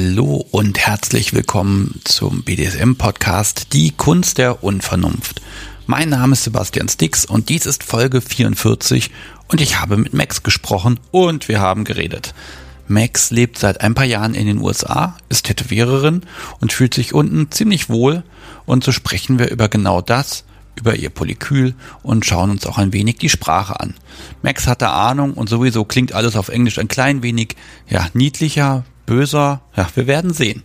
Hallo und herzlich willkommen zum BDSM-Podcast Die Kunst der Unvernunft. Mein Name ist Sebastian Stix und dies ist Folge 44 und ich habe mit Max gesprochen und wir haben geredet. Max lebt seit ein paar Jahren in den USA, ist Tätowiererin und fühlt sich unten ziemlich wohl und so sprechen wir über genau das, über ihr Polykül und schauen uns auch ein wenig die Sprache an. Max hatte Ahnung und sowieso klingt alles auf Englisch ein klein wenig, ja, niedlicher, böser, ja, wir werden sehen.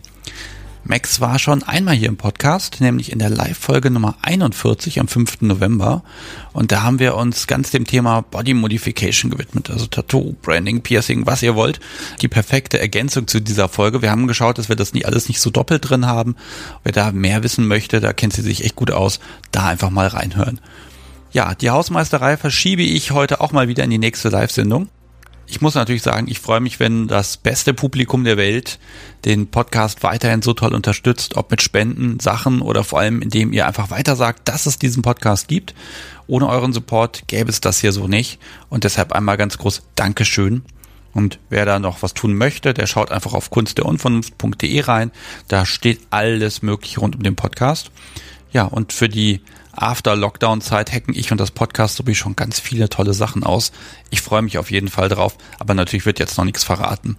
Max war schon einmal hier im Podcast, nämlich in der Live-Folge Nummer 41 am 5. November. Und da haben wir uns ganz dem Thema Body Modification gewidmet, also Tattoo, Branding, Piercing, was ihr wollt. Die perfekte Ergänzung zu dieser Folge. Wir haben geschaut, dass wir das nicht alles nicht so doppelt drin haben. Wer da mehr wissen möchte, da kennt sie sich echt gut aus, da einfach mal reinhören. Ja, die Hausmeisterei verschiebe ich heute auch mal wieder in die nächste Live-Sendung ich muss natürlich sagen, ich freue mich, wenn das beste Publikum der Welt den Podcast weiterhin so toll unterstützt, ob mit Spenden, Sachen oder vor allem, indem ihr einfach weiter sagt, dass es diesen Podcast gibt. Ohne euren Support gäbe es das hier so nicht. Und deshalb einmal ganz groß Dankeschön. Und wer da noch was tun möchte, der schaut einfach auf kunstderunvernunft.de rein. Da steht alles mögliche rund um den Podcast. Ja, und für die After-Lockdown-Zeit hacken ich und das Podcast sowie schon ganz viele tolle Sachen aus. Ich freue mich auf jeden Fall drauf, aber natürlich wird jetzt noch nichts verraten.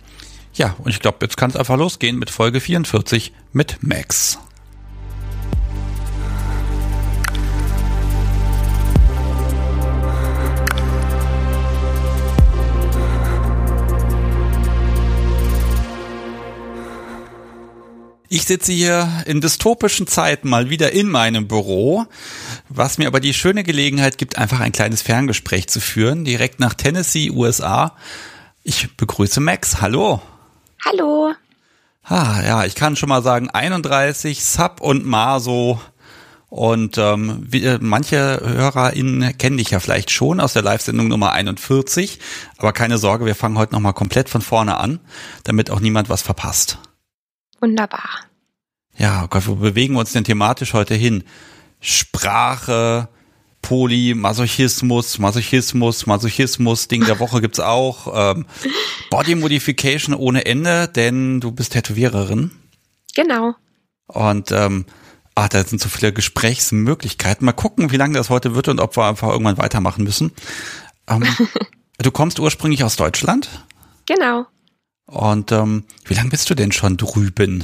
Ja, und ich glaube, jetzt kann es einfach losgehen mit Folge 44 mit Max. Ich sitze hier in dystopischen Zeiten mal wieder in meinem Büro, was mir aber die schöne Gelegenheit gibt, einfach ein kleines Ferngespräch zu führen, direkt nach Tennessee, USA. Ich begrüße Max. Hallo. Hallo. Ah, ja, ich kann schon mal sagen, 31, Sub und Maso. Und ähm, wie, äh, manche HörerInnen kennen dich ja vielleicht schon aus der Live-Sendung Nummer 41. Aber keine Sorge, wir fangen heute nochmal komplett von vorne an, damit auch niemand was verpasst. Wunderbar. Ja, oh Gott, wo bewegen wir uns denn thematisch heute hin? Sprache, Poly, Masochismus, Masochismus, Masochismus, Ding der Woche gibt's auch. Ähm, Body Modification ohne Ende, denn du bist Tätowiererin. Genau. Und ähm, ah, da sind so viele Gesprächsmöglichkeiten. Mal gucken, wie lange das heute wird und ob wir einfach irgendwann weitermachen müssen. Ähm, du kommst ursprünglich aus Deutschland? Genau. Und ähm, wie lange bist du denn schon drüben?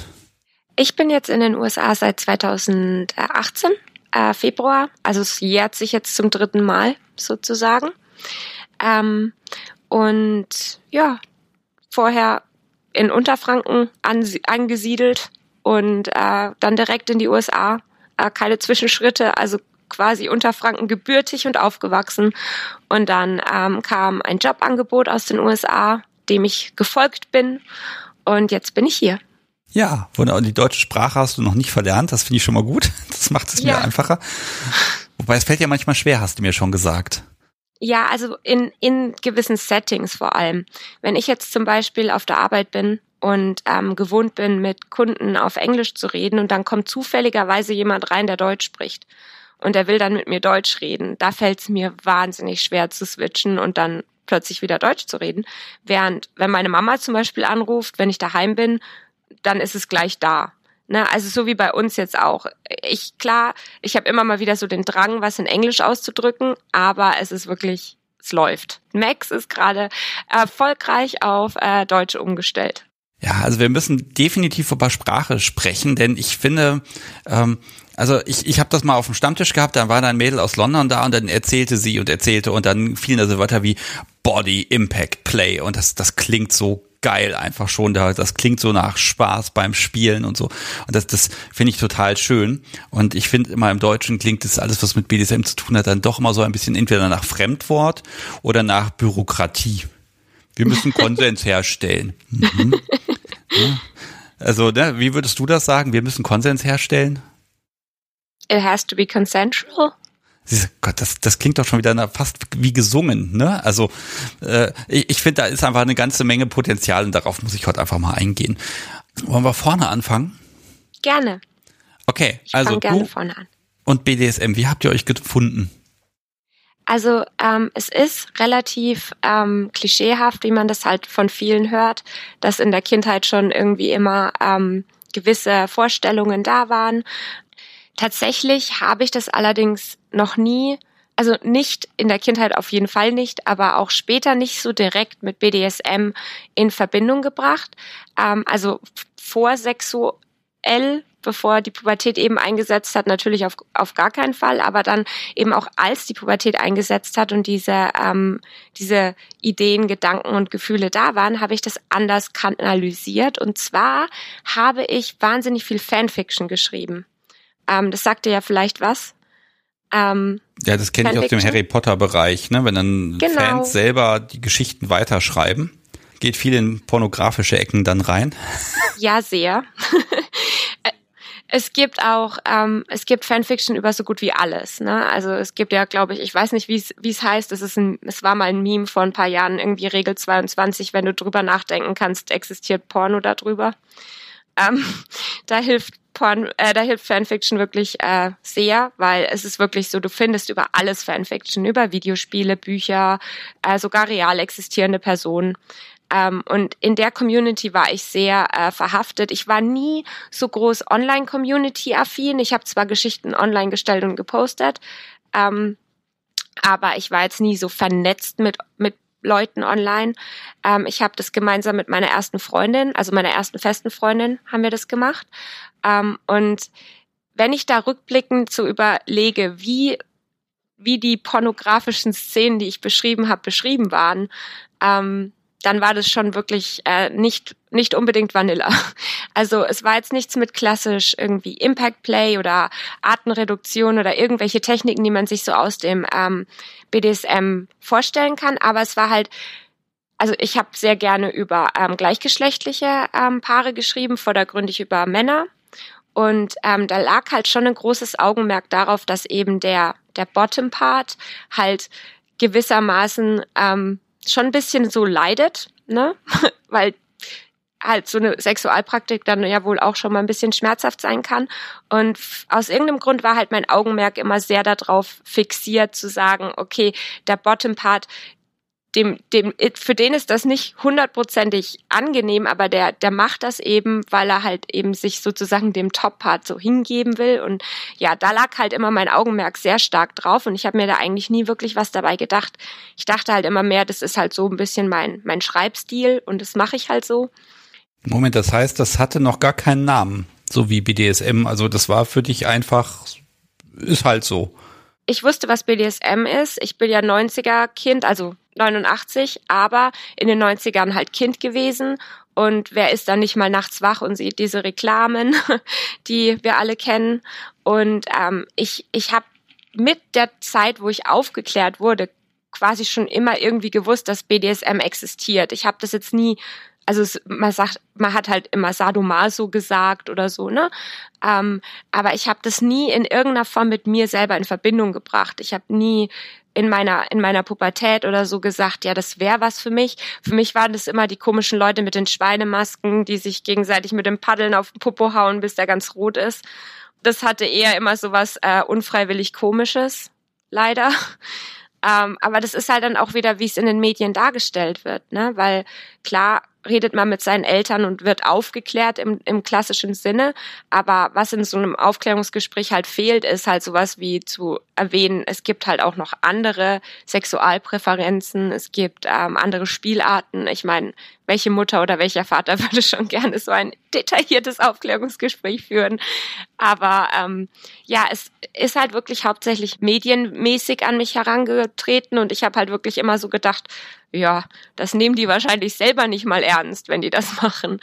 Ich bin jetzt in den USA seit 2018, äh, Februar. Also es jährt sich jetzt zum dritten Mal sozusagen. Ähm, und ja, vorher in Unterfranken angesiedelt und äh, dann direkt in die USA. Äh, keine Zwischenschritte, also quasi Unterfranken gebürtig und aufgewachsen. Und dann ähm, kam ein Jobangebot aus den USA dem ich gefolgt bin. Und jetzt bin ich hier. Ja, wunderbar. Und die deutsche Sprache hast du noch nicht verlernt. Das finde ich schon mal gut. Das macht es ja. mir einfacher. Wobei es fällt ja manchmal schwer, hast du mir schon gesagt. Ja, also in, in gewissen Settings vor allem. Wenn ich jetzt zum Beispiel auf der Arbeit bin und ähm, gewohnt bin, mit Kunden auf Englisch zu reden und dann kommt zufälligerweise jemand rein, der Deutsch spricht und der will dann mit mir Deutsch reden, da fällt es mir wahnsinnig schwer zu switchen und dann plötzlich wieder Deutsch zu reden. Während, wenn meine Mama zum Beispiel anruft, wenn ich daheim bin, dann ist es gleich da. Ne? Also so wie bei uns jetzt auch. Ich, klar, ich habe immer mal wieder so den Drang, was in Englisch auszudrücken, aber es ist wirklich, es läuft. Max ist gerade erfolgreich auf äh, Deutsch umgestellt. Ja, also wir müssen definitiv über Sprache sprechen, denn ich finde, ähm, also ich, ich habe das mal auf dem Stammtisch gehabt, dann war da ein Mädel aus London da und dann erzählte sie und erzählte und dann fielen da so Wörter wie Body, Impact, Play und das, das klingt so geil einfach schon da. Das klingt so nach Spaß beim Spielen und so. Und das das finde ich total schön. Und ich finde immer im Deutschen klingt das alles was mit BDSM zu tun hat dann doch immer so ein bisschen entweder nach Fremdwort oder nach Bürokratie. Wir müssen Konsens herstellen. Mhm. ja. also ne, wie würdest du das sagen? Wir müssen Konsens herstellen It has to be consensual. Gott, das, das klingt doch schon wieder fast wie gesungen, ne? Also äh, ich, ich finde, da ist einfach eine ganze Menge Potenzial und darauf muss ich heute einfach mal eingehen. Wollen wir vorne anfangen? Gerne. Okay, ich also gerne du vorne an. und BDSM, wie habt ihr euch gefunden? Also ähm, es ist relativ ähm, klischeehaft, wie man das halt von vielen hört, dass in der Kindheit schon irgendwie immer ähm, gewisse Vorstellungen da waren. Tatsächlich habe ich das allerdings noch nie, also nicht in der Kindheit auf jeden Fall nicht, aber auch später nicht so direkt mit BDSM in Verbindung gebracht. Ähm, also vorsexuell bevor die Pubertät eben eingesetzt hat, natürlich auf, auf gar keinen Fall, aber dann eben auch als die Pubertät eingesetzt hat und diese, ähm, diese Ideen, Gedanken und Gefühle da waren, habe ich das anders kanalisiert. Und zwar habe ich wahnsinnig viel Fanfiction geschrieben. Ähm, das sagte ja vielleicht was. Ähm, ja, das kenne ich aus dem Harry Potter Bereich, ne? wenn dann genau. Fans selber die Geschichten weiterschreiben. Geht viel in pornografische Ecken dann rein? Ja, sehr. Es gibt auch, ähm, es gibt Fanfiction über so gut wie alles. Ne? Also es gibt ja, glaube ich, ich weiß nicht, wie es wie es heißt. Es ist ein, es war mal ein Meme vor ein paar Jahren irgendwie Regel 22, wenn du drüber nachdenken kannst, existiert Porno darüber. Ähm, da hilft Porn, äh, da hilft Fanfiction wirklich äh, sehr, weil es ist wirklich so, du findest über alles Fanfiction, über Videospiele, Bücher, äh, sogar real existierende Personen. Ähm, und in der Community war ich sehr äh, verhaftet. Ich war nie so groß Online-Community-affin. Ich habe zwar Geschichten online gestellt und gepostet, ähm, aber ich war jetzt nie so vernetzt mit, mit Leuten online. Ähm, ich habe das gemeinsam mit meiner ersten Freundin, also meiner ersten festen Freundin, haben wir das gemacht. Ähm, und wenn ich da rückblickend so überlege, wie wie die pornografischen Szenen, die ich beschrieben habe, beschrieben waren, ähm, dann war das schon wirklich äh, nicht nicht unbedingt Vanilla. Also es war jetzt nichts mit klassisch irgendwie Impact Play oder Artenreduktion oder irgendwelche Techniken, die man sich so aus dem ähm, BDSM vorstellen kann, aber es war halt also ich habe sehr gerne über ähm, gleichgeschlechtliche ähm, Paare geschrieben, vordergründig über Männer. Und ähm, da lag halt schon ein großes Augenmerk darauf, dass eben der, der Bottom-Part halt gewissermaßen ähm, schon ein bisschen so leidet, ne? Weil halt so eine Sexualpraktik dann ja wohl auch schon mal ein bisschen schmerzhaft sein kann. Und aus irgendeinem Grund war halt mein Augenmerk immer sehr darauf fixiert zu sagen, okay, der Bottom Part, dem, dem, für den ist das nicht hundertprozentig angenehm, aber der, der macht das eben, weil er halt eben sich sozusagen dem Top-Part so hingeben will. Und ja, da lag halt immer mein Augenmerk sehr stark drauf und ich habe mir da eigentlich nie wirklich was dabei gedacht. Ich dachte halt immer mehr, das ist halt so ein bisschen mein, mein Schreibstil und das mache ich halt so. Moment, das heißt, das hatte noch gar keinen Namen, so wie BDSM. Also das war für dich einfach, ist halt so. Ich wusste, was BDSM ist. Ich bin ja 90er Kind, also 89, aber in den 90ern halt Kind gewesen. Und wer ist dann nicht mal nachts wach und sieht diese Reklamen, die wir alle kennen? Und ähm, ich, ich habe mit der Zeit, wo ich aufgeklärt wurde, quasi schon immer irgendwie gewusst, dass BDSM existiert. Ich habe das jetzt nie also es, man sagt, man hat halt immer Sadomaso gesagt oder so, ne? Ähm, aber ich habe das nie in irgendeiner Form mit mir selber in Verbindung gebracht. Ich habe nie in meiner in meiner Pubertät oder so gesagt, ja, das wäre was für mich. Für mich waren das immer die komischen Leute mit den Schweinemasken, die sich gegenseitig mit dem Paddeln auf den Popo hauen, bis der ganz rot ist. Das hatte eher immer so was äh, unfreiwillig komisches, leider. Ähm, aber das ist halt dann auch wieder, wie es in den Medien dargestellt wird, ne? Weil klar, redet man mit seinen Eltern und wird aufgeklärt im, im klassischen Sinne. Aber was in so einem Aufklärungsgespräch halt fehlt, ist halt sowas wie zu erwähnen, es gibt halt auch noch andere Sexualpräferenzen, es gibt ähm, andere Spielarten. Ich meine, welche Mutter oder welcher Vater würde schon gerne so ein detailliertes Aufklärungsgespräch führen? Aber ähm, ja, es ist halt wirklich hauptsächlich medienmäßig an mich herangetreten und ich habe halt wirklich immer so gedacht, ja, das nehmen die wahrscheinlich selber nicht mal ernst, wenn die das machen.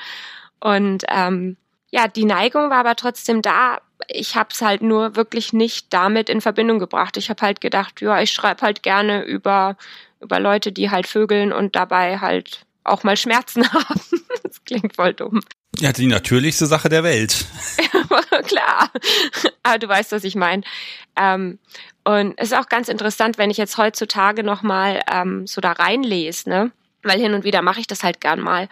Und ähm, ja, die Neigung war aber trotzdem da. Ich habe es halt nur wirklich nicht damit in Verbindung gebracht. Ich habe halt gedacht, ja, ich schreibe halt gerne über über Leute, die halt vögeln und dabei halt auch mal Schmerzen haben. Das klingt voll dumm. Ja, die natürlichste Sache der Welt. Klar. Aber du weißt, was ich meine. Ähm, und es ist auch ganz interessant, wenn ich jetzt heutzutage nochmal ähm, so da reinlese, ne? Weil hin und wieder mache ich das halt gern mal.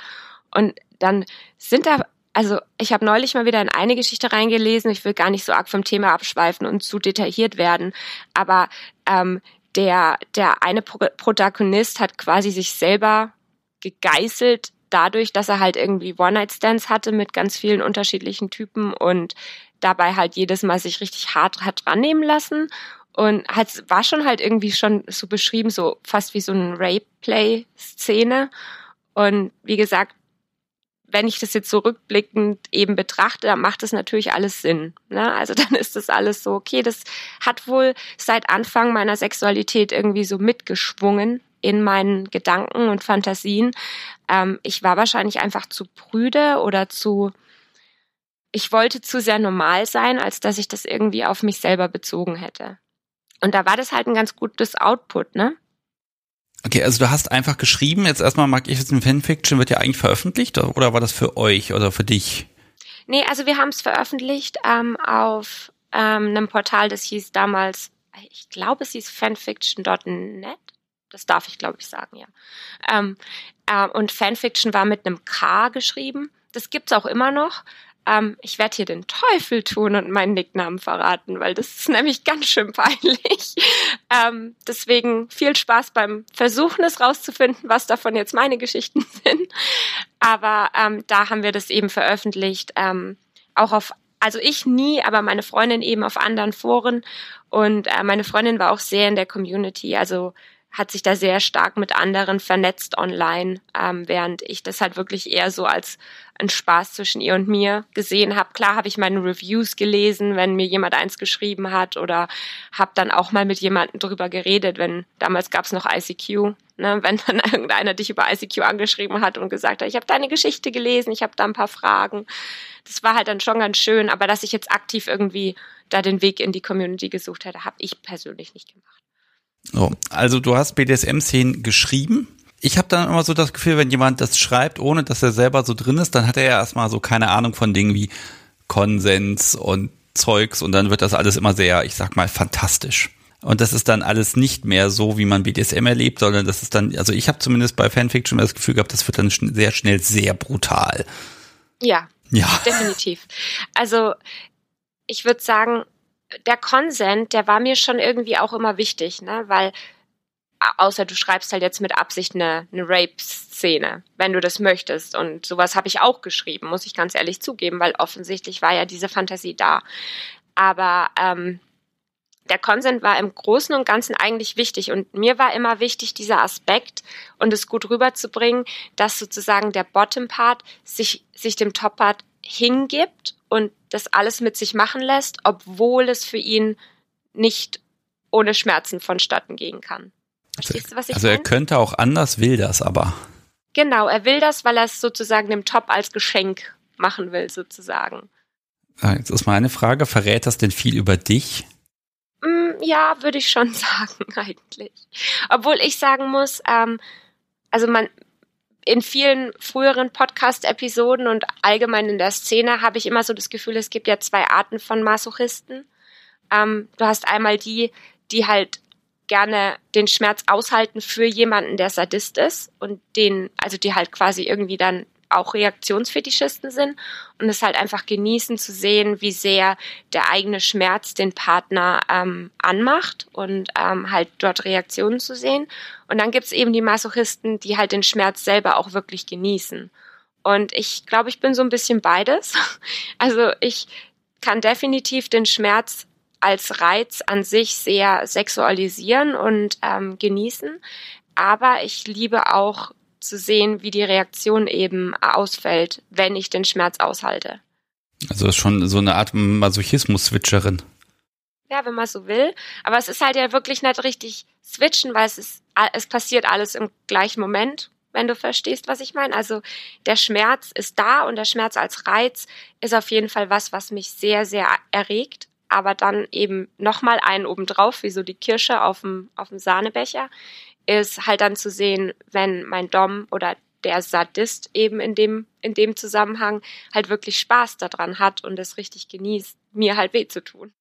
Und dann sind da, also ich habe neulich mal wieder in eine Geschichte reingelesen, ich will gar nicht so arg vom Thema abschweifen und zu detailliert werden, aber ähm, der, der eine Pro Protagonist hat quasi sich selber gegeißelt dadurch, dass er halt irgendwie One-Night-Stands hatte mit ganz vielen unterschiedlichen Typen und dabei halt jedes Mal sich richtig hart hat rannehmen lassen. Und halt, war schon halt irgendwie schon so beschrieben, so fast wie so eine Rape-Play-Szene. Und wie gesagt, wenn ich das jetzt so eben betrachte, dann macht das natürlich alles Sinn. Ne? Also dann ist das alles so, okay, das hat wohl seit Anfang meiner Sexualität irgendwie so mitgeschwungen in meinen Gedanken und Fantasien. Ähm, ich war wahrscheinlich einfach zu prüde oder zu, ich wollte zu sehr normal sein, als dass ich das irgendwie auf mich selber bezogen hätte. Und da war das halt ein ganz gutes Output, ne? Okay, also du hast einfach geschrieben, jetzt erstmal mag ich jetzt ein Fanfiction, wird ja eigentlich veröffentlicht oder war das für euch oder für dich? Nee, also wir haben es veröffentlicht ähm, auf ähm, einem Portal, das hieß damals, ich glaube es hieß fanfiction.net. Das darf ich, glaube ich, sagen, ja. Ähm, äh, und Fanfiction war mit einem K geschrieben. Das gibt's auch immer noch ähm, ich werde hier den Teufel tun und meinen Nicknamen verraten, weil das ist nämlich ganz schön peinlich. ähm, deswegen viel Spaß beim Versuchen, es rauszufinden, was davon jetzt meine Geschichten sind. Aber ähm, da haben wir das eben veröffentlicht, ähm, auch auf also ich nie, aber meine Freundin eben auf anderen Foren und äh, meine Freundin war auch sehr in der Community. Also hat sich da sehr stark mit anderen vernetzt online, ähm, während ich das halt wirklich eher so als ein Spaß zwischen ihr und mir gesehen habe. Klar habe ich meine Reviews gelesen, wenn mir jemand eins geschrieben hat oder habe dann auch mal mit jemandem drüber geredet, wenn damals gab es noch ICQ, ne, wenn dann irgendeiner dich über ICQ angeschrieben hat und gesagt hat, ich habe deine Geschichte gelesen, ich habe da ein paar Fragen. Das war halt dann schon ganz schön, aber dass ich jetzt aktiv irgendwie da den Weg in die Community gesucht hätte, habe ich persönlich nicht gemacht. So, also du hast BDSM-Szenen geschrieben. Ich habe dann immer so das Gefühl, wenn jemand das schreibt, ohne dass er selber so drin ist, dann hat er ja erstmal so keine Ahnung von Dingen wie Konsens und Zeugs und dann wird das alles immer sehr, ich sag mal, fantastisch. Und das ist dann alles nicht mehr so, wie man BDSM erlebt, sondern das ist dann, also ich habe zumindest bei Fanfiction das Gefühl gehabt, das wird dann sehr schnell sehr brutal. Ja, ja. definitiv. Also ich würde sagen, der Consent, der war mir schon irgendwie auch immer wichtig, ne? Weil außer du schreibst halt jetzt mit Absicht eine, eine Rape-Szene, wenn du das möchtest. Und sowas habe ich auch geschrieben, muss ich ganz ehrlich zugeben, weil offensichtlich war ja diese Fantasie da. Aber ähm, der Consent war im Großen und Ganzen eigentlich wichtig. Und mir war immer wichtig, dieser Aspekt und es gut rüberzubringen, dass sozusagen der Bottom-Part sich, sich dem Top-Part hingibt und das alles mit sich machen lässt, obwohl es für ihn nicht ohne Schmerzen vonstatten gehen kann. Verstehst du, was ich Also er könnte auch anders, will das aber. Genau, er will das, weil er es sozusagen dem Top als Geschenk machen will, sozusagen. Ah, jetzt ist meine Frage, verrät das denn viel über dich? Mm, ja, würde ich schon sagen, eigentlich. Obwohl ich sagen muss, ähm, also man, in vielen früheren Podcast-Episoden und allgemein in der Szene habe ich immer so das Gefühl, es gibt ja zwei Arten von Masochisten. Ähm, du hast einmal die, die halt gerne den Schmerz aushalten für jemanden, der Sadist ist und den, also die halt quasi irgendwie dann auch Reaktionsfetischisten sind und es halt einfach genießen zu sehen, wie sehr der eigene Schmerz den Partner ähm, anmacht und ähm, halt dort Reaktionen zu sehen. Und dann gibt's eben die Masochisten, die halt den Schmerz selber auch wirklich genießen. Und ich glaube, ich bin so ein bisschen beides. Also ich kann definitiv den Schmerz als Reiz an sich sehr sexualisieren und ähm, genießen. Aber ich liebe auch zu sehen, wie die Reaktion eben ausfällt, wenn ich den Schmerz aushalte. Also ist schon so eine Art Masochismus-Switcherin. Ja, wenn man so will. Aber es ist halt ja wirklich nicht richtig switchen, weil es ist, es passiert alles im gleichen Moment, wenn du verstehst, was ich meine. Also der Schmerz ist da und der Schmerz als Reiz ist auf jeden Fall was, was mich sehr, sehr erregt. Aber dann eben nochmal einen obendrauf, wie so die Kirsche auf dem, auf dem Sahnebecher, ist halt dann zu sehen, wenn mein Dom oder der Sadist eben in dem, in dem Zusammenhang halt wirklich Spaß daran hat und es richtig genießt, mir halt weh zu tun.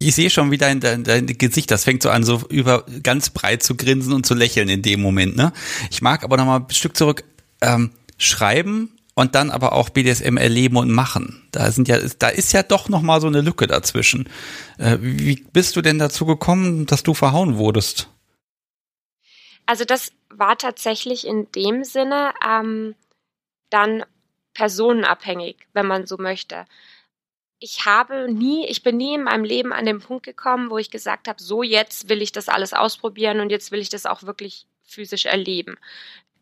Ich sehe schon wieder in dein, dein Gesicht, das fängt so an, so über ganz breit zu grinsen und zu lächeln in dem Moment. Ne? Ich mag aber nochmal ein Stück zurück ähm, schreiben und dann aber auch BDSM erleben und machen. Da sind ja, da ist ja doch nochmal so eine Lücke dazwischen. Äh, wie bist du denn dazu gekommen, dass du verhauen wurdest? Also das war tatsächlich in dem Sinne ähm, dann personenabhängig, wenn man so möchte. Ich habe nie, ich bin nie in meinem Leben an den Punkt gekommen, wo ich gesagt habe, so jetzt will ich das alles ausprobieren und jetzt will ich das auch wirklich physisch erleben.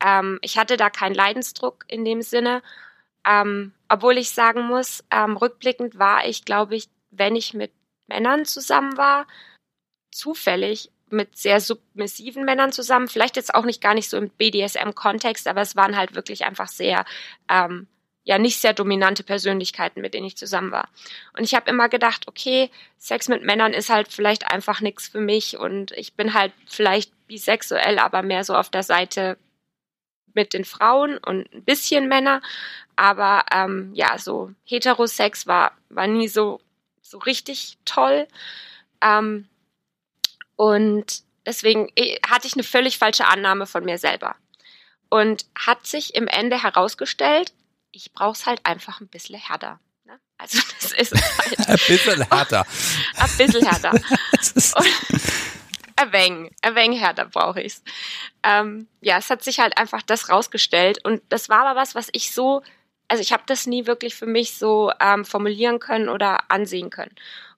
Ähm, ich hatte da keinen Leidensdruck in dem Sinne, ähm, obwohl ich sagen muss, ähm, rückblickend war ich, glaube ich, wenn ich mit Männern zusammen war, zufällig mit sehr submissiven Männern zusammen. Vielleicht jetzt auch nicht gar nicht so im BDSM-Kontext, aber es waren halt wirklich einfach sehr, ähm, ja, nicht sehr dominante Persönlichkeiten, mit denen ich zusammen war. Und ich habe immer gedacht, okay, Sex mit Männern ist halt vielleicht einfach nichts für mich und ich bin halt vielleicht bisexuell, aber mehr so auf der Seite mit den Frauen und ein bisschen Männer. Aber ähm, ja, so Heterosex war, war nie so, so richtig toll. Ähm, und deswegen äh, hatte ich eine völlig falsche Annahme von mir selber. Und hat sich im Ende herausgestellt, ich brauche es halt einfach ein bisschen härter. Ne? Also das ist halt. ein bisschen härter. ein bisschen härter. ein wenig, ein wenig härter brauche ich's. Ähm, ja, es hat sich halt einfach das rausgestellt und das war aber was, was ich so, also ich habe das nie wirklich für mich so ähm, formulieren können oder ansehen können.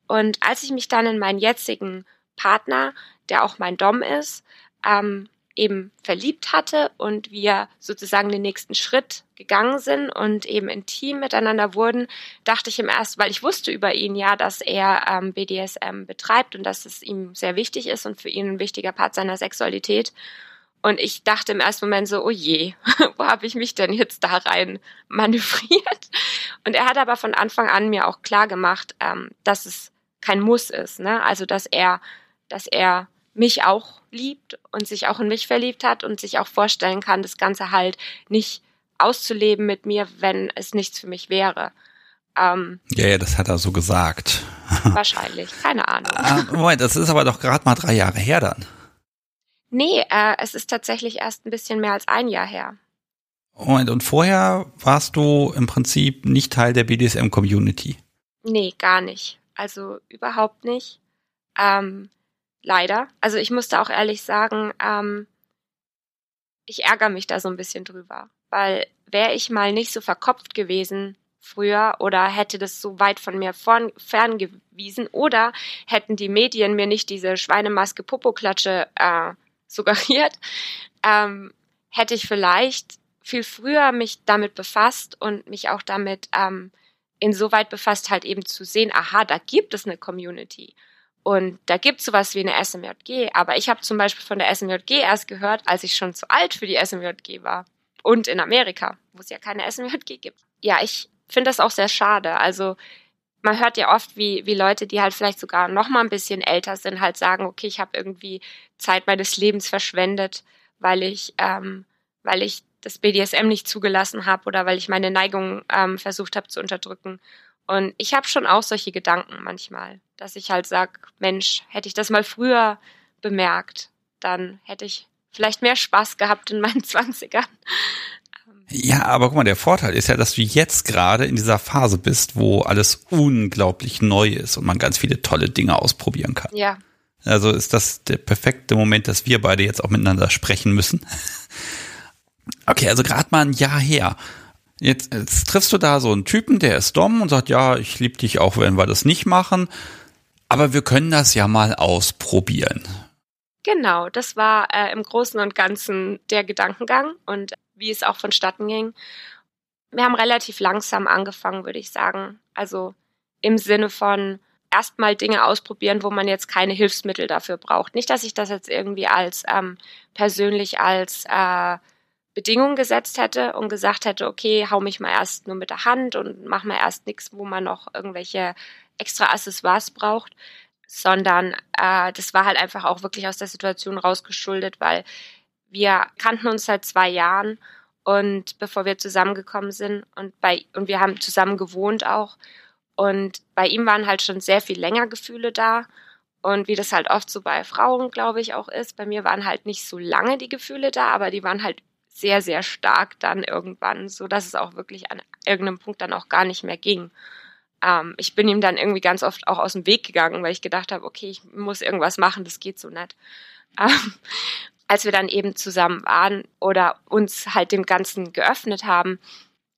Und als ich mich dann in meinen jetzigen Partner, der auch mein Dom ist, ähm, eben verliebt hatte und wir sozusagen den nächsten Schritt gegangen sind und eben intim miteinander wurden, dachte ich im ersten, weil ich wusste über ihn ja, dass er ähm, BDSM betreibt und dass es ihm sehr wichtig ist und für ihn ein wichtiger Part seiner Sexualität. Und ich dachte im ersten Moment so, oh je, wo habe ich mich denn jetzt da rein manövriert? Und er hat aber von Anfang an mir auch klar gemacht, ähm, dass es kein Muss ist, ne? Also dass er dass er mich auch liebt und sich auch in mich verliebt hat und sich auch vorstellen kann, das Ganze halt nicht auszuleben mit mir, wenn es nichts für mich wäre. Ähm, ja, ja, das hat er so gesagt. Wahrscheinlich, keine Ahnung. Ah, Moment, das ist aber doch gerade mal drei Jahre her dann. Nee, äh, es ist tatsächlich erst ein bisschen mehr als ein Jahr her. Moment, und vorher warst du im Prinzip nicht Teil der BDSM-Community? Nee, gar nicht. Also überhaupt nicht. Ähm, Leider. Also ich musste auch ehrlich sagen, ähm, ich ärgere mich da so ein bisschen drüber. Weil wäre ich mal nicht so verkopft gewesen früher oder hätte das so weit von mir ferngewiesen oder hätten die Medien mir nicht diese Schweinemaske Popoklatsche äh, suggeriert, ähm, hätte ich vielleicht viel früher mich damit befasst und mich auch damit ähm, insoweit befasst, halt eben zu sehen, aha, da gibt es eine Community. Und da gibt es sowas wie eine SMJG, aber ich habe zum Beispiel von der SMJG erst gehört, als ich schon zu alt für die SMJG war. Und in Amerika, wo es ja keine SMJG gibt. Ja, ich finde das auch sehr schade. Also man hört ja oft, wie, wie Leute, die halt vielleicht sogar noch mal ein bisschen älter sind, halt sagen, okay, ich habe irgendwie Zeit meines Lebens verschwendet, weil ich, ähm, weil ich das BDSM nicht zugelassen habe oder weil ich meine Neigung ähm, versucht habe zu unterdrücken. Und ich habe schon auch solche Gedanken manchmal, dass ich halt sag, Mensch, hätte ich das mal früher bemerkt, dann hätte ich vielleicht mehr Spaß gehabt in meinen Zwanzigern. Ja, aber guck mal, der Vorteil ist ja, dass du jetzt gerade in dieser Phase bist, wo alles unglaublich neu ist und man ganz viele tolle Dinge ausprobieren kann. Ja. Also ist das der perfekte Moment, dass wir beide jetzt auch miteinander sprechen müssen. Okay, also gerade mal ein Jahr her. Jetzt, jetzt triffst du da so einen Typen, der ist dumm und sagt, ja, ich liebe dich auch, wenn wir das nicht machen. Aber wir können das ja mal ausprobieren. Genau, das war äh, im Großen und Ganzen der Gedankengang und wie es auch vonstatten ging. Wir haben relativ langsam angefangen, würde ich sagen. Also im Sinne von erstmal Dinge ausprobieren, wo man jetzt keine Hilfsmittel dafür braucht. Nicht, dass ich das jetzt irgendwie als ähm, persönlich als äh, Bedingungen gesetzt hätte und gesagt hätte, okay, hau mich mal erst nur mit der Hand und mach mal erst nichts, wo man noch irgendwelche extra Accessoires braucht, sondern äh, das war halt einfach auch wirklich aus der Situation rausgeschuldet, weil wir kannten uns seit zwei Jahren und bevor wir zusammengekommen sind und bei und wir haben zusammen gewohnt auch und bei ihm waren halt schon sehr viel länger Gefühle da und wie das halt oft so bei Frauen, glaube ich, auch ist, bei mir waren halt nicht so lange die Gefühle da, aber die waren halt sehr, sehr stark dann irgendwann, so dass es auch wirklich an irgendeinem Punkt dann auch gar nicht mehr ging. Ähm, ich bin ihm dann irgendwie ganz oft auch aus dem Weg gegangen, weil ich gedacht habe, okay, ich muss irgendwas machen, das geht so nicht. Ähm, als wir dann eben zusammen waren oder uns halt dem Ganzen geöffnet haben,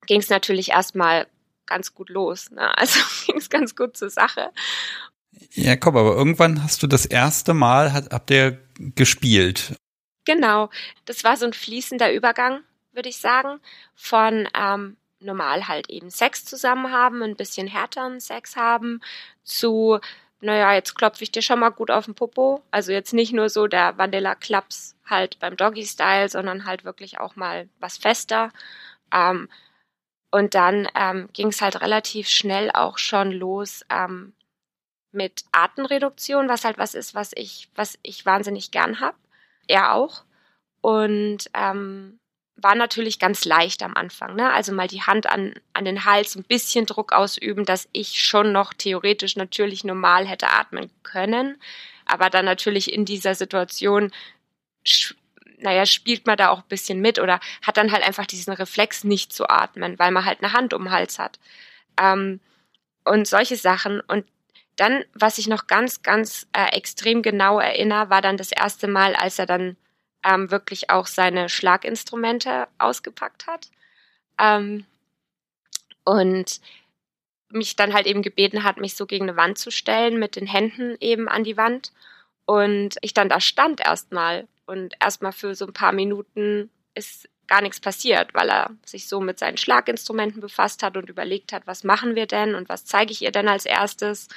ging es natürlich erstmal ganz gut los. Ne? Also ging es ganz gut zur Sache. Ja, komm, aber irgendwann hast du das erste Mal, hat, habt ihr gespielt. Genau, das war so ein fließender Übergang, würde ich sagen, von ähm, normal halt eben Sex zusammen haben, ein bisschen härteren Sex haben, zu, naja, jetzt klopfe ich dir schon mal gut auf den Popo. Also jetzt nicht nur so der Vanilla Klaps halt beim Doggy-Style, sondern halt wirklich auch mal was fester. Ähm, und dann ähm, ging es halt relativ schnell auch schon los ähm, mit Artenreduktion, was halt was ist, was ich, was ich wahnsinnig gern hab. Er auch. Und ähm, war natürlich ganz leicht am Anfang. Ne? Also mal die Hand an, an den Hals, ein bisschen Druck ausüben, dass ich schon noch theoretisch natürlich normal hätte atmen können. Aber dann natürlich in dieser Situation, naja, spielt man da auch ein bisschen mit oder hat dann halt einfach diesen Reflex nicht zu atmen, weil man halt eine Hand um den Hals hat. Ähm, und solche Sachen. Und dann, was ich noch ganz, ganz äh, extrem genau erinnere, war dann das erste Mal, als er dann ähm, wirklich auch seine Schlaginstrumente ausgepackt hat. Ähm, und mich dann halt eben gebeten hat, mich so gegen eine Wand zu stellen, mit den Händen eben an die Wand. Und ich dann da stand erstmal und erstmal für so ein paar Minuten ist gar nichts passiert, weil er sich so mit seinen Schlaginstrumenten befasst hat und überlegt hat, was machen wir denn und was zeige ich ihr denn als erstes.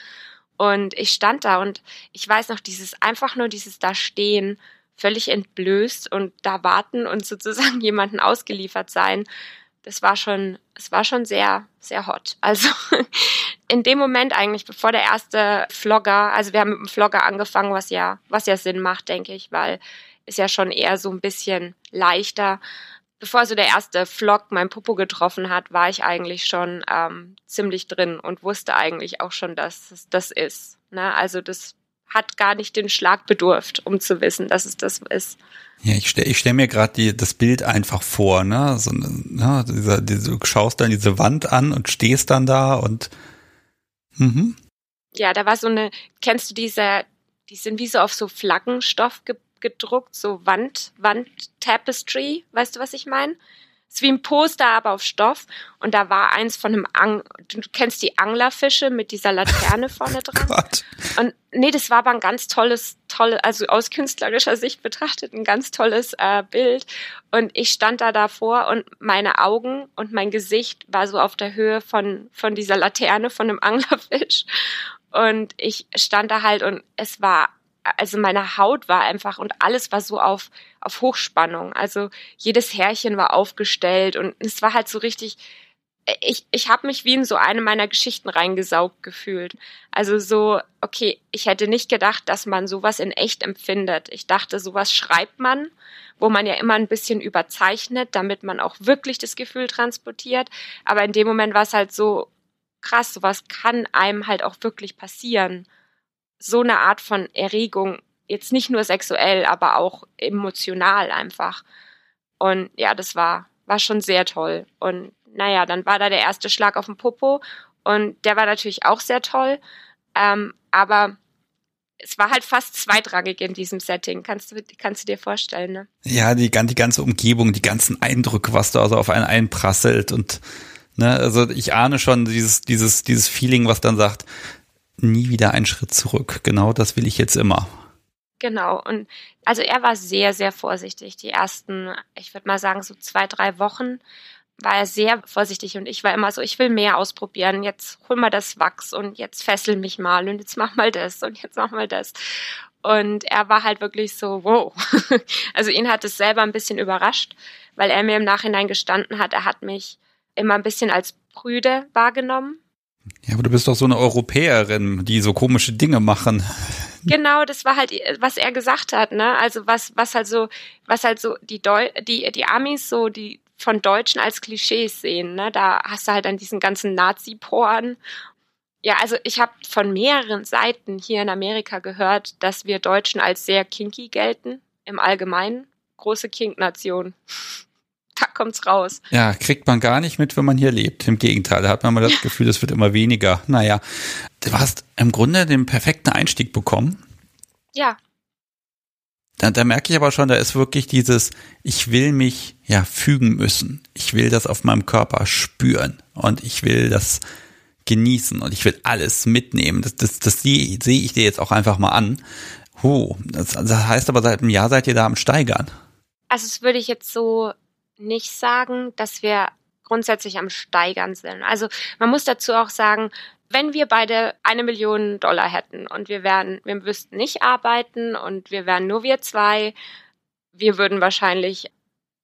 Und ich stand da und ich weiß noch, dieses einfach nur dieses da stehen völlig entblößt und da warten und sozusagen jemanden ausgeliefert sein, das war schon, es war schon sehr, sehr hot. Also in dem Moment eigentlich, bevor der erste Vlogger, also wir haben mit dem Vlogger angefangen, was ja, was ja Sinn macht, denke ich, weil ist ja schon eher so ein bisschen leichter. Bevor so der erste Vlog mein Popo getroffen hat, war ich eigentlich schon ähm, ziemlich drin und wusste eigentlich auch schon, dass es das ist. Ne? Also das hat gar nicht den Schlag bedurft, um zu wissen, dass es das ist. Ja, ich stelle ich stell mir gerade das Bild einfach vor, ne? So, ne dieser, diese, du schaust dann diese Wand an und stehst dann da und mhm. Ja, da war so eine, kennst du diese, die sind wie so auf so Flaggenstoff gedruckt, so Wand, Wand Tapestry, weißt du, was ich meine? ist wie ein Poster, aber auf Stoff. Und da war eins von einem Ang du kennst die Anglerfische mit dieser Laterne vorne dran. Gott. Und nee, das war aber ein ganz tolles, tolle, also aus künstlerischer Sicht betrachtet, ein ganz tolles äh, Bild. Und ich stand da davor und meine Augen und mein Gesicht war so auf der Höhe von, von dieser Laterne von einem Anglerfisch. Und ich stand da halt und es war also meine Haut war einfach und alles war so auf, auf Hochspannung. Also jedes Härchen war aufgestellt und es war halt so richtig, ich, ich habe mich wie in so eine meiner Geschichten reingesaugt gefühlt. Also so, okay, ich hätte nicht gedacht, dass man sowas in echt empfindet. Ich dachte, sowas schreibt man, wo man ja immer ein bisschen überzeichnet, damit man auch wirklich das Gefühl transportiert. Aber in dem Moment war es halt so krass, sowas kann einem halt auch wirklich passieren so eine Art von Erregung, jetzt nicht nur sexuell, aber auch emotional einfach. Und ja, das war, war schon sehr toll. Und naja, dann war da der erste Schlag auf den Popo und der war natürlich auch sehr toll. Ähm, aber es war halt fast zweitrangig in diesem Setting. Kannst du, kannst du dir vorstellen, ne? Ja, die, die ganze Umgebung, die ganzen Eindrücke, was da also auf einen einprasselt und ne, also ich ahne schon dieses, dieses, dieses Feeling, was dann sagt, nie wieder einen Schritt zurück. Genau das will ich jetzt immer. Genau. Und also er war sehr, sehr vorsichtig. Die ersten, ich würde mal sagen, so zwei, drei Wochen war er sehr vorsichtig und ich war immer so, ich will mehr ausprobieren. Jetzt hol mal das Wachs und jetzt fessel mich mal und jetzt mach mal das und jetzt mach mal das. Und er war halt wirklich so, wow. Also ihn hat es selber ein bisschen überrascht, weil er mir im Nachhinein gestanden hat, er hat mich immer ein bisschen als Brüde wahrgenommen ja, aber du bist doch so eine Europäerin, die so komische Dinge machen. Genau, das war halt, was er gesagt hat, ne? Also was, was halt so, was halt so die Deu die, die Amis so, die von Deutschen als Klischees sehen, ne? Da hast du halt dann diesen ganzen Nazi-Porn. Ja, also ich habe von mehreren Seiten hier in Amerika gehört, dass wir Deutschen als sehr kinky gelten, im Allgemeinen. Große Kink-Nation da kommt's raus. Ja, kriegt man gar nicht mit, wenn man hier lebt. Im Gegenteil, da hat man mal das ja. Gefühl, es wird immer weniger. Naja, du hast im Grunde den perfekten Einstieg bekommen. Ja. Da, da merke ich aber schon, da ist wirklich dieses, ich will mich ja fügen müssen. Ich will das auf meinem Körper spüren und ich will das genießen und ich will alles mitnehmen. Das, das, das sehe seh ich dir jetzt auch einfach mal an. Huh, das, das heißt aber, seit einem Jahr seid ihr da am Steigern. Also das würde ich jetzt so nicht sagen, dass wir grundsätzlich am Steigern sind. Also man muss dazu auch sagen, wenn wir beide eine Million Dollar hätten und wir wären, wir müssten nicht arbeiten und wir wären nur wir zwei, wir würden wahrscheinlich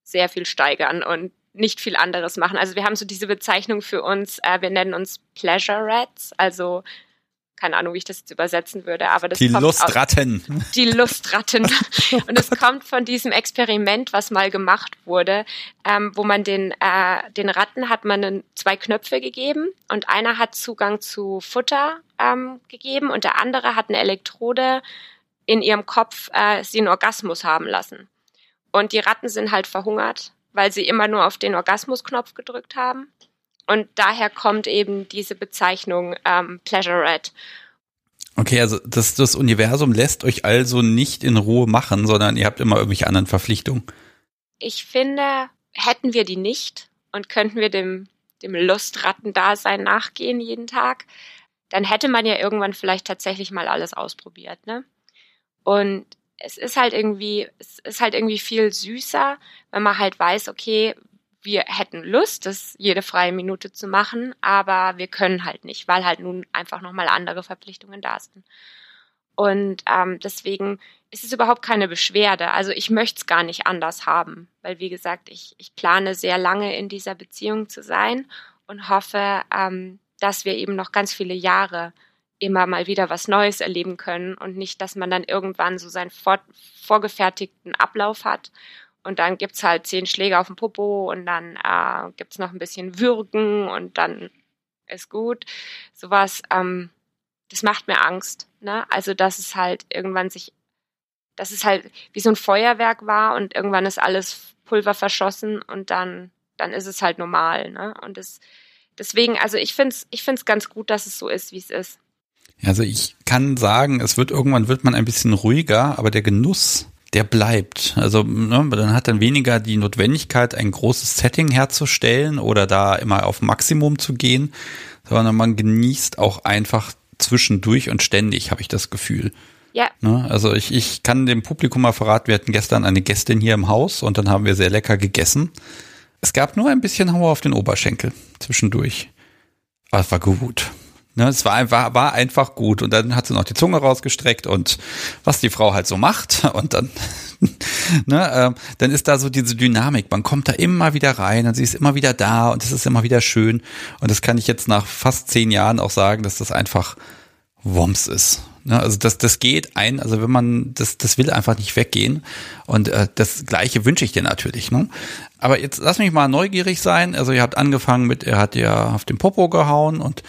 sehr viel steigern und nicht viel anderes machen. Also wir haben so diese Bezeichnung für uns, äh, wir nennen uns Pleasure Rats, also keine Ahnung, wie ich das jetzt übersetzen würde, aber das die Lustratten. Aus, die Lustratten. und es kommt von diesem Experiment, was mal gemacht wurde, ähm, wo man den äh, den Ratten hat man zwei Knöpfe gegeben und einer hat Zugang zu Futter ähm, gegeben und der andere hat eine Elektrode in ihrem Kopf äh, sie einen Orgasmus haben lassen. Und die Ratten sind halt verhungert weil sie immer nur auf den Orgasmusknopf gedrückt haben. Und daher kommt eben diese Bezeichnung ähm, Pleasure Red. Okay, also das, das Universum lässt euch also nicht in Ruhe machen, sondern ihr habt immer irgendwelche anderen Verpflichtungen. Ich finde, hätten wir die nicht und könnten wir dem, dem Lustrattendasein nachgehen jeden Tag, dann hätte man ja irgendwann vielleicht tatsächlich mal alles ausprobiert, ne? Und es ist halt irgendwie, es ist halt irgendwie viel süßer, wenn man halt weiß, okay, wir hätten Lust, das jede freie Minute zu machen, aber wir können halt nicht, weil halt nun einfach nochmal andere Verpflichtungen da sind. Und ähm, deswegen ist es überhaupt keine Beschwerde. Also ich möchte es gar nicht anders haben, weil wie gesagt, ich, ich plane sehr lange in dieser Beziehung zu sein und hoffe, ähm, dass wir eben noch ganz viele Jahre immer mal wieder was Neues erleben können und nicht, dass man dann irgendwann so seinen vor, vorgefertigten Ablauf hat und dann gibt's halt zehn Schläge auf dem Popo und dann äh, gibt's noch ein bisschen Würgen und dann ist gut. Sowas, ähm, das macht mir Angst. Ne? Also, dass es halt irgendwann sich, dass es halt wie so ein Feuerwerk war und irgendwann ist alles Pulver verschossen und dann, dann ist es halt normal. Ne? Und das, deswegen, also ich find's, ich find's ganz gut, dass es so ist, wie es ist. Also ich kann sagen, es wird irgendwann wird man ein bisschen ruhiger, aber der Genuss, der bleibt. Also ne, dann hat dann weniger die Notwendigkeit, ein großes Setting herzustellen oder da immer auf Maximum zu gehen, sondern man genießt auch einfach zwischendurch und ständig, habe ich das Gefühl. Ja. Ne, also ich, ich kann dem Publikum mal verraten, wir hatten gestern eine Gästin hier im Haus und dann haben wir sehr lecker gegessen. Es gab nur ein bisschen Hauer auf den Oberschenkel zwischendurch. Aber es war gut. Ne, es war, war, war einfach gut. Und dann hat sie noch die Zunge rausgestreckt und was die Frau halt so macht. Und dann, ne, äh, dann ist da so diese Dynamik. Man kommt da immer wieder rein und sie ist immer wieder da und es ist immer wieder schön. Und das kann ich jetzt nach fast zehn Jahren auch sagen, dass das einfach Woms ist. Ne, also das, das geht ein, also wenn man, das, das will einfach nicht weggehen. Und äh, das Gleiche wünsche ich dir natürlich. Ne? Aber jetzt lass mich mal neugierig sein. Also ihr habt angefangen mit, er hat ja auf den Popo gehauen und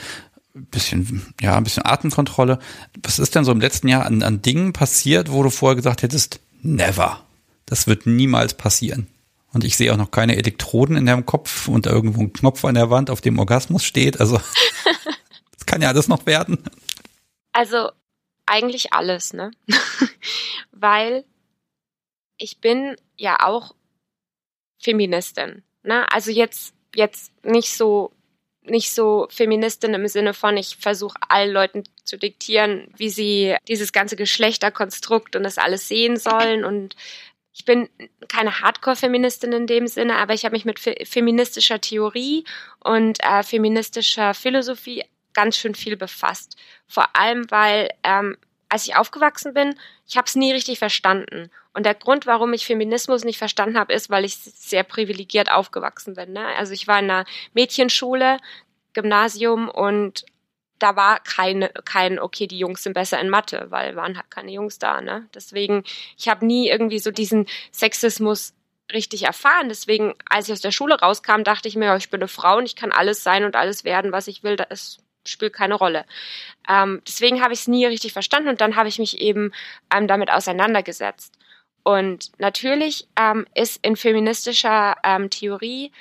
bisschen, ja, ein bisschen Atemkontrolle. Was ist denn so im letzten Jahr an, an Dingen passiert, wo du vorher gesagt hättest, never. Das wird niemals passieren. Und ich sehe auch noch keine Elektroden in deinem Kopf und irgendwo ein Knopf an der Wand, auf dem Orgasmus steht. Also, das kann ja alles noch werden. Also, eigentlich alles, ne? Weil ich bin ja auch Feministin, ne? Also jetzt, jetzt nicht so nicht so Feministin im Sinne von, ich versuche allen Leuten zu diktieren, wie sie dieses ganze Geschlechterkonstrukt und das alles sehen sollen. Und ich bin keine Hardcore-Feministin in dem Sinne, aber ich habe mich mit fe feministischer Theorie und äh, feministischer Philosophie ganz schön viel befasst. Vor allem, weil ähm, als ich aufgewachsen bin, ich habe es nie richtig verstanden. Und der Grund, warum ich Feminismus nicht verstanden habe, ist, weil ich sehr privilegiert aufgewachsen bin. Ne? Also ich war in einer Mädchenschule, Gymnasium und da war keine, kein, okay, die Jungs sind besser in Mathe, weil waren halt keine Jungs da. Ne? Deswegen, ich habe nie irgendwie so diesen Sexismus richtig erfahren. Deswegen, als ich aus der Schule rauskam, dachte ich mir, ich bin eine Frau und ich kann alles sein und alles werden, was ich will. Das spielt keine Rolle. Ähm, deswegen habe ich es nie richtig verstanden und dann habe ich mich eben ähm, damit auseinandergesetzt. Und natürlich ähm, ist in feministischer ähm, Theorie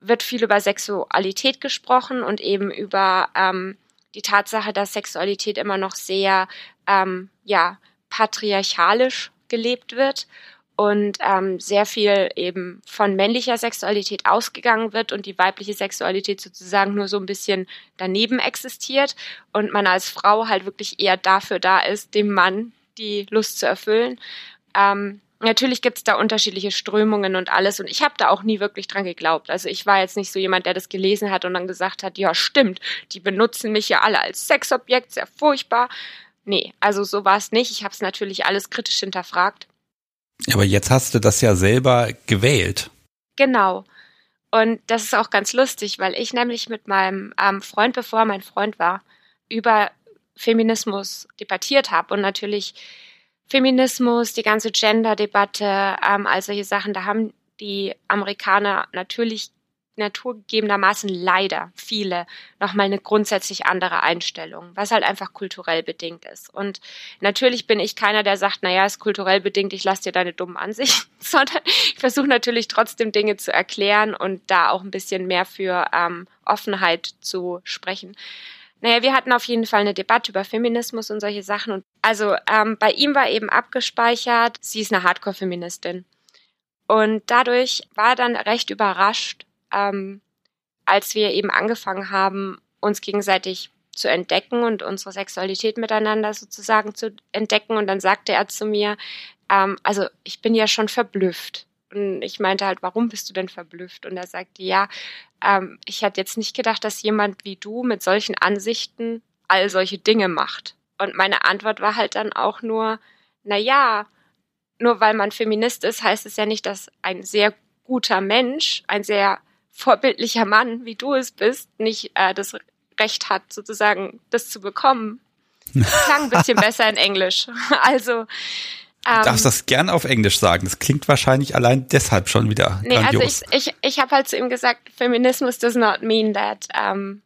wird viel über Sexualität gesprochen und eben über ähm, die Tatsache, dass Sexualität immer noch sehr ähm, ja patriarchalisch gelebt wird und ähm, sehr viel eben von männlicher Sexualität ausgegangen wird und die weibliche Sexualität sozusagen nur so ein bisschen daneben existiert und man als Frau halt wirklich eher dafür da ist, dem Mann die Lust zu erfüllen. Ähm, natürlich gibt's da unterschiedliche Strömungen und alles und ich habe da auch nie wirklich dran geglaubt. Also ich war jetzt nicht so jemand, der das gelesen hat und dann gesagt hat, ja stimmt, die benutzen mich ja alle als Sexobjekt, sehr furchtbar. Nee, also so war es nicht. Ich habe es natürlich alles kritisch hinterfragt aber jetzt hast du das ja selber gewählt. Genau. Und das ist auch ganz lustig, weil ich nämlich mit meinem ähm, Freund, bevor mein Freund war, über Feminismus debattiert habe und natürlich Feminismus, die ganze Gender-Debatte, ähm, all solche Sachen, da haben die Amerikaner natürlich naturgegebenermaßen leider viele nochmal eine grundsätzlich andere Einstellung, was halt einfach kulturell bedingt ist. Und natürlich bin ich keiner, der sagt, naja, ist kulturell bedingt, ich lasse dir deine dummen Ansichten, sondern ich versuche natürlich trotzdem Dinge zu erklären und da auch ein bisschen mehr für ähm, Offenheit zu sprechen. Naja, wir hatten auf jeden Fall eine Debatte über Feminismus und solche Sachen. Und also ähm, bei ihm war eben abgespeichert, sie ist eine Hardcore-Feministin. Und dadurch war er dann recht überrascht, ähm, als wir eben angefangen haben, uns gegenseitig zu entdecken und unsere Sexualität miteinander sozusagen zu entdecken. Und dann sagte er zu mir, ähm, also ich bin ja schon verblüfft. Und ich meinte halt, warum bist du denn verblüfft? Und er sagte, ja, ähm, ich hätte jetzt nicht gedacht, dass jemand wie du mit solchen Ansichten all solche Dinge macht. Und meine Antwort war halt dann auch nur, na ja, nur weil man Feminist ist, heißt es ja nicht, dass ein sehr guter Mensch, ein sehr vorbildlicher Mann, wie du es bist, nicht äh, das Recht hat, sozusagen das zu bekommen. Klang ein bisschen besser in Englisch. Also ähm, Du darfst das gern auf Englisch sagen. Das klingt wahrscheinlich allein deshalb schon wieder nee, also grandios. Also ich, ich, ich habe halt zu ihm gesagt, Feminismus does not mean that um,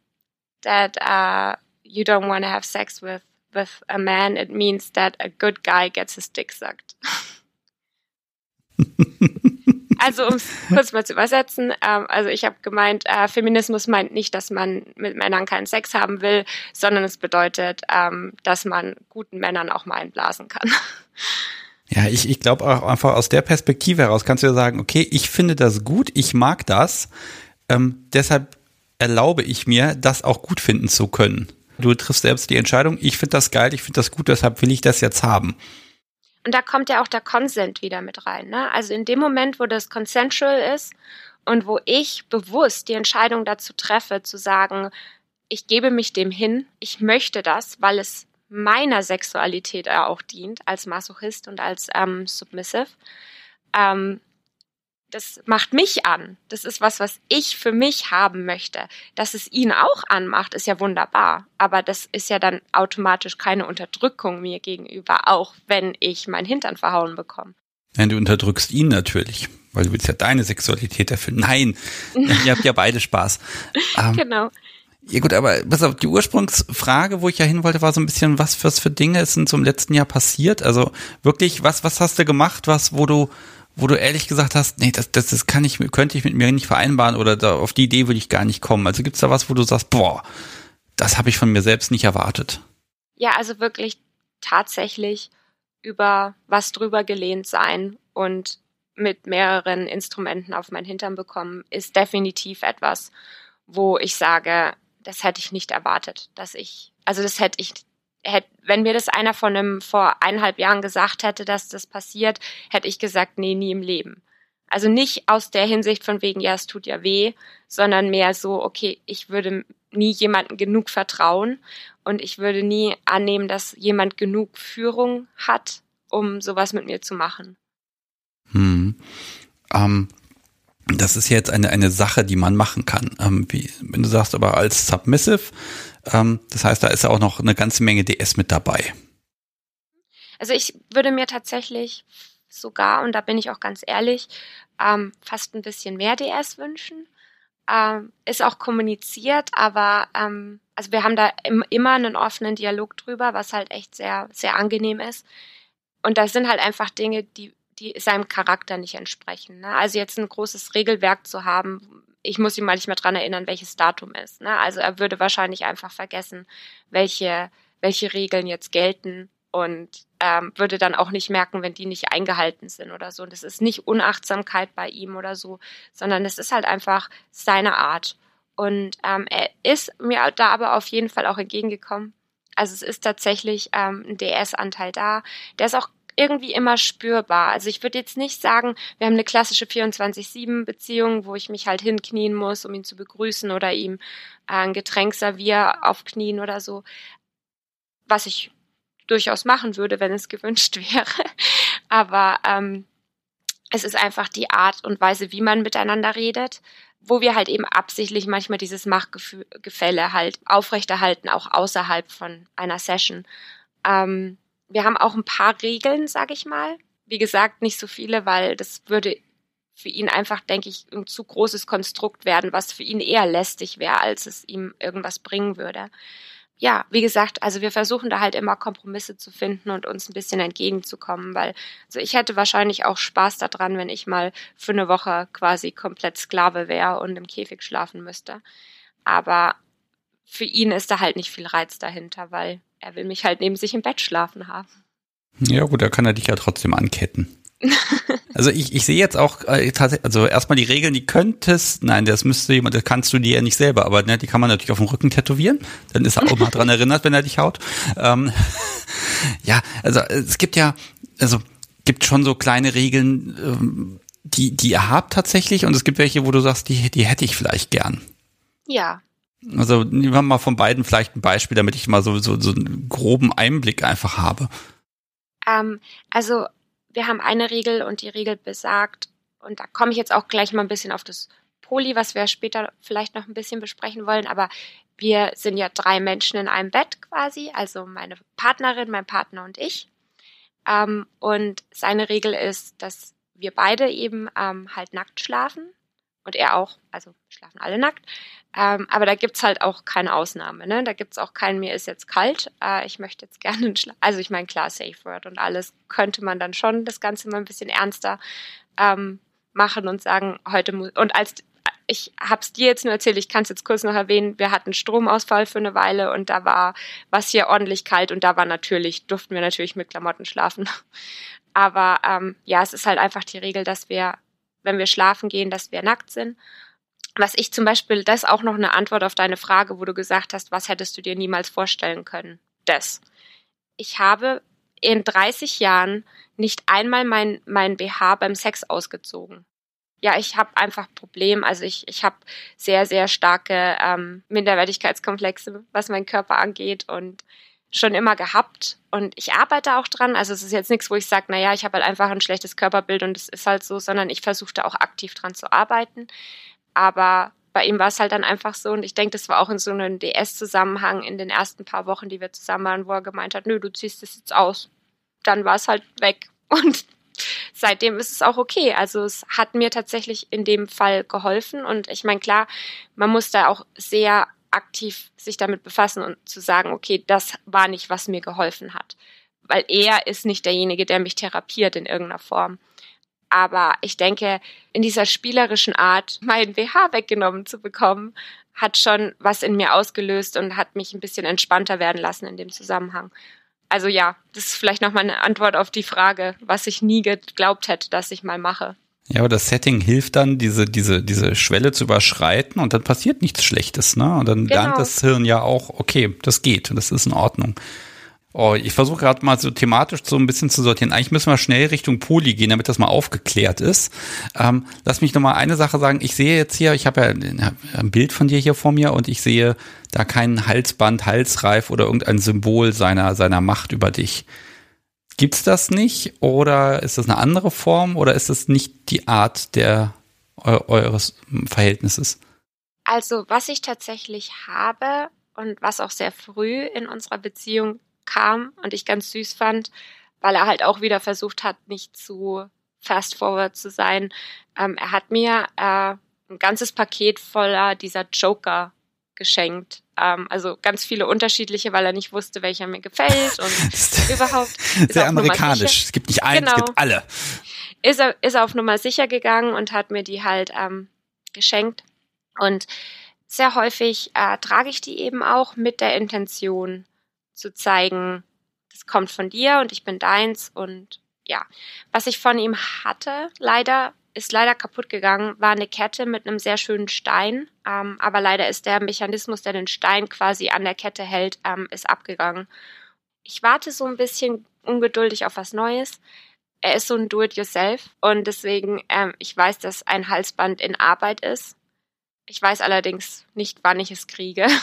that uh, you don't want to have sex with with a man. It means that a good guy gets his dick sucked. Also um es kurz mal zu übersetzen, ähm, also ich habe gemeint, äh, Feminismus meint nicht, dass man mit Männern keinen Sex haben will, sondern es bedeutet, ähm, dass man guten Männern auch mal einblasen kann. Ja, ich, ich glaube auch einfach aus der Perspektive heraus kannst du ja sagen, okay, ich finde das gut, ich mag das, ähm, deshalb erlaube ich mir, das auch gut finden zu können. Du triffst selbst die Entscheidung, ich finde das geil, ich finde das gut, deshalb will ich das jetzt haben. Und da kommt ja auch der Consent wieder mit rein. Ne? Also in dem Moment, wo das consensual ist und wo ich bewusst die Entscheidung dazu treffe, zu sagen, ich gebe mich dem hin, ich möchte das, weil es meiner Sexualität auch dient, als Masochist und als ähm, Submissive, ähm, das macht mich an. Das ist was, was ich für mich haben möchte. Dass es ihn auch anmacht, ist ja wunderbar. Aber das ist ja dann automatisch keine Unterdrückung mir gegenüber, auch wenn ich mein Hintern verhauen bekomme. Nein, du unterdrückst ihn natürlich, weil du willst ja deine Sexualität erfüllen. Nein, ihr habt ja beide Spaß. Ähm, genau. Ja gut, aber pass auf, die Ursprungsfrage, wo ich ja hin wollte, war so ein bisschen, was, was für Dinge sind so im letzten Jahr passiert? Also wirklich, was, was hast du gemacht, was, wo du wo du ehrlich gesagt hast, nee, das, das, das kann ich, könnte ich mit mir nicht vereinbaren oder da, auf die Idee würde ich gar nicht kommen. Also gibt's da was, wo du sagst, boah, das habe ich von mir selbst nicht erwartet? Ja, also wirklich tatsächlich über was drüber gelehnt sein und mit mehreren Instrumenten auf mein Hintern bekommen, ist definitiv etwas, wo ich sage, das hätte ich nicht erwartet, dass ich, also das hätte ich wenn mir das einer von einem vor eineinhalb Jahren gesagt hätte, dass das passiert, hätte ich gesagt, nee, nie im Leben. Also nicht aus der Hinsicht von wegen, ja, es tut ja weh, sondern mehr so, okay, ich würde nie jemandem genug vertrauen und ich würde nie annehmen, dass jemand genug Führung hat, um sowas mit mir zu machen. Hm. Ähm, das ist jetzt eine, eine Sache, die man machen kann. Ähm, wie, wenn du sagst, aber als Submissive, ähm, das heißt, da ist ja auch noch eine ganze Menge DS mit dabei. Also ich würde mir tatsächlich sogar, und da bin ich auch ganz ehrlich, ähm, fast ein bisschen mehr DS wünschen. Ähm, ist auch kommuniziert, aber ähm, also wir haben da im, immer einen offenen Dialog drüber, was halt echt sehr, sehr angenehm ist. Und da sind halt einfach Dinge, die, die seinem Charakter nicht entsprechen. Ne? Also jetzt ein großes Regelwerk zu haben, ich muss ihn manchmal dran erinnern, welches Datum ist. Ne? Also er würde wahrscheinlich einfach vergessen, welche, welche Regeln jetzt gelten und ähm, würde dann auch nicht merken, wenn die nicht eingehalten sind oder so. Und das ist nicht Unachtsamkeit bei ihm oder so, sondern es ist halt einfach seine Art. Und ähm, er ist mir da aber auf jeden Fall auch entgegengekommen. Also es ist tatsächlich ähm, ein DS-Anteil da. Der ist auch irgendwie immer spürbar. Also ich würde jetzt nicht sagen, wir haben eine klassische 24-7-Beziehung, wo ich mich halt hinknien muss, um ihn zu begrüßen oder ihm äh, ein Getränk serviere auf Knien oder so. Was ich durchaus machen würde, wenn es gewünscht wäre. Aber ähm, es ist einfach die Art und Weise, wie man miteinander redet, wo wir halt eben absichtlich manchmal dieses Machtgefälle halt aufrechterhalten, auch außerhalb von einer Session. Ähm, wir haben auch ein paar Regeln, sag ich mal. Wie gesagt, nicht so viele, weil das würde für ihn einfach, denke ich, ein zu großes Konstrukt werden, was für ihn eher lästig wäre, als es ihm irgendwas bringen würde. Ja, wie gesagt, also wir versuchen da halt immer Kompromisse zu finden und uns ein bisschen entgegenzukommen, weil also ich hätte wahrscheinlich auch Spaß daran, wenn ich mal für eine Woche quasi komplett Sklave wäre und im Käfig schlafen müsste. Aber für ihn ist da halt nicht viel Reiz dahinter, weil er will mich halt neben sich im Bett schlafen haben. Ja gut, da kann er dich ja trotzdem anketten. also ich, ich sehe jetzt auch äh, also erstmal die Regeln, die könntest, nein, das müsste jemand, das kannst du dir ja nicht selber, aber ne, die kann man natürlich auf dem Rücken tätowieren. Dann ist er auch mal dran erinnert, wenn er dich haut. Ähm, ja, also es gibt ja, also gibt schon so kleine Regeln, ähm, die, die ihr habt tatsächlich und es gibt welche, wo du sagst, die, die hätte ich vielleicht gern. Ja, also nehmen wir mal von beiden vielleicht ein Beispiel, damit ich mal so, so, so einen groben Einblick einfach habe. Ähm, also wir haben eine Regel und die Regel besagt, und da komme ich jetzt auch gleich mal ein bisschen auf das Poli, was wir später vielleicht noch ein bisschen besprechen wollen, aber wir sind ja drei Menschen in einem Bett quasi, also meine Partnerin, mein Partner und ich. Ähm, und seine Regel ist, dass wir beide eben ähm, halt nackt schlafen und er auch, also schlafen alle nackt. Ähm, aber da gibt's halt auch keine Ausnahme. Ne? Da gibt's auch keinen, mir ist jetzt kalt, äh, ich möchte jetzt gerne Schla Also ich meine, klar, Safe Word und alles könnte man dann schon das Ganze mal ein bisschen ernster ähm, machen und sagen, heute muss. Und als ich hab's dir jetzt nur erzählt, ich kann es jetzt kurz noch erwähnen, wir hatten Stromausfall für eine Weile und da war was hier ordentlich kalt und da war natürlich, durften wir natürlich mit Klamotten schlafen. Aber ähm, ja, es ist halt einfach die Regel, dass wir, wenn wir schlafen gehen, dass wir nackt sind was ich zum Beispiel, das ist auch noch eine Antwort auf deine Frage, wo du gesagt hast, was hättest du dir niemals vorstellen können? Das. Ich habe in 30 Jahren nicht einmal mein, mein BH beim Sex ausgezogen. Ja, ich habe einfach Problem. Also ich, ich habe sehr, sehr starke ähm, Minderwertigkeitskomplexe, was mein Körper angeht und schon immer gehabt. Und ich arbeite auch dran. Also es ist jetzt nichts, wo ich sage, naja, ich habe halt einfach ein schlechtes Körperbild und es ist halt so, sondern ich versuche da auch aktiv dran zu arbeiten. Aber bei ihm war es halt dann einfach so und ich denke, das war auch in so einem DS-Zusammenhang in den ersten paar Wochen, die wir zusammen waren, wo er gemeint hat, nö, du ziehst es jetzt aus. Dann war es halt weg und seitdem ist es auch okay. Also es hat mir tatsächlich in dem Fall geholfen und ich meine, klar, man muss da auch sehr aktiv sich damit befassen und zu sagen, okay, das war nicht, was mir geholfen hat. Weil er ist nicht derjenige, der mich therapiert in irgendeiner Form. Aber ich denke, in dieser spielerischen Art, meinen WH weggenommen zu bekommen, hat schon was in mir ausgelöst und hat mich ein bisschen entspannter werden lassen in dem Zusammenhang. Also ja, das ist vielleicht nochmal eine Antwort auf die Frage, was ich nie geglaubt hätte, dass ich mal mache. Ja, aber das Setting hilft dann, diese, diese, diese Schwelle zu überschreiten und dann passiert nichts Schlechtes, ne? Und dann genau. lernt das Hirn ja auch, okay, das geht und das ist in Ordnung. Oh, ich versuche gerade mal so thematisch so ein bisschen zu sortieren. Eigentlich müssen wir schnell Richtung Poli gehen, damit das mal aufgeklärt ist. Ähm, lass mich noch mal eine Sache sagen. Ich sehe jetzt hier, ich habe ja ein Bild von dir hier vor mir und ich sehe da kein Halsband, Halsreif oder irgendein Symbol seiner, seiner Macht über dich. Gibt's das nicht oder ist das eine andere Form oder ist das nicht die Art der eures Verhältnisses? Also, was ich tatsächlich habe und was auch sehr früh in unserer Beziehung kam und ich ganz süß fand, weil er halt auch wieder versucht hat, nicht zu fast forward zu sein. Ähm, er hat mir äh, ein ganzes Paket voller dieser Joker geschenkt. Ähm, also ganz viele unterschiedliche, weil er nicht wusste, welcher mir gefällt und überhaupt. Sehr amerikanisch. Es gibt nicht einen, genau. es gibt alle. Ist er, ist er auf Nummer sicher gegangen und hat mir die halt ähm, geschenkt. Und sehr häufig äh, trage ich die eben auch mit der Intention, zu zeigen, das kommt von dir und ich bin deins und ja, was ich von ihm hatte, leider ist leider kaputt gegangen, war eine Kette mit einem sehr schönen Stein. Ähm, aber leider ist der Mechanismus, der den Stein quasi an der Kette hält, ähm, ist abgegangen. Ich warte so ein bisschen ungeduldig auf was Neues. Er ist so ein Do-it-yourself und deswegen, ähm, ich weiß, dass ein Halsband in Arbeit ist. Ich weiß allerdings nicht, wann ich es kriege.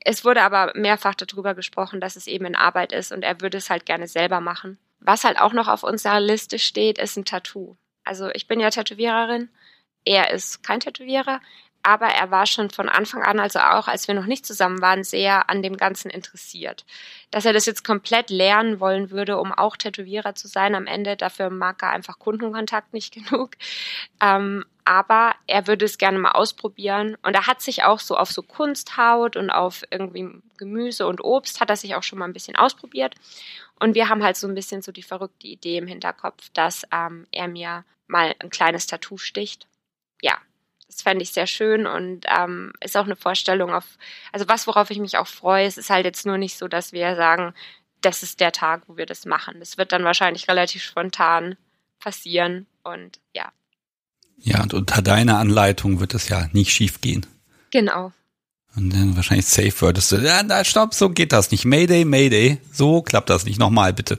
Es wurde aber mehrfach darüber gesprochen, dass es eben in Arbeit ist und er würde es halt gerne selber machen. Was halt auch noch auf unserer Liste steht, ist ein Tattoo. Also ich bin ja Tätowiererin, er ist kein Tätowierer, aber er war schon von Anfang an, also auch als wir noch nicht zusammen waren, sehr an dem Ganzen interessiert. Dass er das jetzt komplett lernen wollen würde, um auch Tätowierer zu sein am Ende, dafür mag er einfach Kundenkontakt nicht genug. Ähm, aber er würde es gerne mal ausprobieren. Und er hat sich auch so auf so Kunsthaut und auf irgendwie Gemüse und Obst hat er sich auch schon mal ein bisschen ausprobiert. Und wir haben halt so ein bisschen so die verrückte Idee im Hinterkopf, dass ähm, er mir mal ein kleines Tattoo sticht. Ja, das fände ich sehr schön und ähm, ist auch eine Vorstellung auf, also was, worauf ich mich auch freue. Es ist halt jetzt nur nicht so, dass wir sagen, das ist der Tag, wo wir das machen. Das wird dann wahrscheinlich relativ spontan passieren und ja. Ja, und unter deiner Anleitung wird es ja nicht schief gehen. Genau. Und dann wahrscheinlich safe würdest du, ja, na, stopp, so geht das nicht. Mayday, Mayday. So klappt das nicht. Nochmal, bitte.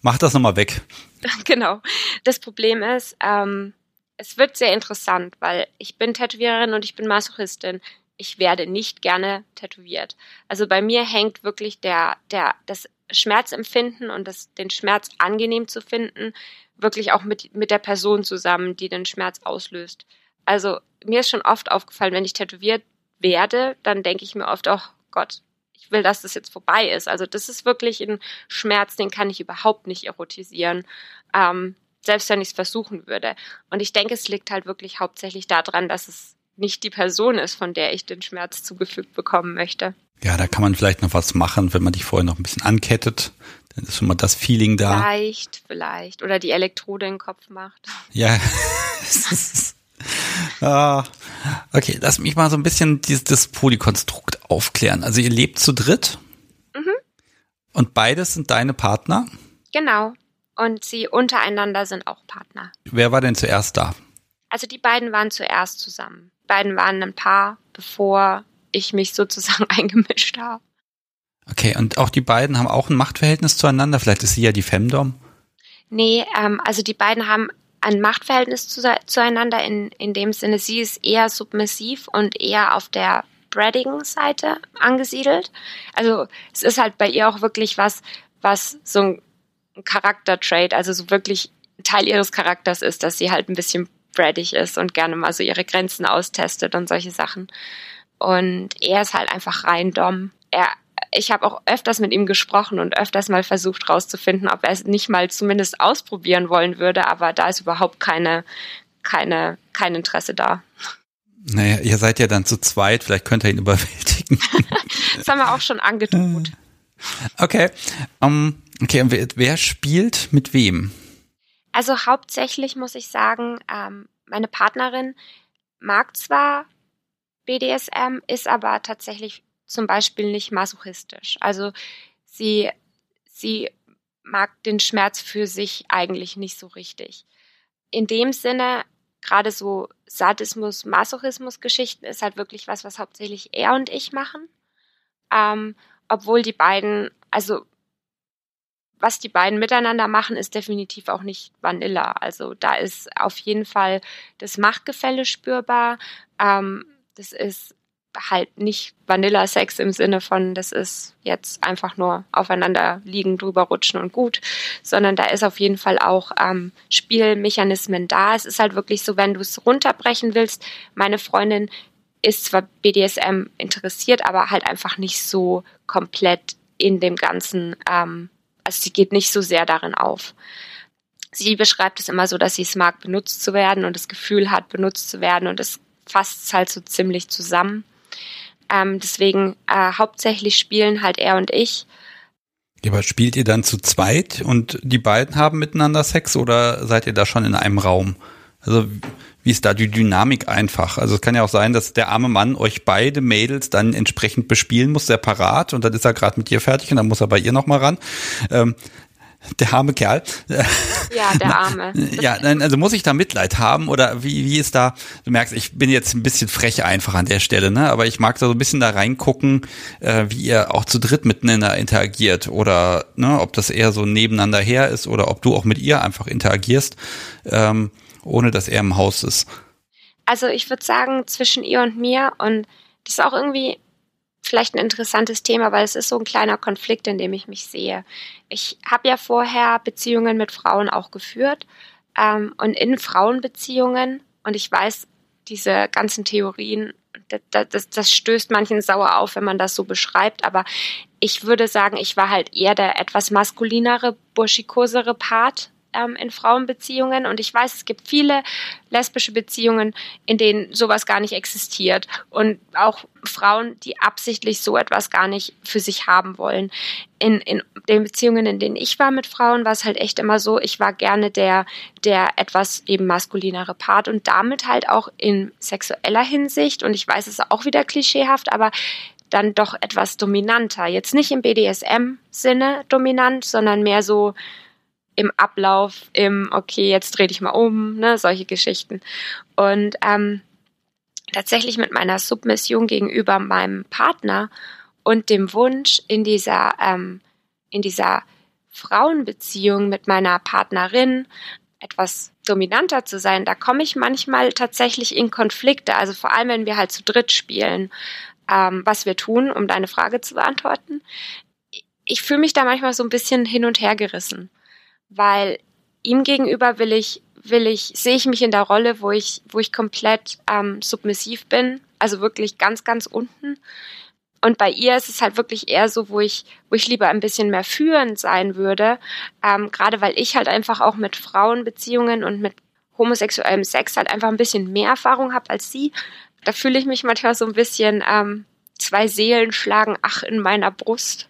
Mach das nochmal weg. Genau. Das Problem ist, ähm, es wird sehr interessant, weil ich bin Tätowiererin und ich bin Masochistin. Ich werde nicht gerne tätowiert. Also bei mir hängt wirklich der, der, das Schmerzempfinden und das, den Schmerz angenehm zu finden, wirklich auch mit, mit der Person zusammen, die den Schmerz auslöst. Also mir ist schon oft aufgefallen, wenn ich tätowiert werde, dann denke ich mir oft, oh Gott, ich will, dass das jetzt vorbei ist. Also das ist wirklich ein Schmerz, den kann ich überhaupt nicht erotisieren. Ähm, selbst wenn ich es versuchen würde. Und ich denke, es liegt halt wirklich hauptsächlich daran, dass es nicht die Person ist, von der ich den Schmerz zugefügt bekommen möchte. Ja, da kann man vielleicht noch was machen, wenn man dich vorher noch ein bisschen ankettet. Dann ist schon mal das Feeling da. Vielleicht, vielleicht. Oder die Elektrode in den Kopf macht. Ja. ah, okay, lass mich mal so ein bisschen dieses das Polykonstrukt aufklären. Also ihr lebt zu dritt. Mhm. Und beides sind deine Partner? Genau. Und sie untereinander sind auch Partner. Wer war denn zuerst da? Also die beiden waren zuerst zusammen. Die beiden waren ein Paar, bevor ich mich sozusagen eingemischt habe. Okay, und auch die beiden haben auch ein Machtverhältnis zueinander? Vielleicht ist sie ja die Femdom? Nee, ähm, also die beiden haben ein Machtverhältnis zu, zueinander in, in dem Sinne, sie ist eher submissiv und eher auf der Breadigen-Seite angesiedelt. Also es ist halt bei ihr auch wirklich was, was so ein Charaktertrait, also so wirklich Teil ihres Charakters ist, dass sie halt ein bisschen braddig ist und gerne mal so ihre Grenzen austestet und solche Sachen. Und er ist halt einfach rein dumm. Er, ich habe auch öfters mit ihm gesprochen und öfters mal versucht rauszufinden, ob er es nicht mal zumindest ausprobieren wollen würde, aber da ist überhaupt keine, keine, kein Interesse da. Naja, ihr seid ja dann zu zweit, vielleicht könnt ihr ihn überwältigen. das haben wir auch schon angetut. Okay. Um, okay, und wer, wer spielt mit wem? Also hauptsächlich muss ich sagen, ähm, meine Partnerin mag zwar BDSM, ist aber tatsächlich zum Beispiel nicht masochistisch. Also sie, sie mag den Schmerz für sich eigentlich nicht so richtig. In dem Sinne, gerade so Sadismus, Masochismus-Geschichten ist halt wirklich was, was hauptsächlich er und ich machen. Ähm, obwohl die beiden, also was die beiden miteinander machen, ist definitiv auch nicht Vanilla. Also da ist auf jeden Fall das Machtgefälle spürbar. Ähm, das ist halt nicht Vanilla-Sex im Sinne von, das ist jetzt einfach nur aufeinander liegen, drüber rutschen und gut, sondern da ist auf jeden Fall auch ähm, Spielmechanismen da. Es ist halt wirklich so, wenn du es runterbrechen willst, meine Freundin ist zwar BDSM interessiert, aber halt einfach nicht so komplett in dem Ganzen, ähm, also sie geht nicht so sehr darin auf. Sie beschreibt es immer so, dass sie es mag, benutzt zu werden und das Gefühl hat, benutzt zu werden und das fasst es halt so ziemlich zusammen. Ähm, deswegen äh, hauptsächlich spielen halt er und ich. Aber spielt ihr dann zu zweit und die beiden haben miteinander Sex oder seid ihr da schon in einem Raum? Also wie ist da die Dynamik einfach? Also es kann ja auch sein, dass der arme Mann euch beide Mädels dann entsprechend bespielen muss, separat und dann ist er gerade mit dir fertig und dann muss er bei ihr nochmal ran. Ähm, der arme Kerl. Ja, der arme. Ja, also muss ich da Mitleid haben oder wie, wie ist da, du merkst, ich bin jetzt ein bisschen frech einfach an der Stelle, ne? aber ich mag da so ein bisschen da reingucken, äh, wie ihr auch zu dritt miteinander interagiert oder ne, ob das eher so nebeneinander her ist oder ob du auch mit ihr einfach interagierst. Ähm, ohne dass er im Haus ist? Also ich würde sagen, zwischen ihr und mir und das ist auch irgendwie vielleicht ein interessantes Thema, weil es ist so ein kleiner Konflikt, in dem ich mich sehe. Ich habe ja vorher Beziehungen mit Frauen auch geführt ähm, und in Frauenbeziehungen. Und ich weiß, diese ganzen Theorien, das, das, das stößt manchen sauer auf, wenn man das so beschreibt, aber ich würde sagen, ich war halt eher der etwas maskulinere, burschikosere Part ähm, in Frauenbeziehungen. Und ich weiß, es gibt viele lesbische Beziehungen, in denen sowas gar nicht existiert. Und auch Frauen, die absichtlich so etwas gar nicht für sich haben wollen. In, in den Beziehungen, in denen ich war mit Frauen, war es halt echt immer so, ich war gerne der, der etwas eben maskulinere Part und damit halt auch in sexueller Hinsicht. Und ich weiß, es ist auch wieder klischeehaft, aber dann doch etwas dominanter. Jetzt nicht im BDSM-Sinne dominant, sondern mehr so im Ablauf, im okay, jetzt dreh dich mal um, ne, solche Geschichten. Und ähm, tatsächlich mit meiner Submission gegenüber meinem Partner und dem Wunsch in dieser ähm, in dieser Frauenbeziehung mit meiner Partnerin etwas dominanter zu sein, da komme ich manchmal tatsächlich in Konflikte. Also vor allem, wenn wir halt zu dritt spielen, ähm, was wir tun, um deine Frage zu beantworten. Ich fühle mich da manchmal so ein bisschen hin und her gerissen weil ihm gegenüber will ich, will ich, sehe ich mich in der Rolle, wo ich, wo ich komplett ähm, submissiv bin, also wirklich ganz, ganz unten. Und bei ihr ist es halt wirklich eher so, wo ich, wo ich lieber ein bisschen mehr führend sein würde, ähm, gerade weil ich halt einfach auch mit Frauenbeziehungen und mit homosexuellem Sex halt einfach ein bisschen mehr Erfahrung habe als sie. Da fühle ich mich manchmal so ein bisschen ähm, zwei Seelen schlagen ach in meiner Brust.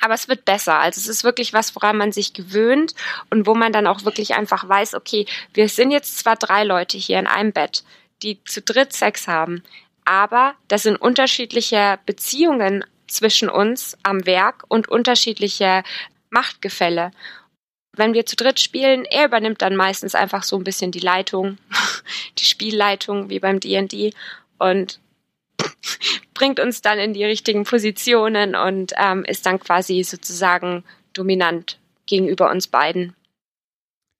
Aber es wird besser. Also es ist wirklich was, woran man sich gewöhnt und wo man dann auch wirklich einfach weiß, okay, wir sind jetzt zwar drei Leute hier in einem Bett, die zu dritt Sex haben, aber das sind unterschiedliche Beziehungen zwischen uns am Werk und unterschiedliche Machtgefälle. Wenn wir zu dritt spielen, er übernimmt dann meistens einfach so ein bisschen die Leitung, die Spielleitung wie beim D&D und bringt uns dann in die richtigen Positionen und ähm, ist dann quasi sozusagen dominant gegenüber uns beiden.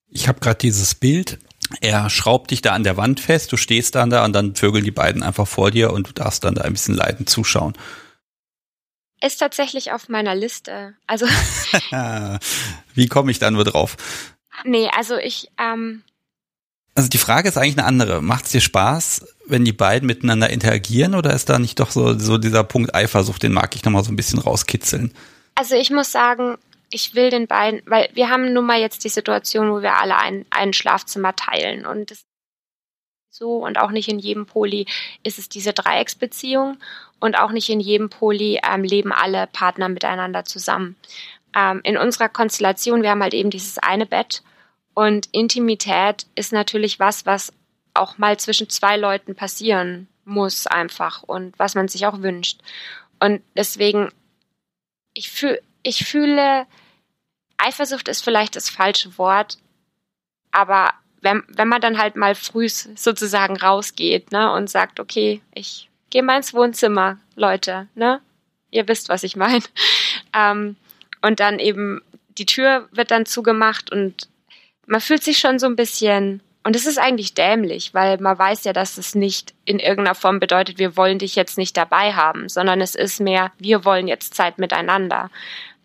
Ich habe gerade dieses Bild. Er schraubt dich da an der Wand fest, du stehst dann da und dann vögeln die beiden einfach vor dir und du darfst dann da ein bisschen leiden zuschauen. Ist tatsächlich auf meiner Liste. Also wie komme ich dann nur drauf? Nee, also ich ähm, also die Frage ist eigentlich eine andere. Macht es dir Spaß, wenn die beiden miteinander interagieren oder ist da nicht doch so, so dieser Punkt Eifersucht, den mag ich nochmal so ein bisschen rauskitzeln? Also ich muss sagen, ich will den beiden, weil wir haben nun mal jetzt die Situation, wo wir alle ein, ein Schlafzimmer teilen und das so und auch nicht in jedem Poli ist es diese Dreiecksbeziehung und auch nicht in jedem Poli ähm, leben alle Partner miteinander zusammen. Ähm, in unserer Konstellation, wir haben halt eben dieses eine Bett und Intimität ist natürlich was, was auch mal zwischen zwei Leuten passieren muss einfach und was man sich auch wünscht. Und deswegen, ich, fühl, ich fühle, Eifersucht ist vielleicht das falsche Wort, aber wenn, wenn man dann halt mal früh sozusagen rausgeht, ne, und sagt, okay, ich gehe mal ins Wohnzimmer, Leute, ne? Ihr wisst, was ich meine. Ähm, und dann eben die Tür wird dann zugemacht und man fühlt sich schon so ein bisschen, und es ist eigentlich dämlich, weil man weiß ja, dass es nicht in irgendeiner Form bedeutet, wir wollen dich jetzt nicht dabei haben, sondern es ist mehr, wir wollen jetzt Zeit miteinander.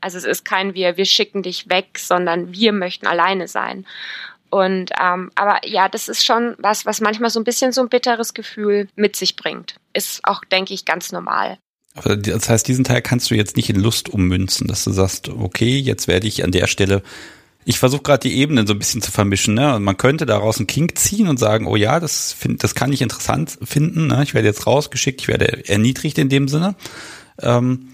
Also es ist kein wir, wir schicken dich weg, sondern wir möchten alleine sein. Und ähm, aber ja, das ist schon was, was manchmal so ein bisschen so ein bitteres Gefühl mit sich bringt. Ist auch, denke ich, ganz normal. Das heißt, diesen Teil kannst du jetzt nicht in Lust ummünzen, dass du sagst, okay, jetzt werde ich an der Stelle ich versuche gerade die Ebenen so ein bisschen zu vermischen. Ne? Und man könnte daraus einen Kink ziehen und sagen, oh ja, das, find, das kann ich interessant finden. Ne? Ich werde jetzt rausgeschickt, ich werde erniedrigt in dem Sinne. Ähm,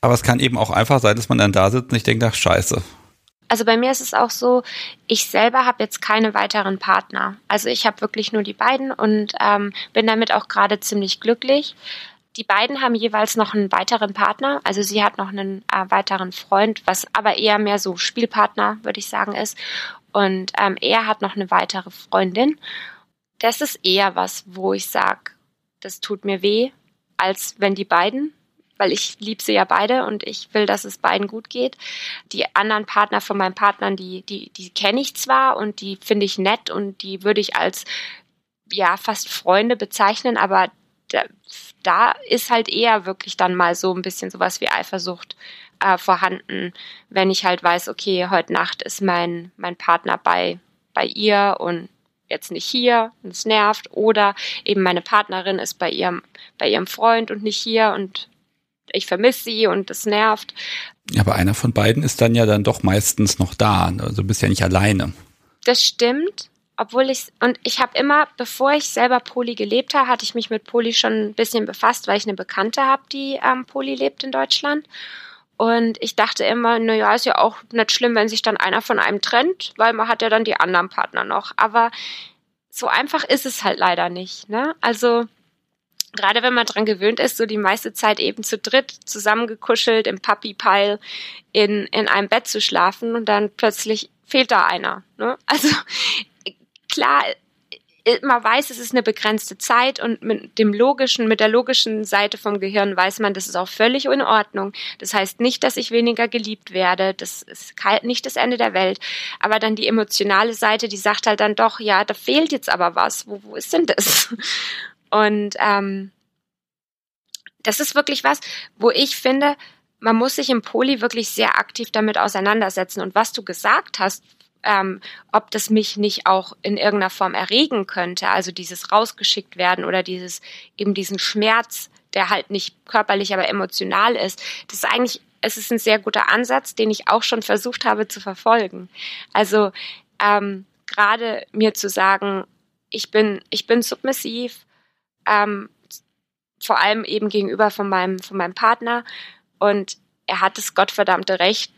aber es kann eben auch einfach sein, dass man dann da sitzt und ich denke, ach scheiße. Also bei mir ist es auch so, ich selber habe jetzt keine weiteren Partner. Also ich habe wirklich nur die beiden und ähm, bin damit auch gerade ziemlich glücklich. Die beiden haben jeweils noch einen weiteren Partner. Also sie hat noch einen äh, weiteren Freund, was aber eher mehr so Spielpartner, würde ich sagen, ist. Und ähm, er hat noch eine weitere Freundin. Das ist eher was, wo ich sage, das tut mir weh, als wenn die beiden weil ich liebe sie ja beide und ich will, dass es beiden gut geht. Die anderen Partner von meinen Partnern, die, die, die kenne ich zwar und die finde ich nett und die würde ich als ja fast Freunde bezeichnen, aber da, da ist halt eher wirklich dann mal so ein bisschen sowas wie Eifersucht äh, vorhanden, wenn ich halt weiß, okay, heute Nacht ist mein, mein Partner bei, bei ihr und jetzt nicht hier und es nervt oder eben meine Partnerin ist bei ihrem bei ihrem Freund und nicht hier und ich vermisse sie und es nervt. Ja, aber einer von beiden ist dann ja dann doch meistens noch da. Also du bist ja nicht alleine. Das stimmt. Obwohl ich, und ich habe immer, bevor ich selber Poli gelebt habe, hatte ich mich mit Poli schon ein bisschen befasst, weil ich eine Bekannte habe, die ähm, Poli lebt in Deutschland. Und ich dachte immer, naja, ist ja auch nicht schlimm, wenn sich dann einer von einem trennt, weil man hat ja dann die anderen Partner noch. Aber so einfach ist es halt leider nicht. Ne? Also gerade wenn man dran gewöhnt ist, so die meiste Zeit eben zu dritt zusammengekuschelt im Puppy-Pile in, in einem Bett zu schlafen und dann plötzlich fehlt da einer. Ne? Also klar, man weiß, es ist eine begrenzte Zeit und mit dem logischen, mit der logischen Seite vom Gehirn weiß man, das ist auch völlig in Ordnung. Das heißt nicht, dass ich weniger geliebt werde. Das ist nicht das Ende der Welt. Aber dann die emotionale Seite, die sagt halt dann doch, ja, da fehlt jetzt aber was. Wo, wo ist denn das? Und ähm, das ist wirklich was, wo ich finde, man muss sich im Poli wirklich sehr aktiv damit auseinandersetzen. Und was du gesagt hast, ähm, ob das mich nicht auch in irgendeiner Form erregen könnte, also dieses rausgeschickt werden oder dieses eben diesen Schmerz, der halt nicht körperlich, aber emotional ist, das ist eigentlich, es ist ein sehr guter Ansatz, den ich auch schon versucht habe zu verfolgen. Also ähm, gerade mir zu sagen, ich bin, ich bin submissiv, ähm, vor allem eben gegenüber von meinem, von meinem Partner. Und er hat das gottverdammte Recht,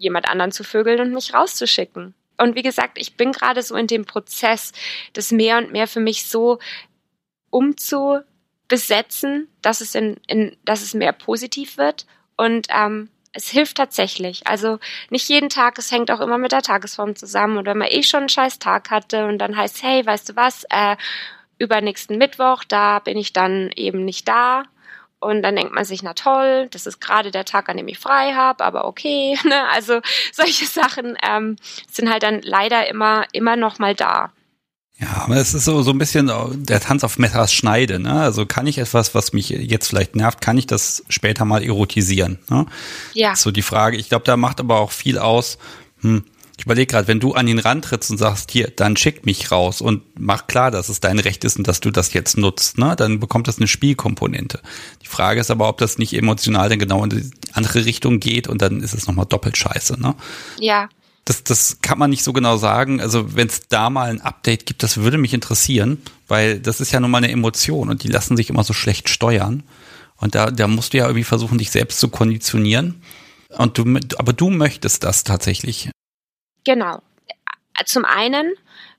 jemand anderen zu vögeln und mich rauszuschicken. Und wie gesagt, ich bin gerade so in dem Prozess, das mehr und mehr für mich so umzubesetzen, dass es in, in dass es mehr positiv wird. Und ähm, es hilft tatsächlich. Also nicht jeden Tag, es hängt auch immer mit der Tagesform zusammen. Und wenn man eh schon einen scheiß Tag hatte und dann heißt, hey, weißt du was, äh, übernächsten Mittwoch, da bin ich dann eben nicht da. Und dann denkt man sich, na toll, das ist gerade der Tag, an dem ich frei habe, aber okay. Ne? Also solche Sachen ähm, sind halt dann leider immer, immer noch mal da. Ja, aber es ist so, so ein bisschen der Tanz auf Messers Schneide. Ne? Also kann ich etwas, was mich jetzt vielleicht nervt, kann ich das später mal erotisieren? Ne? Ja. So die Frage. Ich glaube, da macht aber auch viel aus, hm, ich überlege gerade, wenn du an ihn rantrittst und sagst, hier, dann schick mich raus und mach klar, dass es dein Recht ist und dass du das jetzt nutzt, ne, dann bekommt das eine Spielkomponente. Die Frage ist aber, ob das nicht emotional dann genau in die andere Richtung geht und dann ist es nochmal doppelt scheiße, ne? Ja. Das, das kann man nicht so genau sagen. Also wenn es da mal ein Update gibt, das würde mich interessieren, weil das ist ja nun mal eine Emotion und die lassen sich immer so schlecht steuern. Und da, da musst du ja irgendwie versuchen, dich selbst zu konditionieren. Und du, aber du möchtest das tatsächlich. Genau. Zum einen,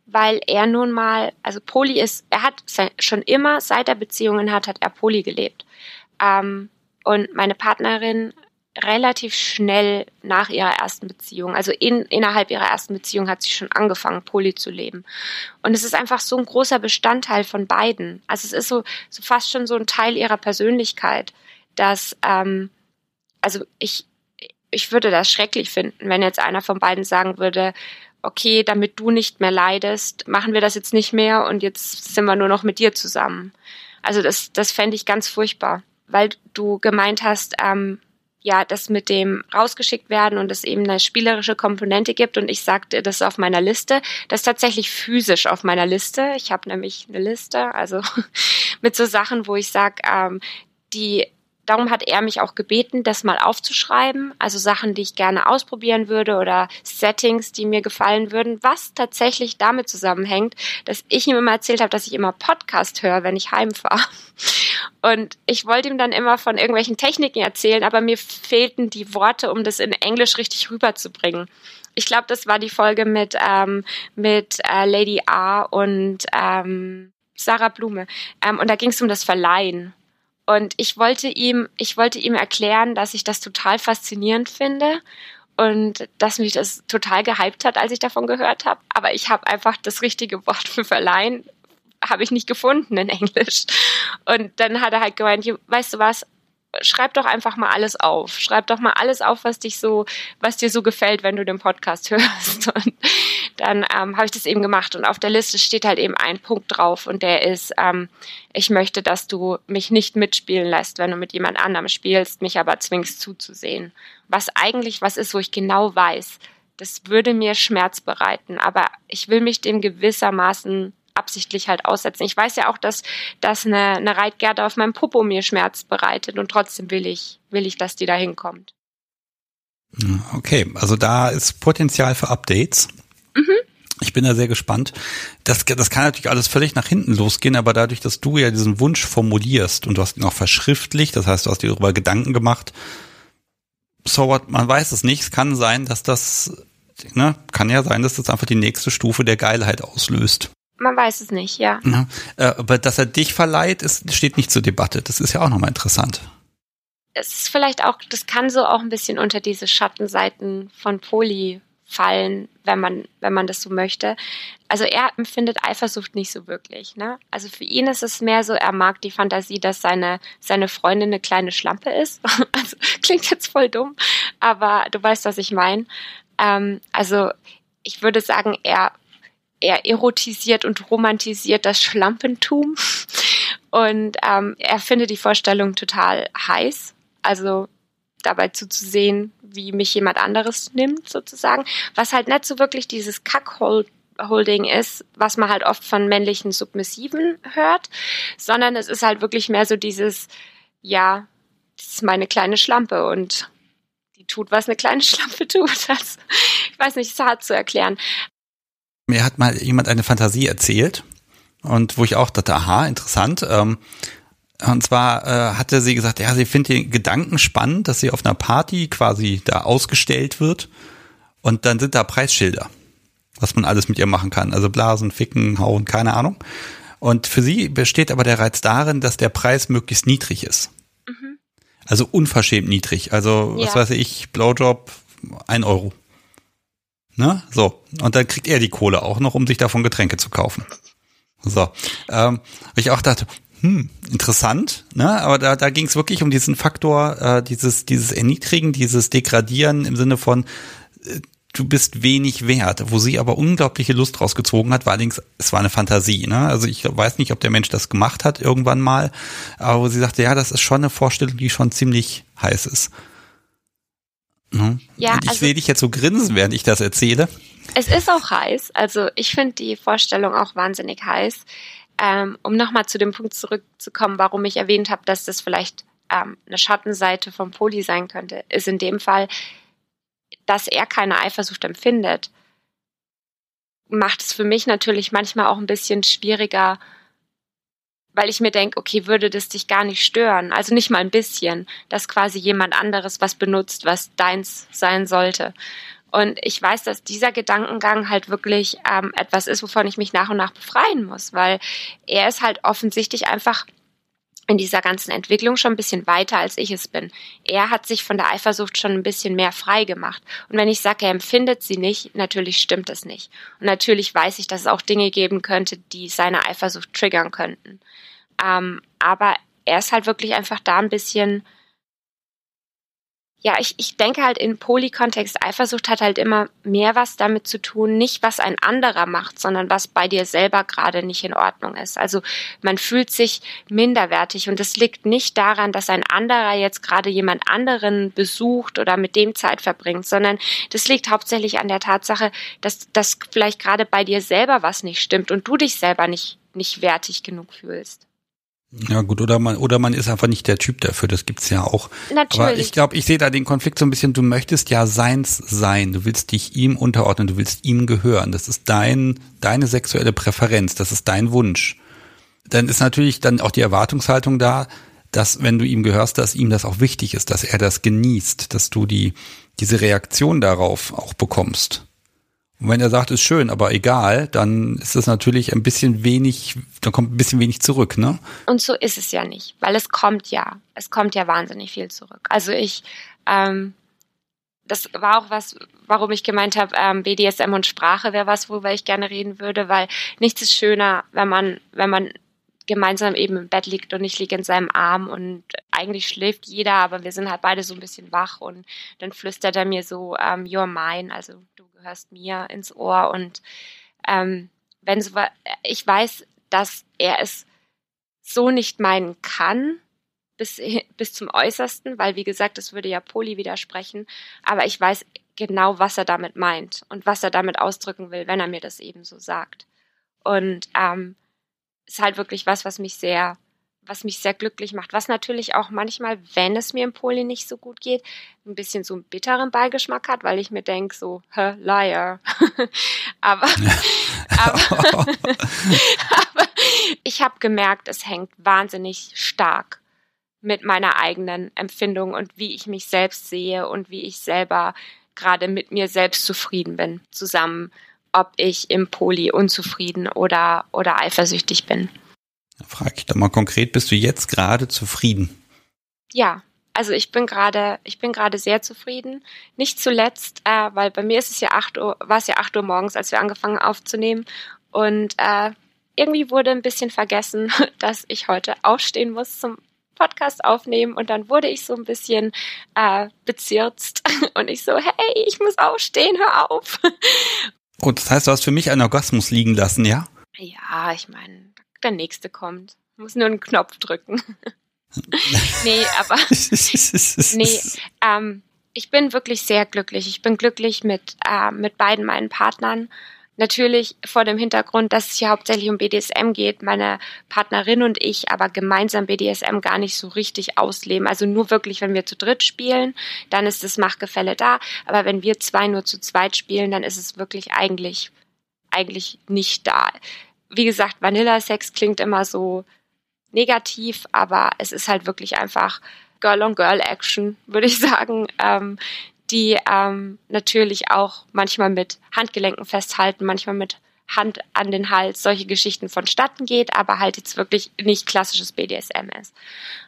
weil er nun mal, also Poli ist, er hat schon immer, seit er Beziehungen hat, hat er Poli gelebt. Ähm, und meine Partnerin relativ schnell nach ihrer ersten Beziehung, also in, innerhalb ihrer ersten Beziehung hat sie schon angefangen, Poli zu leben. Und es ist einfach so ein großer Bestandteil von beiden. Also es ist so, so fast schon so ein Teil ihrer Persönlichkeit, dass, ähm, also ich, ich würde das schrecklich finden, wenn jetzt einer von beiden sagen würde, okay, damit du nicht mehr leidest, machen wir das jetzt nicht mehr und jetzt sind wir nur noch mit dir zusammen. Also das, das fände ich ganz furchtbar, weil du gemeint hast, ähm, ja, das mit dem rausgeschickt werden und es eben eine spielerische Komponente gibt und ich sagte, das ist auf meiner Liste, das ist tatsächlich physisch auf meiner Liste. Ich habe nämlich eine Liste, also mit so Sachen, wo ich sage, ähm, die darum hat er mich auch gebeten, das mal aufzuschreiben, also Sachen, die ich gerne ausprobieren würde oder Settings, die mir gefallen würden, was tatsächlich damit zusammenhängt, dass ich ihm immer erzählt habe, dass ich immer Podcast höre, wenn ich heimfahre. Und ich wollte ihm dann immer von irgendwelchen Techniken erzählen, aber mir fehlten die Worte, um das in Englisch richtig rüberzubringen. Ich glaube, das war die Folge mit, ähm, mit äh, Lady A und ähm, Sarah Blume. Ähm, und da ging es um das Verleihen. Und ich wollte ihm, ich wollte ihm erklären, dass ich das total faszinierend finde und dass mich das total gehypt hat, als ich davon gehört habe. Aber ich habe einfach das richtige Wort für verleihen habe ich nicht gefunden in Englisch. Und dann hat er halt gemeint, weißt du was, schreib doch einfach mal alles auf. Schreib doch mal alles auf, was dich so, was dir so gefällt, wenn du den Podcast hörst. Und dann ähm, habe ich das eben gemacht. Und auf der Liste steht halt eben ein Punkt drauf und der ist, ähm, ich möchte, dass du mich nicht mitspielen lässt, wenn du mit jemand anderem spielst, mich aber zwingst zuzusehen. Was eigentlich was ist, wo ich genau weiß, das würde mir Schmerz bereiten, aber ich will mich dem gewissermaßen absichtlich halt aussetzen. Ich weiß ja auch, dass, dass eine, eine Reitgerte auf meinem Popo mir Schmerz bereitet und trotzdem will ich, will ich, dass die da hinkommt. Okay, also da ist Potenzial für Updates. Mhm. Ich bin da sehr gespannt. Das, das kann natürlich alles völlig nach hinten losgehen, aber dadurch, dass du ja diesen Wunsch formulierst und du hast ihn auch verschriftlicht, das heißt, du hast dir darüber Gedanken gemacht, so what, man weiß es nicht. Es kann sein, dass das, ne, kann ja sein, dass das einfach die nächste Stufe der Geilheit auslöst. Man weiß es nicht, ja. ja äh, aber dass er dich verleiht, ist, steht nicht zur Debatte. Das ist ja auch nochmal interessant. Es ist vielleicht auch, das kann so auch ein bisschen unter diese Schattenseiten von Poli fallen, wenn man, wenn man das so möchte. Also er empfindet Eifersucht nicht so wirklich, ne? Also für ihn ist es mehr so, er mag die Fantasie, dass seine, seine Freundin eine kleine Schlampe ist. Also klingt jetzt voll dumm, aber du weißt, was ich meine. Ähm, also ich würde sagen, er er erotisiert und romantisiert das Schlampentum. Und ähm, er findet die Vorstellung total heiß. Also dabei zuzusehen, wie mich jemand anderes nimmt, sozusagen. Was halt nicht so wirklich dieses Kackholding ist, was man halt oft von männlichen Submissiven hört, sondern es ist halt wirklich mehr so dieses, ja, das ist meine kleine Schlampe und die tut, was eine kleine Schlampe tut. Das, ich weiß nicht, ist hart zu erklären. Mir hat mal jemand eine Fantasie erzählt und wo ich auch dachte, aha, interessant. Ähm, und zwar äh, hatte sie gesagt, ja, sie findet den Gedanken spannend, dass sie auf einer Party quasi da ausgestellt wird und dann sind da Preisschilder, was man alles mit ihr machen kann. Also Blasen, Ficken, Hauen, keine Ahnung. Und für sie besteht aber der Reiz darin, dass der Preis möglichst niedrig ist. Mhm. Also unverschämt niedrig. Also, was weiß ich, Blowjob, ein Euro. Ne? So. Und dann kriegt er die Kohle auch noch, um sich davon Getränke zu kaufen. So. Ähm, ich auch dachte, hm, interessant, ne? Aber da, da ging es wirklich um diesen Faktor, äh, dieses, dieses Erniedrigen, dieses Degradieren im Sinne von äh, du bist wenig wert, wo sie aber unglaubliche Lust rausgezogen hat, weil allerdings, es war eine Fantasie, ne? Also ich weiß nicht, ob der Mensch das gemacht hat irgendwann mal, aber wo sie sagte, ja, das ist schon eine Vorstellung, die schon ziemlich heiß ist. Ne? Ja, ich also, sehe dich jetzt so grinsen, während ich das erzähle. Es ist auch heiß. Also ich finde die Vorstellung auch wahnsinnig heiß. Ähm, um nochmal zu dem Punkt zurückzukommen, warum ich erwähnt habe, dass das vielleicht ähm, eine Schattenseite vom Poli sein könnte, ist in dem Fall, dass er keine Eifersucht empfindet, macht es für mich natürlich manchmal auch ein bisschen schwieriger, weil ich mir denke, okay, würde das dich gar nicht stören? Also nicht mal ein bisschen, dass quasi jemand anderes was benutzt, was deins sein sollte. Und ich weiß, dass dieser Gedankengang halt wirklich ähm, etwas ist, wovon ich mich nach und nach befreien muss, weil er ist halt offensichtlich einfach in dieser ganzen Entwicklung schon ein bisschen weiter, als ich es bin. Er hat sich von der Eifersucht schon ein bisschen mehr frei gemacht. Und wenn ich sage, er empfindet sie nicht, natürlich stimmt das nicht. Und natürlich weiß ich, dass es auch Dinge geben könnte, die seine Eifersucht triggern könnten. Ähm, aber er ist halt wirklich einfach da ein bisschen ja, ich, ich denke halt in Polykontext, Eifersucht hat halt immer mehr was damit zu tun, nicht was ein anderer macht, sondern was bei dir selber gerade nicht in Ordnung ist. Also man fühlt sich minderwertig und es liegt nicht daran, dass ein anderer jetzt gerade jemand anderen besucht oder mit dem Zeit verbringt, sondern das liegt hauptsächlich an der Tatsache, dass, dass vielleicht gerade bei dir selber was nicht stimmt und du dich selber nicht, nicht wertig genug fühlst. Ja gut, oder man oder man ist einfach nicht der Typ dafür, das gibt's ja auch. Natürlich. Aber ich glaube, ich sehe da den Konflikt so ein bisschen, du möchtest ja seins sein, du willst dich ihm unterordnen, du willst ihm gehören. Das ist dein deine sexuelle Präferenz, das ist dein Wunsch. Dann ist natürlich dann auch die Erwartungshaltung da, dass wenn du ihm gehörst, dass ihm das auch wichtig ist, dass er das genießt, dass du die, diese Reaktion darauf auch bekommst. Und wenn er sagt, ist schön, aber egal, dann ist das natürlich ein bisschen wenig, dann kommt ein bisschen wenig zurück, ne? Und so ist es ja nicht, weil es kommt ja, es kommt ja wahnsinnig viel zurück. Also ich, ähm, das war auch was, warum ich gemeint habe, ähm, BDSM und Sprache wäre was, worüber ich gerne reden würde, weil nichts ist schöner, wenn man, wenn man gemeinsam eben im Bett liegt und ich liege in seinem Arm und eigentlich schläft jeder, aber wir sind halt beide so ein bisschen wach und dann flüstert er mir so, ähm, you're mine, also du gehörst mir ins Ohr und ähm, wenn so ich weiß, dass er es so nicht meinen kann, bis, bis zum Äußersten, weil wie gesagt, das würde ja Poli widersprechen, aber ich weiß genau, was er damit meint und was er damit ausdrücken will, wenn er mir das eben so sagt. Und ähm, ist halt wirklich was, was mich sehr, was mich sehr glücklich macht. Was natürlich auch manchmal, wenn es mir im Poli nicht so gut geht, ein bisschen so einen bitteren Beigeschmack hat, weil ich mir denke, so, hä, liar. aber, aber, aber ich habe gemerkt, es hängt wahnsinnig stark mit meiner eigenen Empfindung und wie ich mich selbst sehe und wie ich selber gerade mit mir selbst zufrieden bin, zusammen ob ich im Poli unzufrieden oder, oder eifersüchtig bin. Da frage ich doch mal konkret, bist du jetzt gerade zufrieden? Ja, also ich bin gerade, ich bin gerade sehr zufrieden. Nicht zuletzt, äh, weil bei mir ist es ja acht Uhr, war es ja acht Uhr morgens, als wir angefangen aufzunehmen. Und äh, irgendwie wurde ein bisschen vergessen, dass ich heute aufstehen muss zum Podcast aufnehmen und dann wurde ich so ein bisschen äh, bezirzt und ich so, hey, ich muss aufstehen, hör auf. Und das heißt, du hast für mich einen Orgasmus liegen lassen, ja? Ja, ich meine, der nächste kommt. Ich muss nur einen Knopf drücken. nee, aber nee, ähm, ich bin wirklich sehr glücklich. Ich bin glücklich mit, äh, mit beiden meinen Partnern. Natürlich vor dem Hintergrund, dass es hier hauptsächlich um BDSM geht, meine Partnerin und ich aber gemeinsam BDSM gar nicht so richtig ausleben. Also nur wirklich, wenn wir zu dritt spielen, dann ist das Machtgefälle da. Aber wenn wir zwei nur zu zweit spielen, dann ist es wirklich eigentlich, eigentlich nicht da. Wie gesagt, Vanilla-Sex klingt immer so negativ, aber es ist halt wirklich einfach Girl-on-Girl-Action, würde ich sagen. Ähm, die ähm, natürlich auch manchmal mit Handgelenken festhalten, manchmal mit Hand an den Hals, solche Geschichten vonstatten geht, aber halt jetzt wirklich nicht klassisches BDSM ist.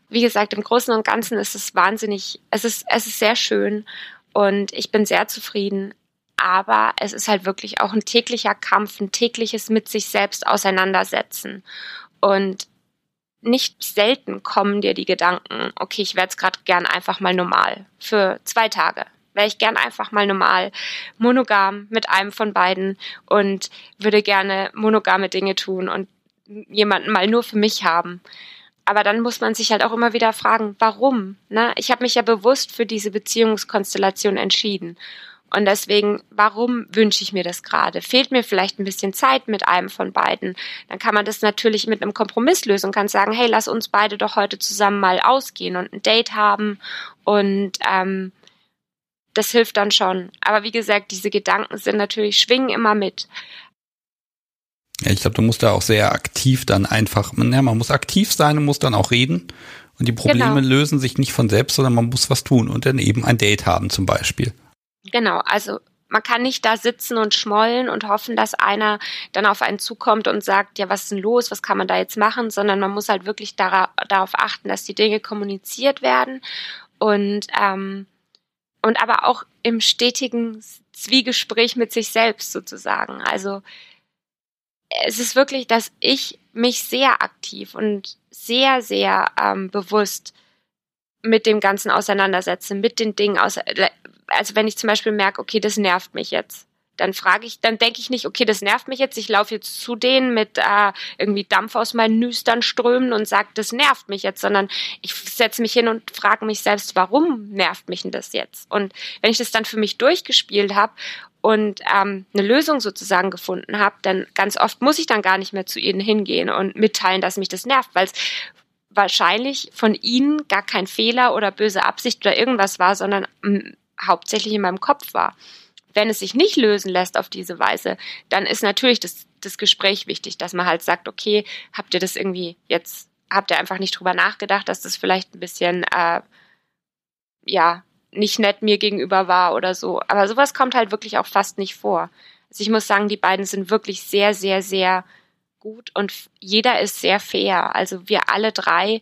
Wie gesagt, im Großen und Ganzen ist es wahnsinnig, es ist, es ist sehr schön und ich bin sehr zufrieden, aber es ist halt wirklich auch ein täglicher Kampf, ein tägliches mit sich selbst auseinandersetzen. Und nicht selten kommen dir die Gedanken, okay, ich werde es gerade gern einfach mal normal für zwei Tage, wäre ich gern einfach mal normal monogam mit einem von beiden und würde gerne monogame Dinge tun und jemanden mal nur für mich haben. Aber dann muss man sich halt auch immer wieder fragen, warum? Ne? Ich habe mich ja bewusst für diese Beziehungskonstellation entschieden. Und deswegen, warum wünsche ich mir das gerade? Fehlt mir vielleicht ein bisschen Zeit mit einem von beiden? Dann kann man das natürlich mit einem Kompromiss lösen und kann sagen, hey, lass uns beide doch heute zusammen mal ausgehen und ein Date haben und ähm, das hilft dann schon. Aber wie gesagt, diese Gedanken sind natürlich, schwingen immer mit. Ja, ich glaube, du musst da auch sehr aktiv dann einfach, ja, man muss aktiv sein und muss dann auch reden. Und die Probleme genau. lösen sich nicht von selbst, sondern man muss was tun und dann eben ein Date haben zum Beispiel. Genau, also man kann nicht da sitzen und schmollen und hoffen, dass einer dann auf einen zukommt und sagt, ja, was ist denn los, was kann man da jetzt machen, sondern man muss halt wirklich darauf achten, dass die Dinge kommuniziert werden und ähm, und aber auch im stetigen Zwiegespräch mit sich selbst sozusagen. Also es ist wirklich, dass ich mich sehr aktiv und sehr, sehr ähm, bewusst mit dem Ganzen auseinandersetze, mit den Dingen. Also wenn ich zum Beispiel merke, okay, das nervt mich jetzt, dann frage ich, dann denke ich nicht, okay, das nervt mich jetzt, ich laufe jetzt zu denen mit äh, irgendwie Dampf aus meinen Nüstern strömen und sage, das nervt mich jetzt, sondern ich setze mich hin und frage mich selbst, warum nervt mich denn das jetzt? Und wenn ich das dann für mich durchgespielt habe und ähm, eine Lösung sozusagen gefunden habe, dann ganz oft muss ich dann gar nicht mehr zu ihnen hingehen und mitteilen, dass mich das nervt, weil es wahrscheinlich von ihnen gar kein Fehler oder böse Absicht oder irgendwas war, sondern mh, mm, hauptsächlich in meinem Kopf war. Wenn es sich nicht lösen lässt auf diese Weise, dann ist natürlich das, das Gespräch wichtig, dass man halt sagt, okay, habt ihr das irgendwie jetzt habt ihr einfach nicht drüber nachgedacht, dass das vielleicht ein bisschen, äh, ja, nicht nett mir gegenüber war oder so. Aber sowas kommt halt wirklich auch fast nicht vor. Also ich muss sagen, die beiden sind wirklich sehr, sehr, sehr gut und jeder ist sehr fair. Also wir alle drei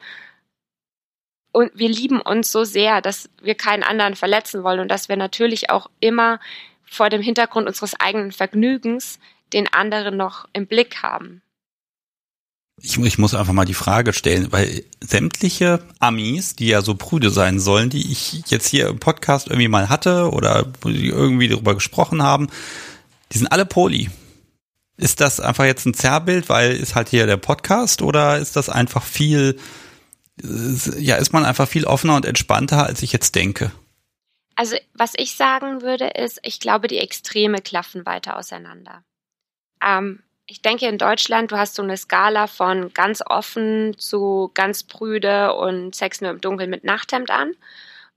und wir lieben uns so sehr, dass wir keinen anderen verletzen wollen und dass wir natürlich auch immer vor dem Hintergrund unseres eigenen Vergnügens den anderen noch im Blick haben. Ich, ich muss einfach mal die Frage stellen, weil sämtliche Amis, die ja so prüde sein sollen, die ich jetzt hier im Podcast irgendwie mal hatte oder irgendwie darüber gesprochen haben, die sind alle Poli. Ist das einfach jetzt ein Zerrbild, weil ist halt hier der Podcast oder ist das einfach viel, ja, ist man einfach viel offener und entspannter, als ich jetzt denke? Also, was ich sagen würde, ist, ich glaube, die Extreme klaffen weiter auseinander. Ähm, ich denke, in Deutschland, du hast so eine Skala von ganz offen zu ganz prüde und Sex nur im Dunkeln mit Nachthemd an.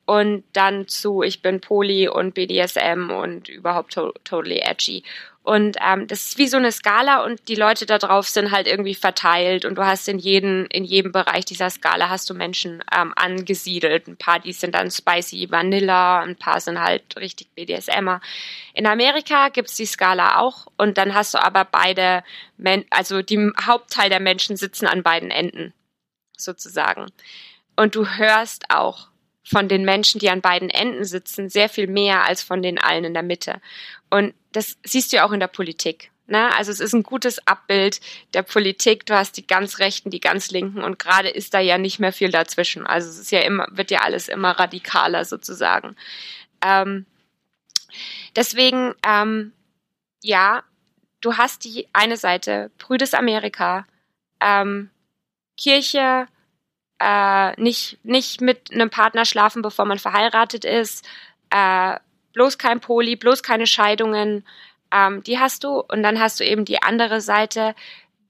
Und dann zu, ich bin Poly und BDSM und überhaupt to totally edgy. Und ähm, das ist wie so eine Skala und die Leute da drauf sind halt irgendwie verteilt und du hast in jedem, in jedem Bereich dieser Skala hast du Menschen ähm, angesiedelt. Ein paar, die sind dann spicy Vanilla, ein paar sind halt richtig BDSMer. In Amerika gibt's die Skala auch und dann hast du aber beide, Men also die Hauptteil der Menschen sitzen an beiden Enden, sozusagen. Und du hörst auch von den Menschen, die an beiden Enden sitzen, sehr viel mehr als von den allen in der Mitte. Und das siehst du ja auch in der Politik. Ne? Also es ist ein gutes Abbild der Politik. Du hast die ganz Rechten, die ganz Linken und gerade ist da ja nicht mehr viel dazwischen. Also es ist ja immer, wird ja alles immer radikaler sozusagen. Ähm, deswegen, ähm, ja, du hast die eine Seite, Brüdes Amerika, ähm, Kirche, äh, nicht, nicht mit einem Partner schlafen, bevor man verheiratet ist, äh, bloß kein Poli, bloß keine Scheidungen, ähm, die hast du. Und dann hast du eben die andere Seite,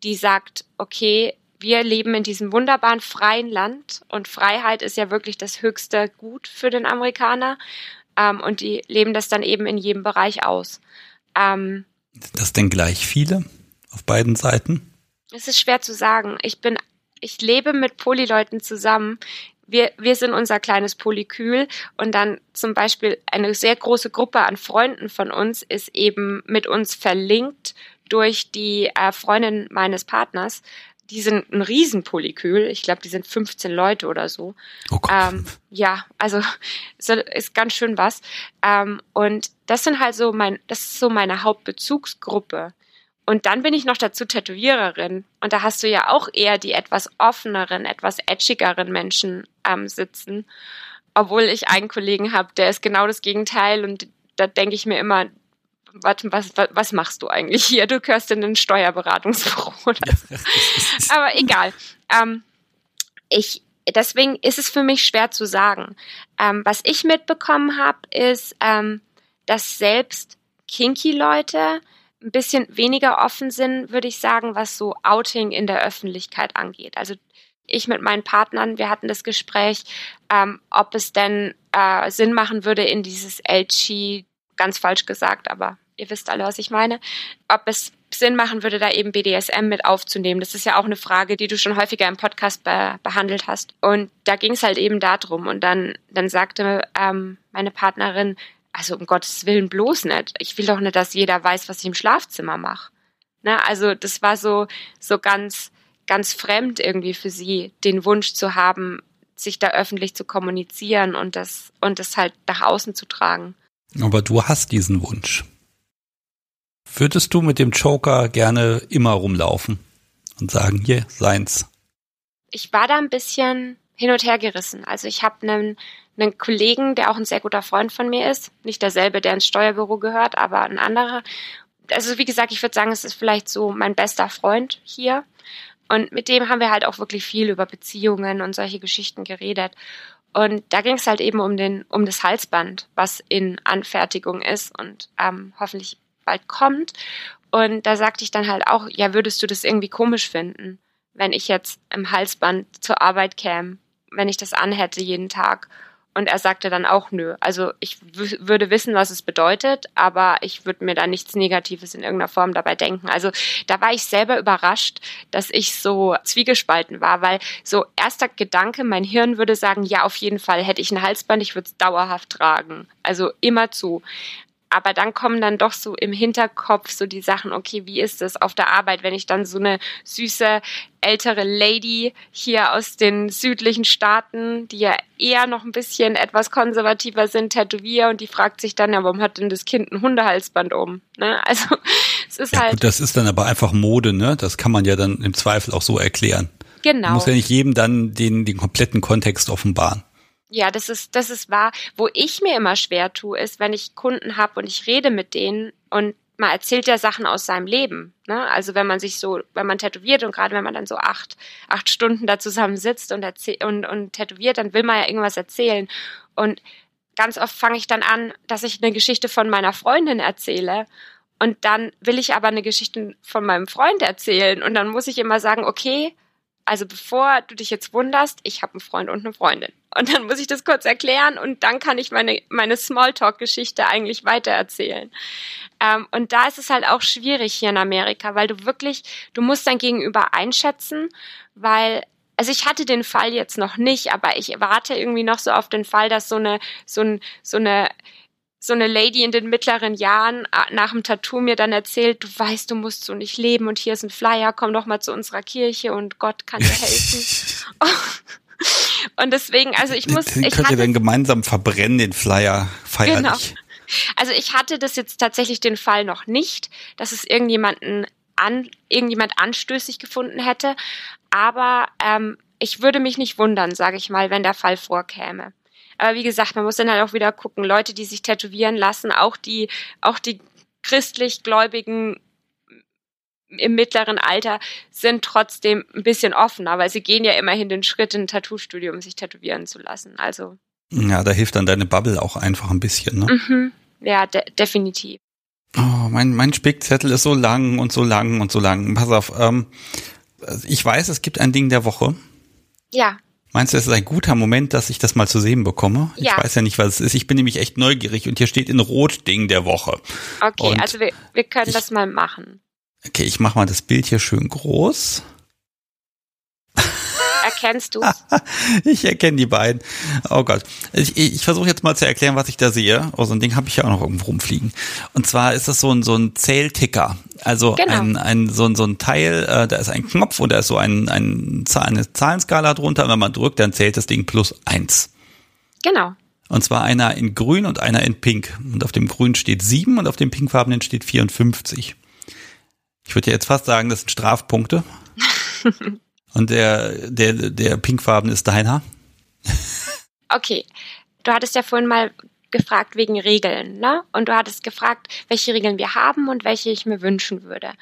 die sagt, okay, wir leben in diesem wunderbaren freien Land und Freiheit ist ja wirklich das höchste Gut für den Amerikaner. Ähm, und die leben das dann eben in jedem Bereich aus. Ähm, das denn gleich viele auf beiden Seiten? Es ist schwer zu sagen. Ich bin, ich lebe mit Polyleuten zusammen, wir, wir sind unser kleines Polykül und dann zum Beispiel eine sehr große Gruppe an Freunden von uns ist eben mit uns verlinkt durch die äh, Freundin meines Partners. Die sind ein Riesenpolykül. Ich glaube, die sind 15 Leute oder so. Oh Gott. Ähm, ja, also ist ganz schön was. Ähm, und das sind halt so mein, das ist so meine Hauptbezugsgruppe. Und dann bin ich noch dazu Tätowiererin. Und da hast du ja auch eher die etwas offeneren, etwas edgigeren Menschen ähm, sitzen. Obwohl ich einen Kollegen habe, der ist genau das Gegenteil. Und da denke ich mir immer, was, was, was machst du eigentlich hier? Du gehörst in ein Steuerberatungsbüro. Oder so. Aber egal. Ähm, ich, deswegen ist es für mich schwer zu sagen. Ähm, was ich mitbekommen habe, ist, ähm, dass selbst Kinky-Leute ein bisschen weniger offen sind, würde ich sagen, was so Outing in der Öffentlichkeit angeht. Also ich mit meinen Partnern, wir hatten das Gespräch, ähm, ob es denn äh, Sinn machen würde, in dieses LG, ganz falsch gesagt, aber ihr wisst alle, was ich meine, ob es Sinn machen würde, da eben BDSM mit aufzunehmen. Das ist ja auch eine Frage, die du schon häufiger im Podcast be behandelt hast. Und da ging es halt eben darum. Und dann, dann sagte ähm, meine Partnerin, also um Gottes Willen bloß nicht. Ich will doch nicht, dass jeder weiß, was ich im Schlafzimmer mache. Ne? Also das war so, so ganz, ganz fremd irgendwie für sie, den Wunsch zu haben, sich da öffentlich zu kommunizieren und das, und das halt nach außen zu tragen. Aber du hast diesen Wunsch. Würdest du mit dem Joker gerne immer rumlaufen und sagen, hier, seins? Ich war da ein bisschen hin und her gerissen. Also ich habe einen einen Kollegen, der auch ein sehr guter Freund von mir ist. Nicht derselbe, der ins Steuerbüro gehört, aber ein anderer. Also wie gesagt, ich würde sagen, es ist vielleicht so mein bester Freund hier. Und mit dem haben wir halt auch wirklich viel über Beziehungen und solche Geschichten geredet. Und da ging es halt eben um den, um das Halsband, was in Anfertigung ist und ähm, hoffentlich bald kommt. Und da sagte ich dann halt auch, ja, würdest du das irgendwie komisch finden, wenn ich jetzt im Halsband zur Arbeit käme, wenn ich das anhätte jeden Tag Und er sagte dann auch nö. Also ich würde wissen, was es bedeutet, aber ich würde mir da nichts Negatives in irgendeiner Form dabei denken. Also da war ich selber überrascht, dass ich so zwiegespalten war, weil so erster Gedanke, mein Hirn würde sagen, ja, auf jeden Fall hätte ich ein Halsband, ich würde es dauerhaft tragen. Also immer zu aber dann kommen dann doch so im Hinterkopf so die Sachen, okay, wie ist es auf der Arbeit, wenn ich dann so eine süße ältere Lady hier aus den südlichen Staaten, die ja eher noch ein bisschen etwas konservativer sind, tätowiere und die fragt sich dann, ja, warum hat denn das Kind ein Hundehalsband um? Ne? Also es ist ja, halt. Gut, das ist dann aber einfach Mode, ne? Das kann man ja dann im Zweifel auch so erklären. Genau. Man muss ja nicht jedem dann den, den kompletten Kontext offenbaren. Ja, das ist, das ist wahr. Wo ich mir immer schwer tue, ist, wenn ich Kunden habe und ich rede mit denen und man erzählt ja Sachen aus seinem Leben. Ne? Also wenn man sich so, wenn man tätowiert und gerade wenn man dann so acht, acht Stunden da zusammen sitzt und, und, und tätowiert, dann will man ja irgendwas erzählen. Und ganz oft fange ich dann an, dass ich eine Geschichte von meiner Freundin erzähle. Und dann will ich aber eine Geschichte von meinem Freund erzählen. Und dann muss ich immer sagen, okay, also bevor du dich jetzt wunderst, ich habe einen Freund und eine Freundin. Und dann muss ich das kurz erklären und dann kann ich meine, meine Smalltalk-Geschichte eigentlich weitererzählen. Ähm, und da ist es halt auch schwierig hier in Amerika, weil du wirklich, du musst dein Gegenüber einschätzen, weil also ich hatte den Fall jetzt noch nicht, aber ich warte irgendwie noch so auf den Fall, dass so eine, so, ein, so eine so eine Lady in den mittleren Jahren äh, nach dem Tattoo mir dann erzählt, du weißt, du musst so nicht leben und hier ist ein Flyer, komm doch mal zu unserer Kirche und Gott kann dir helfen. und deswegen, also ich muss. Den ich könnt ihr dann gemeinsam verbrennen, den Flyer feierlich. Genau. Also ich hatte das jetzt tatsächlich den Fall noch nicht, dass es irgendjemanden an, irgendjemand anstößig gefunden hätte. Aber ähm, ich würde mich nicht wundern, sage ich mal, wenn der Fall vorkäme. Aber wie gesagt, man muss dann halt auch wieder gucken, Leute, die sich tätowieren lassen, auch die, auch die christlich Gläubigen im mittleren Alter sind trotzdem ein bisschen offener, weil sie gehen ja immerhin den Schritt in ein Tattoo-Studio, um sich tätowieren zu lassen. Also. Ja, da hilft dann deine Bubble auch einfach ein bisschen, ne? Mhm. Ja, de definitiv. Oh, mein, mein Spickzettel ist so lang und so lang und so lang. Pass auf, ähm, ich weiß, es gibt ein Ding der Woche. Ja. Meinst du, es ist ein guter Moment, dass ich das mal zu sehen bekomme? Ja. Ich weiß ja nicht, was es ist. Ich bin nämlich echt neugierig und hier steht in Rot Ding der Woche. Okay, und also wir, wir können das mal machen. Okay, ich mache mal das Bild hier schön groß. Erkennst du? ich erkenne die beiden. Oh Gott. Ich, ich versuche jetzt mal zu erklären, was ich da sehe. Oh, so ein Ding habe ich ja auch noch irgendwo rumfliegen. Und zwar ist das so ein, so ein Zählticker. Also genau. ein, ein, so, ein, so ein Teil, äh, da ist ein Knopf und da ist so ein, ein, eine Zahlenskala drunter. Und wenn man drückt, dann zählt das Ding plus eins. Genau. Und zwar einer in grün und einer in pink. Und auf dem grün steht sieben und auf dem pinkfarbenen steht 54. Ich würde jetzt fast sagen, das sind Strafpunkte. Und der, der, der pinkfarben ist deiner? Okay. Du hattest ja vorhin mal gefragt wegen Regeln, ne? Und du hattest gefragt, welche Regeln wir haben und welche ich mir wünschen würde.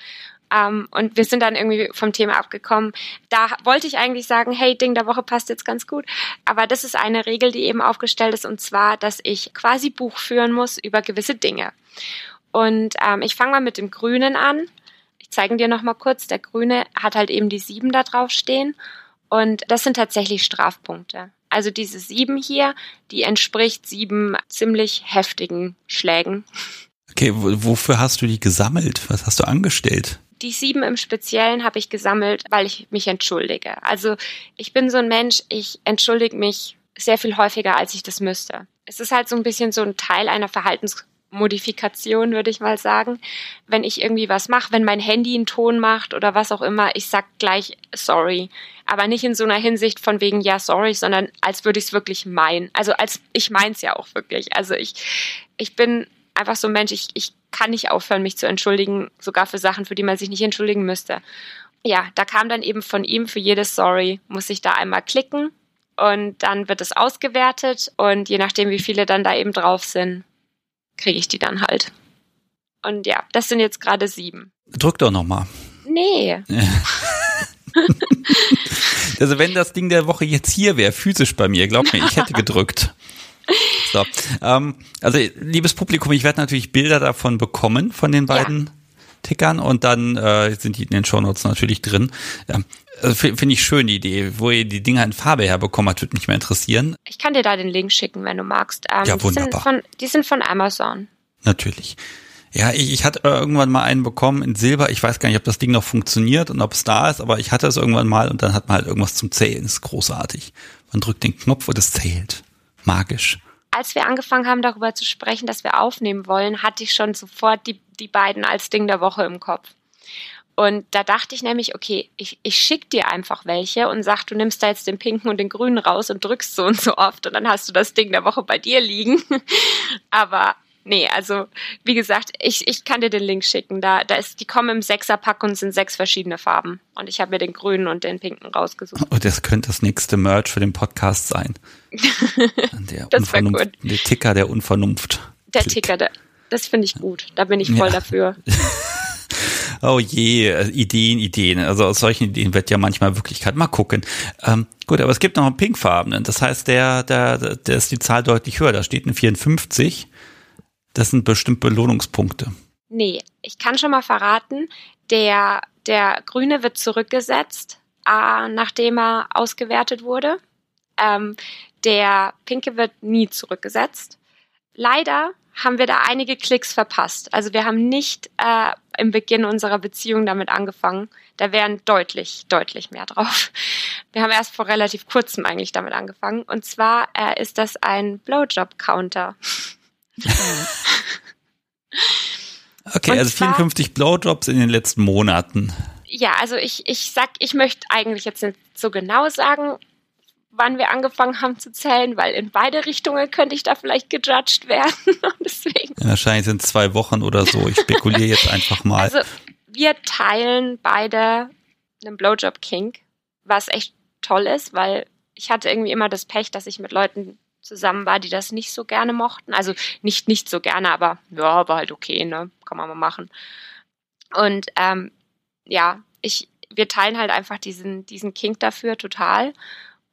Um, und wir sind dann irgendwie vom Thema abgekommen. Da wollte ich eigentlich sagen, hey, Ding der Woche passt jetzt ganz gut. Aber das ist eine Regel, die eben aufgestellt ist, und zwar, dass ich quasi Buch führen muss über gewisse Dinge. Und ähm, ich fange mal mit dem Grünen an zeigen dir noch mal kurz. Der Grüne hat halt eben die sieben da drauf stehen. Und das sind tatsächlich Strafpunkte. Also diese sieben hier, die entspricht sieben ziemlich heftigen Schlägen. Okay, wofür hast du die gesammelt? Was hast du angestellt? Die sieben im Speziellen habe ich gesammelt, weil ich mich entschuldige. Also ich bin so ein Mensch, ich entschuldige mich sehr viel häufiger, als ich das müsste. Es ist halt so ein bisschen so ein Teil einer Verhaltens Modifikation, würde ich mal sagen. Wenn ich irgendwie was mache, wenn mein Handy einen Ton macht oder was auch immer, ich sag gleich sorry. Aber nicht in so einer Hinsicht von wegen ja sorry, sondern als würde ich es wirklich meinen. Also als ich meins ja auch wirklich. Also ich, ich bin einfach so ein Mensch, ich, ich kann nicht aufhören, mich zu entschuldigen, sogar für Sachen, für die man sich nicht entschuldigen müsste. Ja, da kam dann eben von ihm für jedes Sorry, muss ich da einmal klicken und dann wird es ausgewertet und je nachdem, wie viele dann da eben drauf sind, kriege ich die dann halt. Und ja, das sind jetzt gerade sieben. Drück doch nochmal. Nee. also wenn das Ding der Woche jetzt hier wäre, physisch bei mir, glaub mir, ich hätte gedrückt. So, ähm, also liebes Publikum, ich werde natürlich Bilder davon bekommen, von den beiden ja. Tickern und dann äh, sind die in den Shownotes natürlich drin. Ja. Also Finde ich schön, die Idee. Wo ihr die Dinger in Farbe herbekommen habt, würde mich mal interessieren. Ich kann dir da den Link schicken, wenn du magst. Ähm, ja, wunderbar. Die sind, von, die sind von Amazon. Natürlich. Ja, ich, ich hatte irgendwann mal einen bekommen in Silber. Ich weiß gar nicht, ob das Ding noch funktioniert und ob es da ist, aber ich hatte es irgendwann mal und dann hat man halt irgendwas zum Zählen. Das ist großartig. Man drückt den Knopf und es zählt. Magisch. Als wir angefangen haben, darüber zu sprechen, dass wir aufnehmen wollen, hatte ich schon sofort die, die beiden als Ding der Woche im Kopf. Und da dachte ich nämlich, okay, ich, ich schick dir einfach welche und sag, du nimmst da jetzt den pinken und den grünen raus und drückst so und so oft und dann hast du das Ding der Woche bei dir liegen. Aber nee, also wie gesagt, ich, ich kann dir den Link schicken. Da, da ist, die kommen im Sechserpack und sind sechs verschiedene Farben. Und ich habe mir den grünen und den pinken rausgesucht. Oh, das könnte das nächste Merch für den Podcast sein. Der, das Unvernunft, gut. der Ticker der Unvernunft. Der Ticker, der, das finde ich gut. Da bin ich voll ja. dafür. Oh je, äh, Ideen, Ideen. Also aus solchen Ideen wird ja manchmal Wirklichkeit. Mal gucken. Ähm, gut, aber es gibt noch einen pinkfarbenen. Das heißt, der, der, der ist die Zahl deutlich höher. Da steht eine 54. Das sind bestimmt Belohnungspunkte. Nee, ich kann schon mal verraten, der, der Grüne wird zurückgesetzt, äh, nachdem er ausgewertet wurde. Ähm, der Pinke wird nie zurückgesetzt. Leider haben wir da einige Klicks verpasst. Also wir haben nicht äh, im Beginn unserer Beziehung damit angefangen. Da wären deutlich, deutlich mehr drauf. Wir haben erst vor relativ kurzem eigentlich damit angefangen. Und zwar äh, ist das ein Blowjob-Counter. okay, Und also 54 Blowjobs in den letzten Monaten. Ja, also ich, ich sag, ich möchte eigentlich jetzt nicht so genau sagen, wann wir angefangen haben zu zählen, weil in beide Richtungen könnte ich da vielleicht gejudged werden. deswegen. Ja, wahrscheinlich sind es zwei Wochen oder so. Ich spekuliere jetzt einfach mal. Also wir teilen beide einen Blowjob King, was echt toll ist, weil ich hatte irgendwie immer das Pech, dass ich mit Leuten zusammen war, die das nicht so gerne mochten. Also nicht nicht so gerne, aber ja, war halt okay, ne? Kann man mal machen. Und ähm, ja, ich, wir teilen halt einfach diesen, diesen Kink dafür total.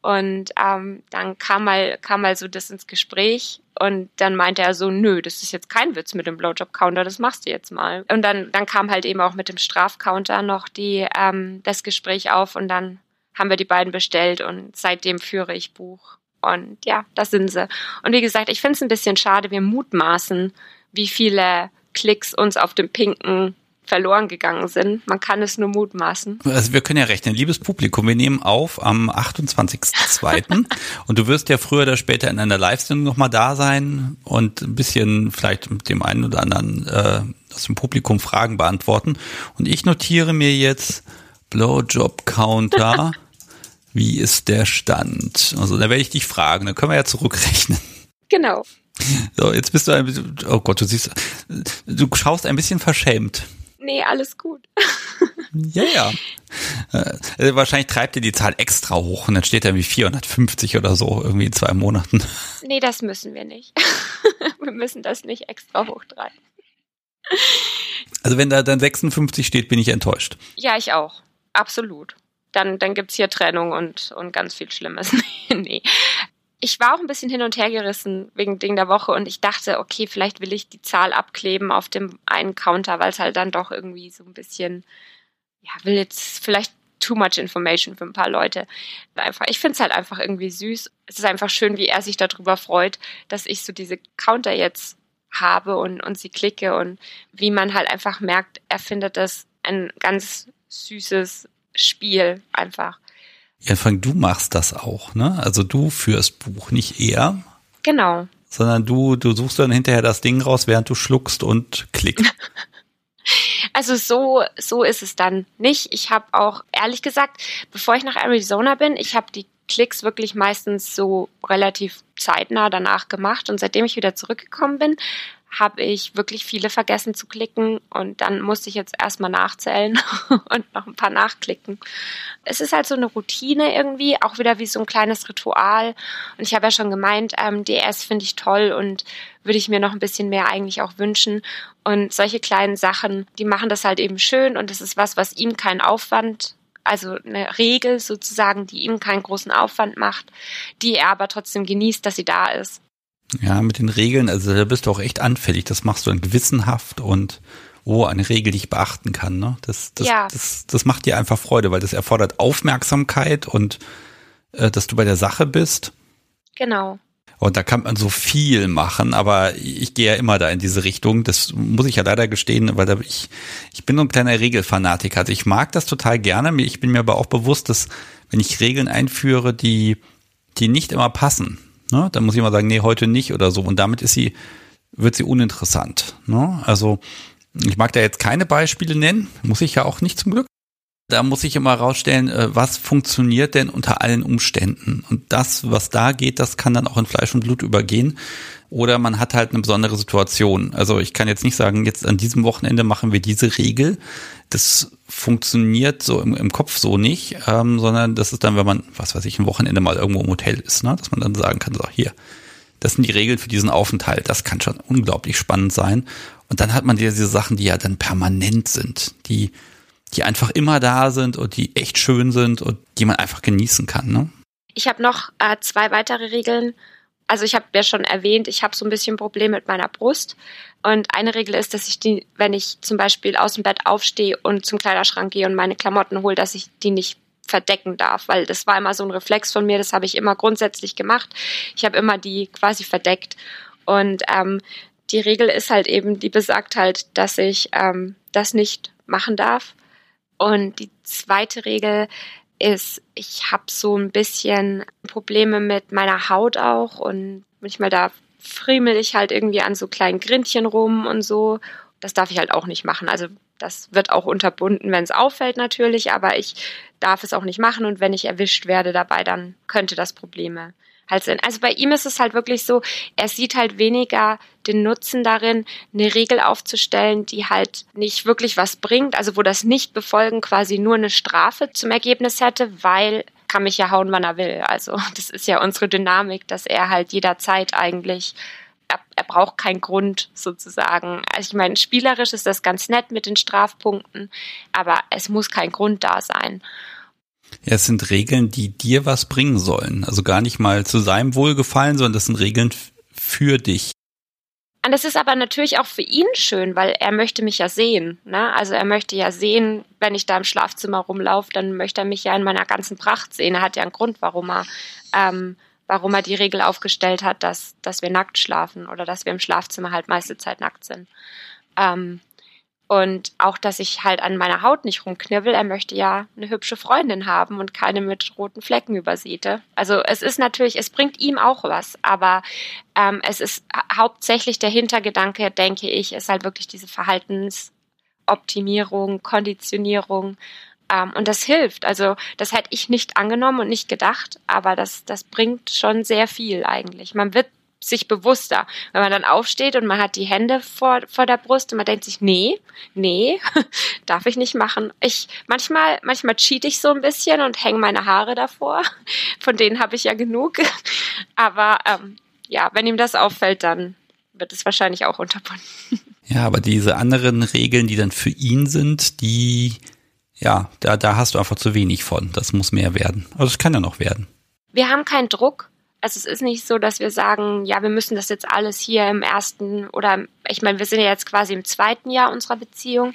Und ähm, dann kam mal, kam mal so das ins Gespräch und dann meinte er so, nö, das ist jetzt kein Witz mit dem Blowjob-Counter, das machst du jetzt mal. Und dann, dann kam halt eben auch mit dem Strafcounter noch die, ähm, das Gespräch auf und dann haben wir die beiden bestellt und seitdem führe ich Buch. Und ja, das sind sie. Und wie gesagt, ich finde es ein bisschen schade, wir mutmaßen, wie viele Klicks uns auf dem pinken verloren gegangen sind. Man kann es nur mutmaßen. Also wir können ja rechnen, liebes Publikum, wir nehmen auf am 28.02. und du wirst ja früher oder später in einer Live-Sendung nochmal da sein und ein bisschen vielleicht mit dem einen oder anderen äh, aus dem Publikum Fragen beantworten. Und ich notiere mir jetzt Blowjob Counter. Wie ist der Stand? Also da werde ich dich fragen, dann können wir ja zurückrechnen. Genau. So, jetzt bist du ein bisschen, oh Gott, du siehst, du schaust ein bisschen verschämt. Nee, alles gut. ja, ja. Äh, wahrscheinlich treibt ihr die Zahl extra hoch und dann steht da wie 450 oder so irgendwie in zwei Monaten. Nee, das müssen wir nicht. wir müssen das nicht extra hochtreiben. Also wenn da dann 56 steht, bin ich enttäuscht. Ja, ich auch. Absolut. Dann, dann gibt's hier Trennung und, und ganz viel Schlimmes. nee ich war auch ein bisschen hin und her gerissen wegen Ding der Woche und ich dachte, okay, vielleicht will ich die Zahl abkleben auf dem einen Counter, weil es halt dann doch irgendwie so ein bisschen, ja, will jetzt vielleicht too much information für ein paar Leute. Einfach, ich finde es halt einfach irgendwie süß. Es ist einfach schön, wie er sich darüber freut, dass ich so diese Counter jetzt habe und, und sie klicke und wie man halt einfach merkt, er findet das ein ganz süßes Spiel einfach. Ja, Frank, du machst das auch, ne? Also du führst Buch, nicht er. Genau. Sondern du, du suchst dann hinterher das Ding raus, während du schluckst und klickst. Also so, so ist es dann nicht. Ich habe auch, ehrlich gesagt, bevor ich nach Arizona bin, ich habe die Klicks wirklich meistens so relativ zeitnah danach gemacht. Und seitdem ich wieder zurückgekommen bin, habe ich wirklich viele vergessen zu klicken und dann musste ich jetzt erstmal nachzählen und noch ein paar nachklicken. Es ist halt so eine Routine irgendwie, auch wieder wie so ein kleines Ritual. Und ich habe ja schon gemeint, ähm, DS finde ich toll und würde ich mir noch ein bisschen mehr eigentlich auch wünschen. Und solche kleinen Sachen, die machen das halt eben schön und das ist was, was ihm keinen Aufwand also eine Regel sozusagen, die ihm keinen großen Aufwand macht, die er aber trotzdem genießt, dass sie da ist. Ja, mit den Regeln, also da bist du auch echt anfällig. Das machst du dann gewissenhaft und oh, eine Regel, die ich beachten kann. Ne? Das, das, ja. das, das macht dir einfach Freude, weil das erfordert Aufmerksamkeit und äh, dass du bei der Sache bist. Genau. Und da kann man so viel machen, aber ich gehe ja immer da in diese Richtung. Das muss ich ja leider gestehen, weil ich, ich bin so ein kleiner Regelfanatiker. Also ich mag das total gerne. Ich bin mir aber auch bewusst, dass wenn ich Regeln einführe, die, die nicht immer passen, ne, dann muss ich immer sagen, nee, heute nicht oder so. Und damit ist sie, wird sie uninteressant. Ne? Also ich mag da jetzt keine Beispiele nennen, muss ich ja auch nicht zum Glück. Da muss ich immer rausstellen, äh, was funktioniert denn unter allen Umständen. Und das, was da geht, das kann dann auch in Fleisch und Blut übergehen. Oder man hat halt eine besondere Situation. Also ich kann jetzt nicht sagen, jetzt an diesem Wochenende machen wir diese Regel. Das funktioniert so im, im Kopf so nicht, ähm, sondern das ist dann, wenn man, was weiß ich, ein Wochenende mal irgendwo im Hotel ist, ne? dass man dann sagen kann, so hier, das sind die Regeln für diesen Aufenthalt. Das kann schon unglaublich spannend sein. Und dann hat man diese Sachen, die ja dann permanent sind, die, die einfach immer da sind und die echt schön sind und die man einfach genießen kann. Ne? Ich habe noch äh, zwei weitere Regeln. Also ich habe ja schon erwähnt, ich habe so ein bisschen Problem mit meiner Brust. Und eine Regel ist, dass ich die, wenn ich zum Beispiel aus dem Bett aufstehe und zum Kleiderschrank gehe und meine Klamotten hole, dass ich die nicht verdecken darf, weil das war immer so ein Reflex von mir, das habe ich immer grundsätzlich gemacht. Ich habe immer die quasi verdeckt. Und ähm, die Regel ist halt eben, die besagt halt, dass ich ähm, das nicht machen darf. Und die zweite Regel ist, ich habe so ein bisschen Probleme mit meiner Haut auch und manchmal da friemel ich halt irgendwie an so kleinen Grindchen rum und so. Das darf ich halt auch nicht machen. Also das wird auch unterbunden, wenn es auffällt natürlich, aber ich darf es auch nicht machen und wenn ich erwischt werde dabei, dann könnte das Probleme halt sind. Also bei ihm ist es halt wirklich so, er sieht halt weniger den Nutzen darin, eine Regel aufzustellen, die halt nicht wirklich was bringt, also wo das Nicht-Befolgen quasi nur eine Strafe zum Ergebnis hätte, weil kann mich ja hauen, wann er will. Also das ist ja unsere Dynamik, dass er halt jederzeit eigentlich er, er braucht keinen Grund sozusagen. Also ich meine, spielerisch ist das ganz nett mit den Strafpunkten, aber es muss kein Grund da sein. Ja, es sind Regeln, die dir was bringen sollen. Also gar nicht mal zu seinem Wohlgefallen, sondern das sind Regeln für dich. Und das ist aber natürlich auch für ihn schön, weil er möchte mich ja sehen. Ne? Also er möchte ja sehen, wenn ich da im Schlafzimmer rumlaufe, dann möchte er mich ja in meiner ganzen Pracht sehen. Er hat ja einen Grund, warum er, ähm, warum er die Regel aufgestellt hat, dass, dass wir nackt schlafen oder dass wir im Schlafzimmer halt meiste Zeit nackt sind. Ähm, und auch, dass ich halt an meiner Haut nicht rumknibbel. Er möchte ja eine hübsche Freundin haben und keine mit roten Flecken übersäte. Also es ist natürlich, es bringt ihm auch was, aber ähm, es ist hauptsächlich der Hintergedanke, denke ich, ist halt wirklich diese Verhaltensoptimierung, Konditionierung. Ähm, und das hilft. Also das hätte ich nicht angenommen und nicht gedacht, aber das, das bringt schon sehr viel eigentlich. Man wird sich bewusster. Wenn man dann aufsteht und man hat die Hände vor, vor der Brust und man denkt sich, nee, nee, darf ich nicht machen. Ich, manchmal, manchmal cheat ich so ein bisschen und hänge meine Haare davor. Von denen habe ich ja genug. Aber ähm, ja, wenn ihm das auffällt, dann wird es wahrscheinlich auch unterbunden. Ja, aber diese anderen Regeln, die dann für ihn sind, die, ja, da, da hast du einfach zu wenig von. Das muss mehr werden. Also es kann ja noch werden. Wir haben keinen Druck also es ist nicht so, dass wir sagen, ja, wir müssen das jetzt alles hier im ersten oder ich meine, wir sind ja jetzt quasi im zweiten Jahr unserer Beziehung,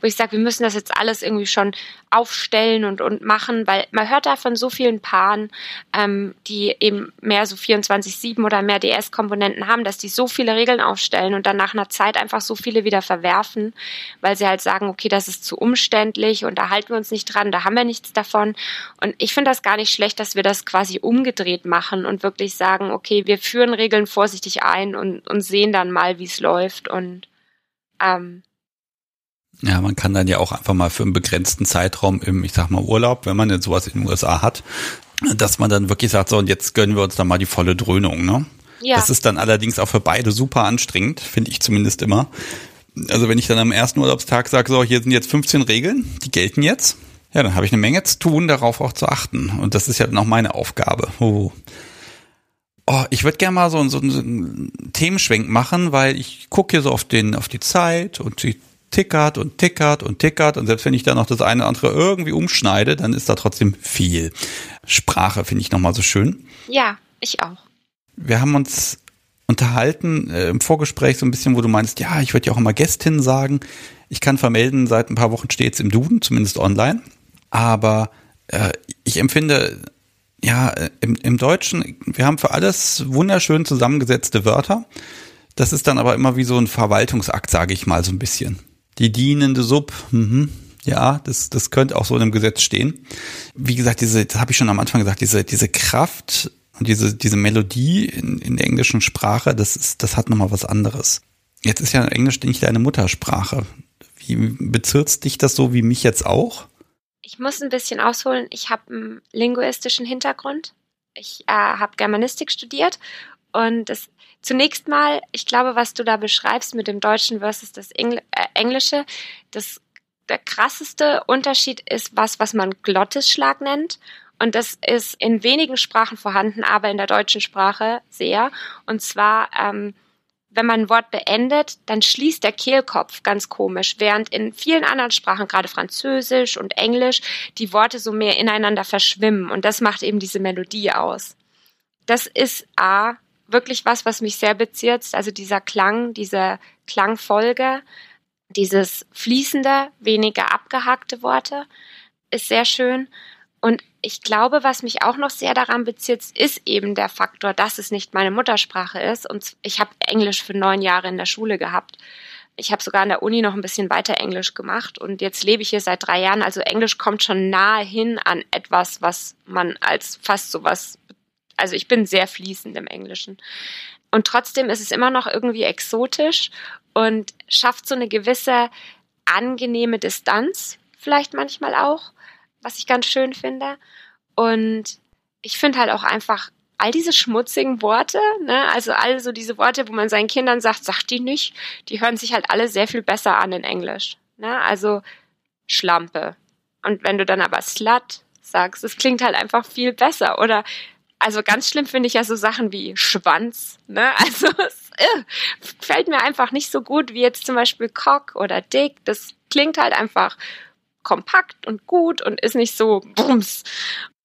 wo ich sage, wir müssen das jetzt alles irgendwie schon aufstellen und, und machen, weil man hört da von so vielen Paaren, ähm, die eben mehr so 24-7 oder mehr DS-Komponenten haben, dass die so viele Regeln aufstellen und dann nach einer Zeit einfach so viele wieder verwerfen, weil sie halt sagen, okay, das ist zu umständlich und da halten wir uns nicht dran, da haben wir nichts davon. Und ich finde das gar nicht schlecht, dass wir das quasi umgedreht machen und wirklich sagen, okay, wir führen Regeln vorsichtig ein und, und sehen dann mal, wie es läuft und ähm, ja, man kann dann ja auch einfach mal für einen begrenzten Zeitraum im, ich sag mal, Urlaub, wenn man jetzt sowas in den USA hat, dass man dann wirklich sagt, so, und jetzt gönnen wir uns dann mal die volle Dröhnung, ne? Ja. Das ist dann allerdings auch für beide super anstrengend, finde ich zumindest immer. Also wenn ich dann am ersten Urlaubstag sage, so, hier sind jetzt 15 Regeln, die gelten jetzt, ja, dann habe ich eine Menge zu tun, darauf auch zu achten. Und das ist ja dann auch meine Aufgabe. Oh. Oh, ich würde gerne mal so, so, einen Themenschwenk machen, weil ich gucke hier so auf den, auf die Zeit und die tickert und tickert und tickert und selbst wenn ich da noch das eine oder andere irgendwie umschneide, dann ist da trotzdem viel. Sprache finde ich nochmal so schön. Ja, ich auch. Wir haben uns unterhalten äh, im Vorgespräch so ein bisschen, wo du meinst, ja, ich würde ja auch immer Gästin sagen. Ich kann vermelden, seit ein paar Wochen steht es im Duden, zumindest online. Aber äh, ich empfinde, ja, im, im Deutschen, wir haben für alles wunderschön zusammengesetzte Wörter. Das ist dann aber immer wie so ein Verwaltungsakt, sage ich mal so ein bisschen. Die dienende Sub, mhm, ja, das, das könnte auch so in einem Gesetz stehen. Wie gesagt, diese, das habe ich schon am Anfang gesagt, diese, diese Kraft und diese, diese Melodie in, in der englischen Sprache, das ist, das hat nochmal was anderes. Jetzt ist ja Englisch nicht deine Muttersprache. Wie bezirzt dich das so wie mich jetzt auch? Ich muss ein bisschen ausholen. Ich habe einen linguistischen Hintergrund. Ich äh, habe Germanistik studiert und das zunächst mal, ich glaube, was du da beschreibst mit dem Deutschen versus das Engl äh, Englische, das der krasseste Unterschied ist was, was man Glottisschlag nennt. Und das ist in wenigen Sprachen vorhanden, aber in der deutschen Sprache sehr. Und zwar, ähm, wenn man ein Wort beendet, dann schließt der Kehlkopf ganz komisch, während in vielen anderen Sprachen, gerade Französisch und Englisch, die Worte so mehr ineinander verschwimmen. Und das macht eben diese Melodie aus. Das ist A, wirklich was, was mich sehr bezirzt, also dieser Klang, diese Klangfolge dieses fließende, weniger abgehackte Worte ist sehr schön. Und ich glaube, was mich auch noch sehr daran bezieht, ist eben der Faktor, dass es nicht meine Muttersprache ist. Und ich habe Englisch für neun Jahre in der Schule gehabt. Ich habe sogar an der Uni noch ein bisschen weiter Englisch gemacht und jetzt lebe ich hier seit drei Jahren. Also Englisch kommt schon nahe hin an etwas, was man als fast sowas, also ich bin sehr fließend im Englischen. Und trotzdem ist es immer noch irgendwie exotisch und schafft so eine gewisse angenehme Distanz, vielleicht manchmal auch, was ich ganz schön finde. Und ich finde halt auch einfach all diese schmutzigen Worte, ne, also all so diese Worte, wo man seinen Kindern sagt, sagt die nicht, die hören sich halt alle sehr viel besser an in Englisch. Ne? Also Schlampe. Und wenn du dann aber Slut sagst, es klingt halt einfach viel besser. Oder also ganz schlimm finde ich ja so Sachen wie Schwanz. Ne? Also es äh, fällt mir einfach nicht so gut wie jetzt zum Beispiel Cock oder Dick. Das klingt halt einfach kompakt und gut und ist nicht so bums.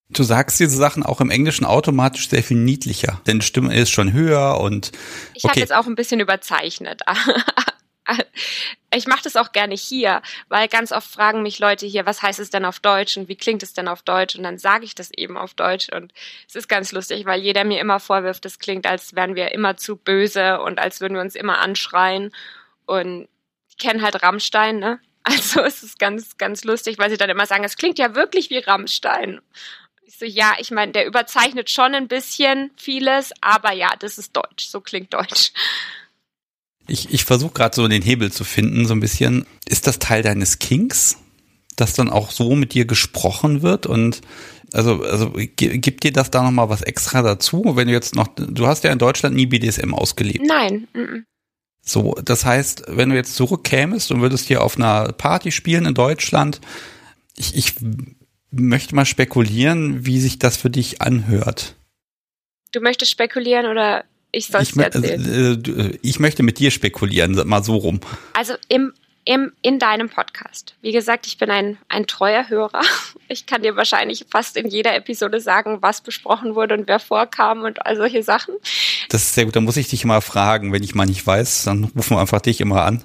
Du sagst diese Sachen auch im Englischen automatisch sehr viel niedlicher, denn die Stimme ist schon höher und. Ich habe jetzt auch ein bisschen überzeichnet, ich mache das auch gerne hier, weil ganz oft fragen mich Leute hier, was heißt es denn auf Deutsch und wie klingt es denn auf Deutsch? Und dann sage ich das eben auf Deutsch und es ist ganz lustig, weil jeder mir immer vorwirft, es klingt, als wären wir immer zu böse und als würden wir uns immer anschreien. Und ich kenne halt Rammstein, ne? Also es ist ganz, ganz lustig, weil sie dann immer sagen, es klingt ja wirklich wie Rammstein. Ich so, ja, ich meine, der überzeichnet schon ein bisschen vieles, aber ja, das ist Deutsch, so klingt Deutsch. Ich, ich versuche gerade so den Hebel zu finden, so ein bisschen. Ist das Teil deines Kinks, dass dann auch so mit dir gesprochen wird und also, also gibt dir das da nochmal was extra dazu, wenn du jetzt noch, du hast ja in Deutschland nie BDSM ausgelebt. Nein. Mm -mm. So, das heißt, wenn du jetzt zurückkämest und würdest hier auf einer Party spielen in Deutschland, ich, ich möchte mal spekulieren, wie sich das für dich anhört. Du möchtest spekulieren oder ich soll es erzählen. Äh, äh, ich möchte mit dir spekulieren, mal so rum. Also im, im, in deinem Podcast. Wie gesagt, ich bin ein, ein treuer Hörer. Ich kann dir wahrscheinlich fast in jeder Episode sagen, was besprochen wurde und wer vorkam und all solche Sachen. Das ist sehr gut. Da muss ich dich immer fragen. Wenn ich mal nicht weiß, dann rufen wir einfach dich immer an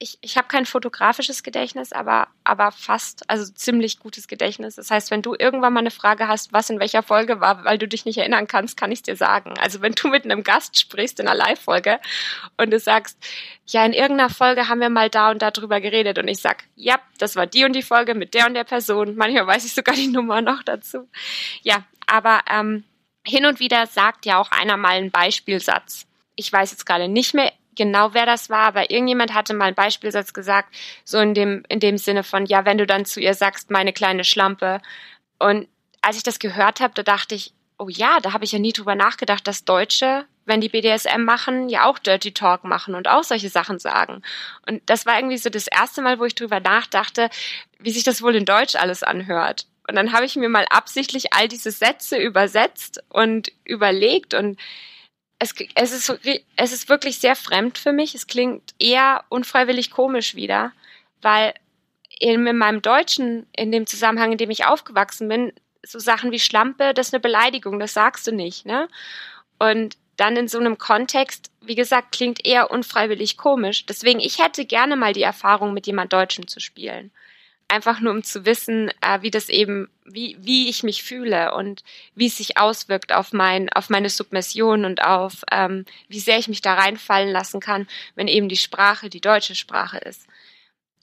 ich, ich habe kein fotografisches Gedächtnis, aber, aber fast, also ziemlich gutes Gedächtnis. Das heißt, wenn du irgendwann mal eine Frage hast, was in welcher Folge war, weil du dich nicht erinnern kannst, kann ich dir sagen. Also wenn du mit einem Gast sprichst in einer Live-Folge und du sagst, ja, in irgendeiner Folge haben wir mal da und da drüber geredet und ich sag, ja, das war die und die Folge mit der und der Person. Manchmal weiß ich sogar die Nummer noch dazu. Ja, aber ähm, hin und wieder sagt ja auch einer mal einen Beispielsatz. Ich weiß jetzt gerade nicht mehr genau, wer das war, aber irgendjemand hatte mal einen Beispielsatz gesagt, so in dem, in dem Sinne von, ja, wenn du dann zu ihr sagst, meine kleine Schlampe. Und als ich das gehört habe, da dachte ich, oh ja, da habe ich ja nie drüber nachgedacht, dass Deutsche, wenn die BDSM machen, ja auch Dirty Talk machen und auch solche Sachen sagen. Und das war irgendwie so das erste Mal, wo ich drüber nachdachte, wie sich das wohl in Deutsch alles anhört. Und dann habe ich mir mal absichtlich all diese Sätze übersetzt und überlegt und es, es, ist, es ist wirklich sehr fremd für mich. Es klingt eher unfreiwillig komisch wieder, weil in, in meinem Deutschen, in dem Zusammenhang, in dem ich aufgewachsen bin, so Sachen wie Schlampe, das ist eine Beleidigung, das sagst du nicht, ne? Und dann in so einem Kontext, wie gesagt, klingt eher unfreiwillig komisch. Deswegen, ich hätte gerne mal die Erfahrung, mit jemand Deutschen zu spielen. Einfach nur um zu wissen, äh, wie das eben, wie, wie ich mich fühle und wie es sich auswirkt auf mein, auf meine Submission und auf, ähm, wie sehr ich mich da reinfallen lassen kann, wenn eben die Sprache die deutsche Sprache ist.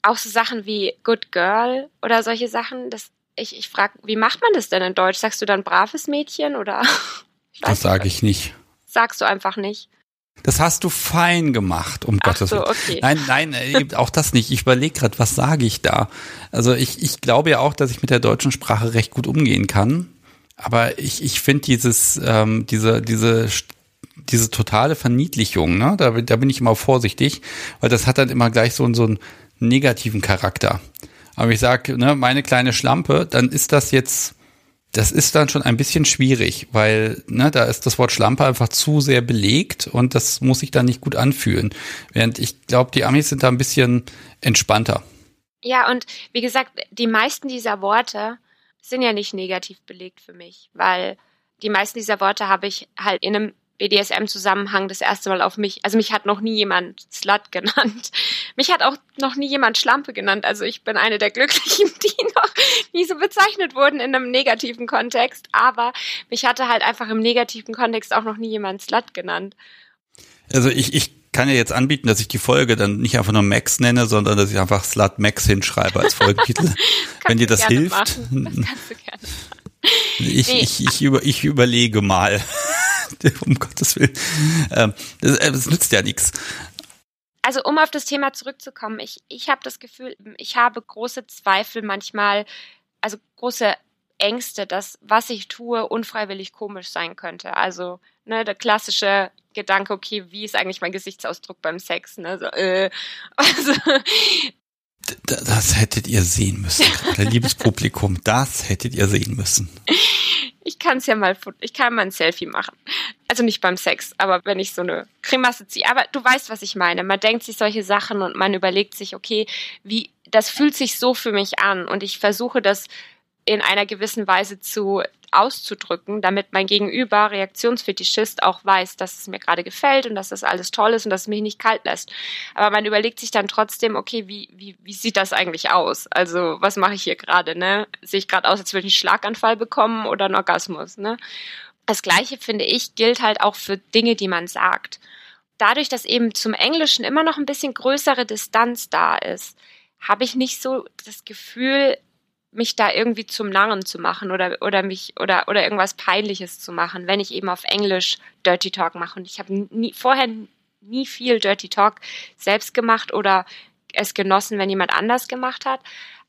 Auch so Sachen wie Good Girl oder solche Sachen, das, ich, ich frage, wie macht man das denn in Deutsch? Sagst du dann braves Mädchen oder? das sage ich nicht sagst du einfach nicht. Das hast du fein gemacht, um Ach Gottes so, Willen. okay. Nein, nein, äh, auch das nicht. Ich überlege gerade, was sage ich da? Also ich, ich glaube ja auch, dass ich mit der deutschen Sprache recht gut umgehen kann. Aber ich, ich finde dieses, ähm, diese, diese, diese totale Verniedlichung, ne, da, da bin ich immer vorsichtig, weil das hat dann immer gleich so, so einen negativen Charakter. Aber ich sage, ne, meine kleine Schlampe, dann ist das jetzt das ist dann schon ein bisschen schwierig, weil ne, da ist das Wort Schlampe einfach zu sehr belegt und das muss sich dann nicht gut anfühlen. Während ich glaube, die Amis sind da ein bisschen entspannter. Ja, und wie gesagt, die meisten dieser Worte sind ja nicht negativ belegt für mich, weil die meisten dieser Worte habe ich halt in einem BDSM-Zusammenhang das erste Mal auf mich. Also mich hat noch nie jemand Slut genannt. Mich hat auch noch nie jemand Schlampe genannt. Also ich bin eine der Glücklichen, die noch nie so bezeichnet wurden in einem negativen Kontext. Aber mich hatte halt einfach im negativen Kontext auch noch nie jemand Slut genannt. Also ich, ich kann ja jetzt anbieten, dass ich die Folge dann nicht einfach nur Max nenne, sondern dass ich einfach Slut Max hinschreibe als Folgentitel. Wenn dir das hilft. Das kannst du gerne machen. Ich, nee. ich, ich, über, ich überlege mal. um Gottes Willen. Ähm, das, äh, das nützt ja nichts. Also um auf das Thema zurückzukommen, ich, ich habe das Gefühl, ich habe große Zweifel manchmal, also große Ängste, dass was ich tue unfreiwillig komisch sein könnte. Also ne, der klassische Gedanke, okay, wie ist eigentlich mein Gesichtsausdruck beim Sex? Ne? So, äh, also, das hättet ihr sehen müssen, liebes Publikum, das hättet ihr sehen müssen. Ich kann es ja mal, ich kann mal ein Selfie machen. Also nicht beim Sex, aber wenn ich so eine Grimasse ziehe. Aber du weißt, was ich meine. Man denkt sich solche Sachen und man überlegt sich, okay, wie, das fühlt sich so für mich an und ich versuche das in einer gewissen Weise zu auszudrücken, damit mein Gegenüber, Reaktionsfetischist, auch weiß, dass es mir gerade gefällt und dass das alles toll ist und dass es mich nicht kalt lässt. Aber man überlegt sich dann trotzdem, okay, wie, wie, wie sieht das eigentlich aus? Also, was mache ich hier gerade, ne? Sehe ich gerade aus, als würde ich einen Schlaganfall bekommen oder einen Orgasmus, ne? Das Gleiche, finde ich, gilt halt auch für Dinge, die man sagt. Dadurch, dass eben zum Englischen immer noch ein bisschen größere Distanz da ist, habe ich nicht so das Gefühl, mich da irgendwie zum Narren zu machen oder oder mich oder oder irgendwas peinliches zu machen, wenn ich eben auf Englisch Dirty Talk mache und ich habe nie vorher nie viel Dirty Talk selbst gemacht oder es genossen, wenn jemand anders gemacht hat,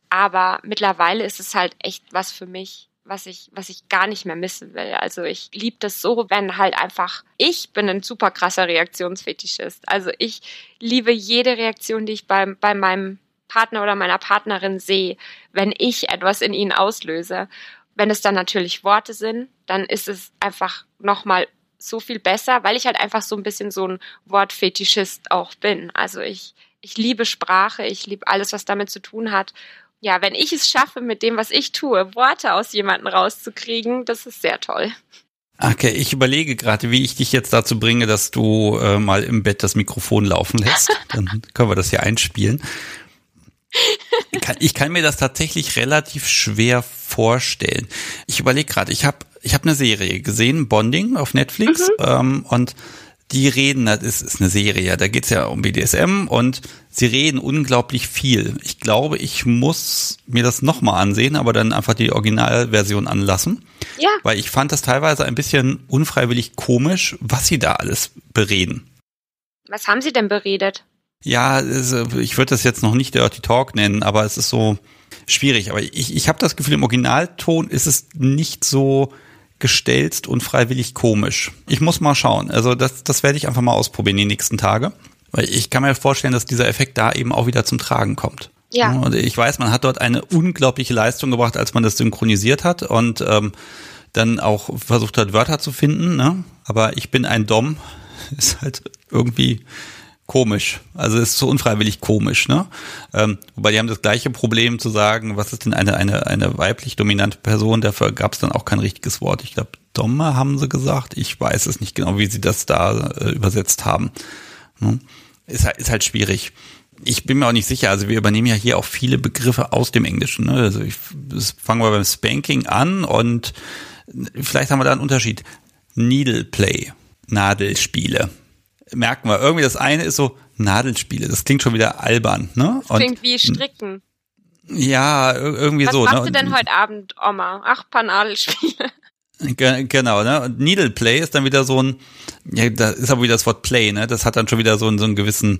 aber mittlerweile ist es halt echt was für mich, was ich, was ich gar nicht mehr missen will. Also ich liebe das so, wenn halt einfach, ich bin ein super krasser Reaktionsfetischist. Also ich liebe jede Reaktion, die ich beim, bei meinem Partner oder meiner Partnerin sehe, wenn ich etwas in ihnen auslöse. Wenn es dann natürlich Worte sind, dann ist es einfach nochmal so viel besser, weil ich halt einfach so ein bisschen so ein Wortfetischist auch bin. Also ich, ich liebe Sprache, ich liebe alles, was damit zu tun hat. Ja, wenn ich es schaffe, mit dem, was ich tue, Worte aus jemandem rauszukriegen, das ist sehr toll. Okay, ich überlege gerade, wie ich dich jetzt dazu bringe, dass du äh, mal im Bett das Mikrofon laufen lässt. Dann können wir das hier einspielen ich, kann, ich kann mir das tatsächlich relativ schwer vorstellen. Ich überlege gerade, ich habe ich hab eine Serie gesehen, Bonding auf Netflix, mhm. ähm, und die reden, das ist, ist eine Serie, da geht's ja um BDSM und sie reden unglaublich viel. Ich glaube, ich muss mir das nochmal ansehen, aber dann einfach die Originalversion anlassen. Ja. Weil ich fand das teilweise ein bisschen unfreiwillig komisch, was sie da alles bereden. Was haben sie denn beredet? Ja, ich würde das jetzt noch nicht Dirty Talk nennen, aber es ist so schwierig. Aber ich, ich habe das Gefühl, im Originalton ist es nicht so gestelzt und freiwillig komisch. Ich muss mal schauen. Also das, das werde ich einfach mal ausprobieren die nächsten Tage. Weil ich kann mir vorstellen, dass dieser Effekt da eben auch wieder zum Tragen kommt. Ja. Und ich weiß, man hat dort eine unglaubliche Leistung gebracht, als man das synchronisiert hat und ähm, dann auch versucht hat, Wörter zu finden. Ne? Aber ich bin ein Dom, ist halt irgendwie komisch. Also ist so unfreiwillig komisch, ne? Ähm, wobei die haben das gleiche Problem zu sagen, was ist denn eine, eine, eine weiblich dominante Person? Dafür gab es dann auch kein richtiges Wort. Ich glaube, Domme, haben sie gesagt. Ich weiß es nicht genau, wie sie das da äh, übersetzt haben. Hm? Ist, halt, ist halt schwierig. Ich bin mir auch nicht sicher. Also wir übernehmen ja hier auch viele Begriffe aus dem Englischen. Ne? Also ich, fangen wir beim Spanking an und vielleicht haben wir da einen Unterschied. Needle Play, Nadelspiele. Merken wir, irgendwie das eine ist so Nadelspiele. Das klingt schon wieder albern. Ne? Das klingt und, wie Stricken. Ja, irgendwie Was so. Was machst ne? du denn heute Abend, Oma? Ach, paar Nadelspiele. Genau, ne? Und Needle Play ist dann wieder so ein, ja, da ist aber wieder das Wort Play, ne? Das hat dann schon wieder so einen, so einen gewissen,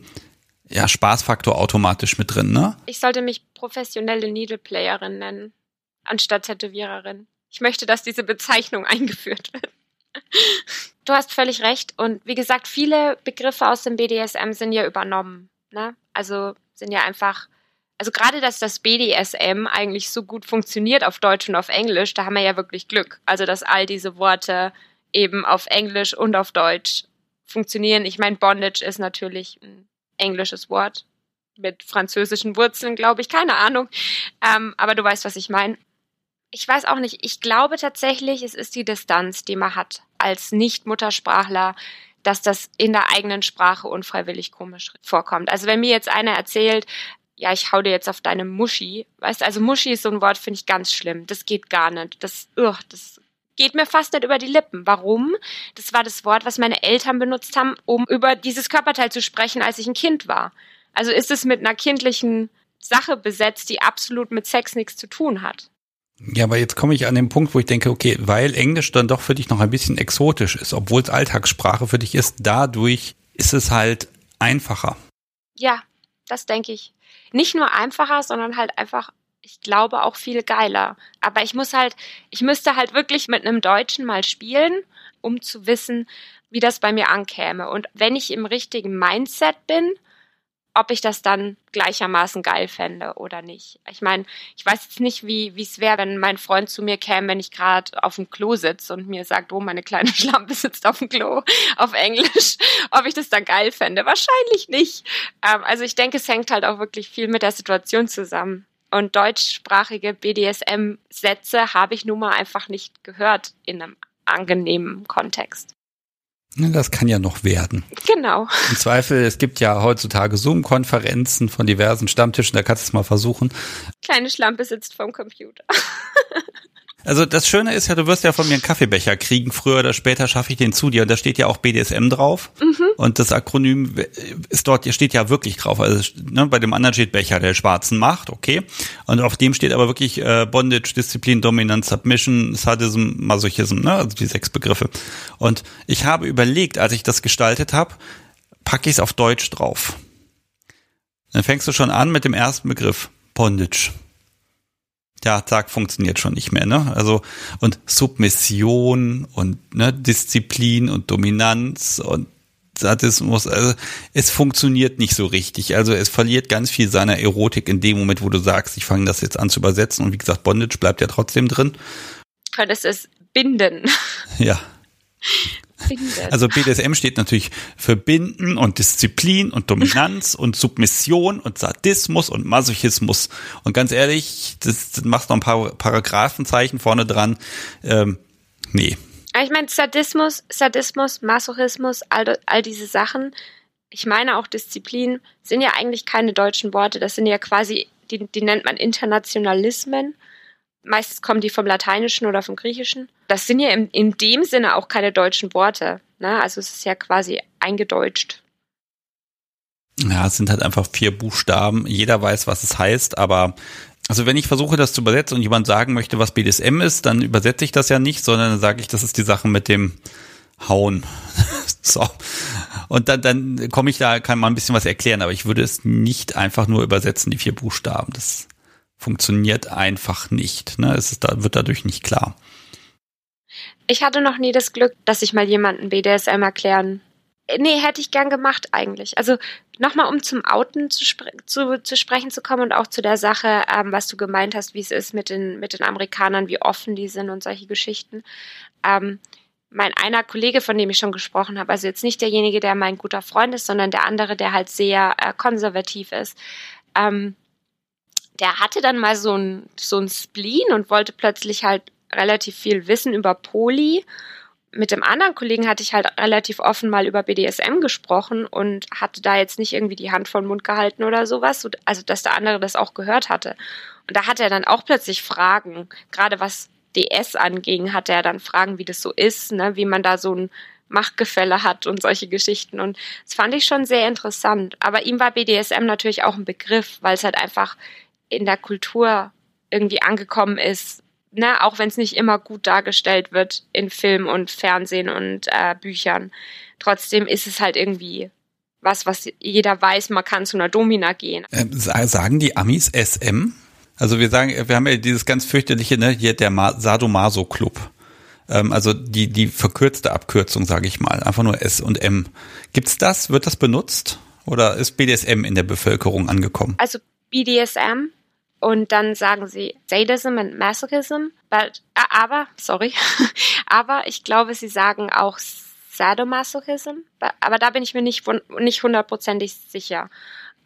ja, Spaßfaktor automatisch mit drin, ne? Ich sollte mich professionelle Needle Playerin nennen, anstatt Tätowiererin. Ich möchte, dass diese Bezeichnung eingeführt wird. Du hast völlig recht. Und wie gesagt, viele Begriffe aus dem BDSM sind ja übernommen. Ne? Also sind ja einfach also gerade, dass das BDSM eigentlich so gut funktioniert auf Deutsch und auf Englisch, da haben wir ja wirklich Glück. Also, dass all diese Worte eben auf Englisch und auf Deutsch funktionieren. Ich meine, Bondage ist natürlich ein englisches Wort mit französischen Wurzeln, glaube ich, keine Ahnung. Ähm, aber du weißt, was ich meine. Ich weiß auch nicht. Ich glaube tatsächlich, es ist die Distanz, die man hat als Nicht-Muttersprachler, dass das in der eigenen Sprache unfreiwillig komisch vorkommt. Also wenn mir jetzt einer erzählt, ja, ich hau dir jetzt auf deine Muschi. Weißt also Muschi ist so ein Wort, finde ich ganz schlimm. Das geht gar nicht. Das, ugh, das geht mir fast nicht über die Lippen. Warum? Das war das Wort, was meine Eltern benutzt haben, um über dieses Körperteil zu sprechen, als ich ein Kind war. Also ist es mit einer kindlichen Sache besetzt, die absolut mit Sex nichts zu tun hat. Ja, aber jetzt komme ich an den Punkt, wo ich denke, okay, weil Englisch dann doch für dich noch ein bisschen exotisch ist, obwohl es Alltagssprache für dich ist, dadurch ist es halt einfacher. Ja, das denke ich nicht nur einfacher, sondern halt einfach, ich glaube, auch viel geiler. Aber ich muss halt, ich müsste halt wirklich mit einem Deutschen mal spielen, um zu wissen, wie das bei mir ankäme. Und wenn ich im richtigen Mindset bin, ob ich das dann gleichermaßen geil fände oder nicht. Ich meine, ich weiß jetzt nicht, wie es wäre, wenn mein Freund zu mir käme, wenn ich gerade auf dem Klo sitze und mir sagt, oh, meine kleine Schlampe sitzt auf dem Klo auf Englisch, ob ich das dann geil fände. Wahrscheinlich nicht. Ähm, also ich denke, es hängt halt auch wirklich viel mit der Situation zusammen. Und deutschsprachige BDSM-Sätze habe ich nun mal einfach nicht gehört in einem angenehmen Kontext. Das kann ja noch werden. Genau. Im Zweifel, es gibt ja heutzutage Zoom-Konferenzen von diversen Stammtischen, da kannst du es mal versuchen. Kleine Schlampe sitzt vorm Computer. Also das Schöne ist ja, du wirst ja von mir einen Kaffeebecher kriegen. Früher oder später schaffe ich den zu dir. Und da steht ja auch BDSM drauf. Mhm. Und das Akronym ist dort, steht ja wirklich drauf. Also ne, bei dem anderen steht Becher der schwarzen Macht, okay. Und auf dem steht aber wirklich äh, Bondage, Disziplin, Dominance, Submission, Sadism, Masochism, ne? also die sechs Begriffe. Und ich habe überlegt, als ich das gestaltet habe, packe ich es auf Deutsch drauf. Dann fängst du schon an mit dem ersten Begriff, Bondage ja, zack, funktioniert schon nicht mehr, ne? Also, und Submission und ne, Disziplin und Dominanz und Sadismus, also es funktioniert nicht so richtig. Also es verliert ganz viel seiner Erotik in dem Moment, wo du sagst, ich fange das jetzt an zu übersetzen und wie gesagt, Bondage bleibt ja trotzdem drin. Könntest es binden. Ja. Bindet. Also BDSM steht natürlich für Binden und Disziplin und Dominanz und Submission und Sadismus und Masochismus. Und ganz ehrlich, das, das machst noch ein paar Paragraphenzeichen vorne dran. Ähm, nee. Ich meine, Sadismus, Sadismus, Masochismus, all, all diese Sachen, ich meine auch Disziplin, sind ja eigentlich keine deutschen Worte. Das sind ja quasi, die, die nennt man Internationalismen. Meistens kommen die vom Lateinischen oder vom Griechischen. Das sind ja in, in dem Sinne auch keine deutschen Worte. Ne? Also es ist ja quasi eingedeutscht. Ja, es sind halt einfach vier Buchstaben. Jeder weiß, was es heißt, aber also wenn ich versuche, das zu übersetzen und jemand sagen möchte, was BDSM ist, dann übersetze ich das ja nicht, sondern dann sage ich, das ist die Sache mit dem Hauen. so. Und dann, dann komme ich da, kann man ein bisschen was erklären, aber ich würde es nicht einfach nur übersetzen, die vier Buchstaben. Das funktioniert einfach nicht. Ne? Es ist, wird dadurch nicht klar. Ich hatte noch nie das Glück, dass ich mal jemanden BDSM erklären. Nee, hätte ich gern gemacht eigentlich. Also nochmal, um zum Outen zu, spre zu, zu, sprechen zu kommen und auch zu der Sache, ähm, was du gemeint hast, wie es ist mit den, mit den Amerikanern, wie offen die sind und solche Geschichten. Ähm, mein einer Kollege, von dem ich schon gesprochen habe, also jetzt nicht derjenige, der mein guter Freund ist, sondern der andere, der halt sehr äh, konservativ ist, ähm, der hatte dann mal so ein, so ein Spleen und wollte plötzlich halt relativ viel Wissen über Poli. Mit dem anderen Kollegen hatte ich halt relativ offen mal über BDSM gesprochen und hatte da jetzt nicht irgendwie die Hand vor den Mund gehalten oder sowas, also dass der andere das auch gehört hatte. Und da hat er dann auch plötzlich Fragen, gerade was DS anging, hatte er dann Fragen, wie das so ist, ne, wie man da so ein Machtgefälle hat und solche Geschichten. Und das fand ich schon sehr interessant. Aber ihm war BDSM natürlich auch ein Begriff, weil es halt einfach in der Kultur irgendwie angekommen ist, ne, auch wenn es nicht immer gut dargestellt wird in Film und Fernsehen und äh, Büchern. Trotzdem ist es halt irgendwie was, was jeder weiß, man kann zu einer Domina gehen. Äh, sagen die Amis SM? Also wir sagen, wir haben ja dieses ganz fürchterliche, ne, hier der Sadomaso Club. Ähm, also die, die verkürzte Abkürzung, sage ich mal. Einfach nur S und M. Gibt's das? Wird das benutzt? Oder ist BDSM in der Bevölkerung angekommen? Also BDSM und dann sagen sie Sadism and Masochism, but, aber, sorry, aber ich glaube, sie sagen auch Sadomasochism, aber da bin ich mir nicht, nicht hundertprozentig sicher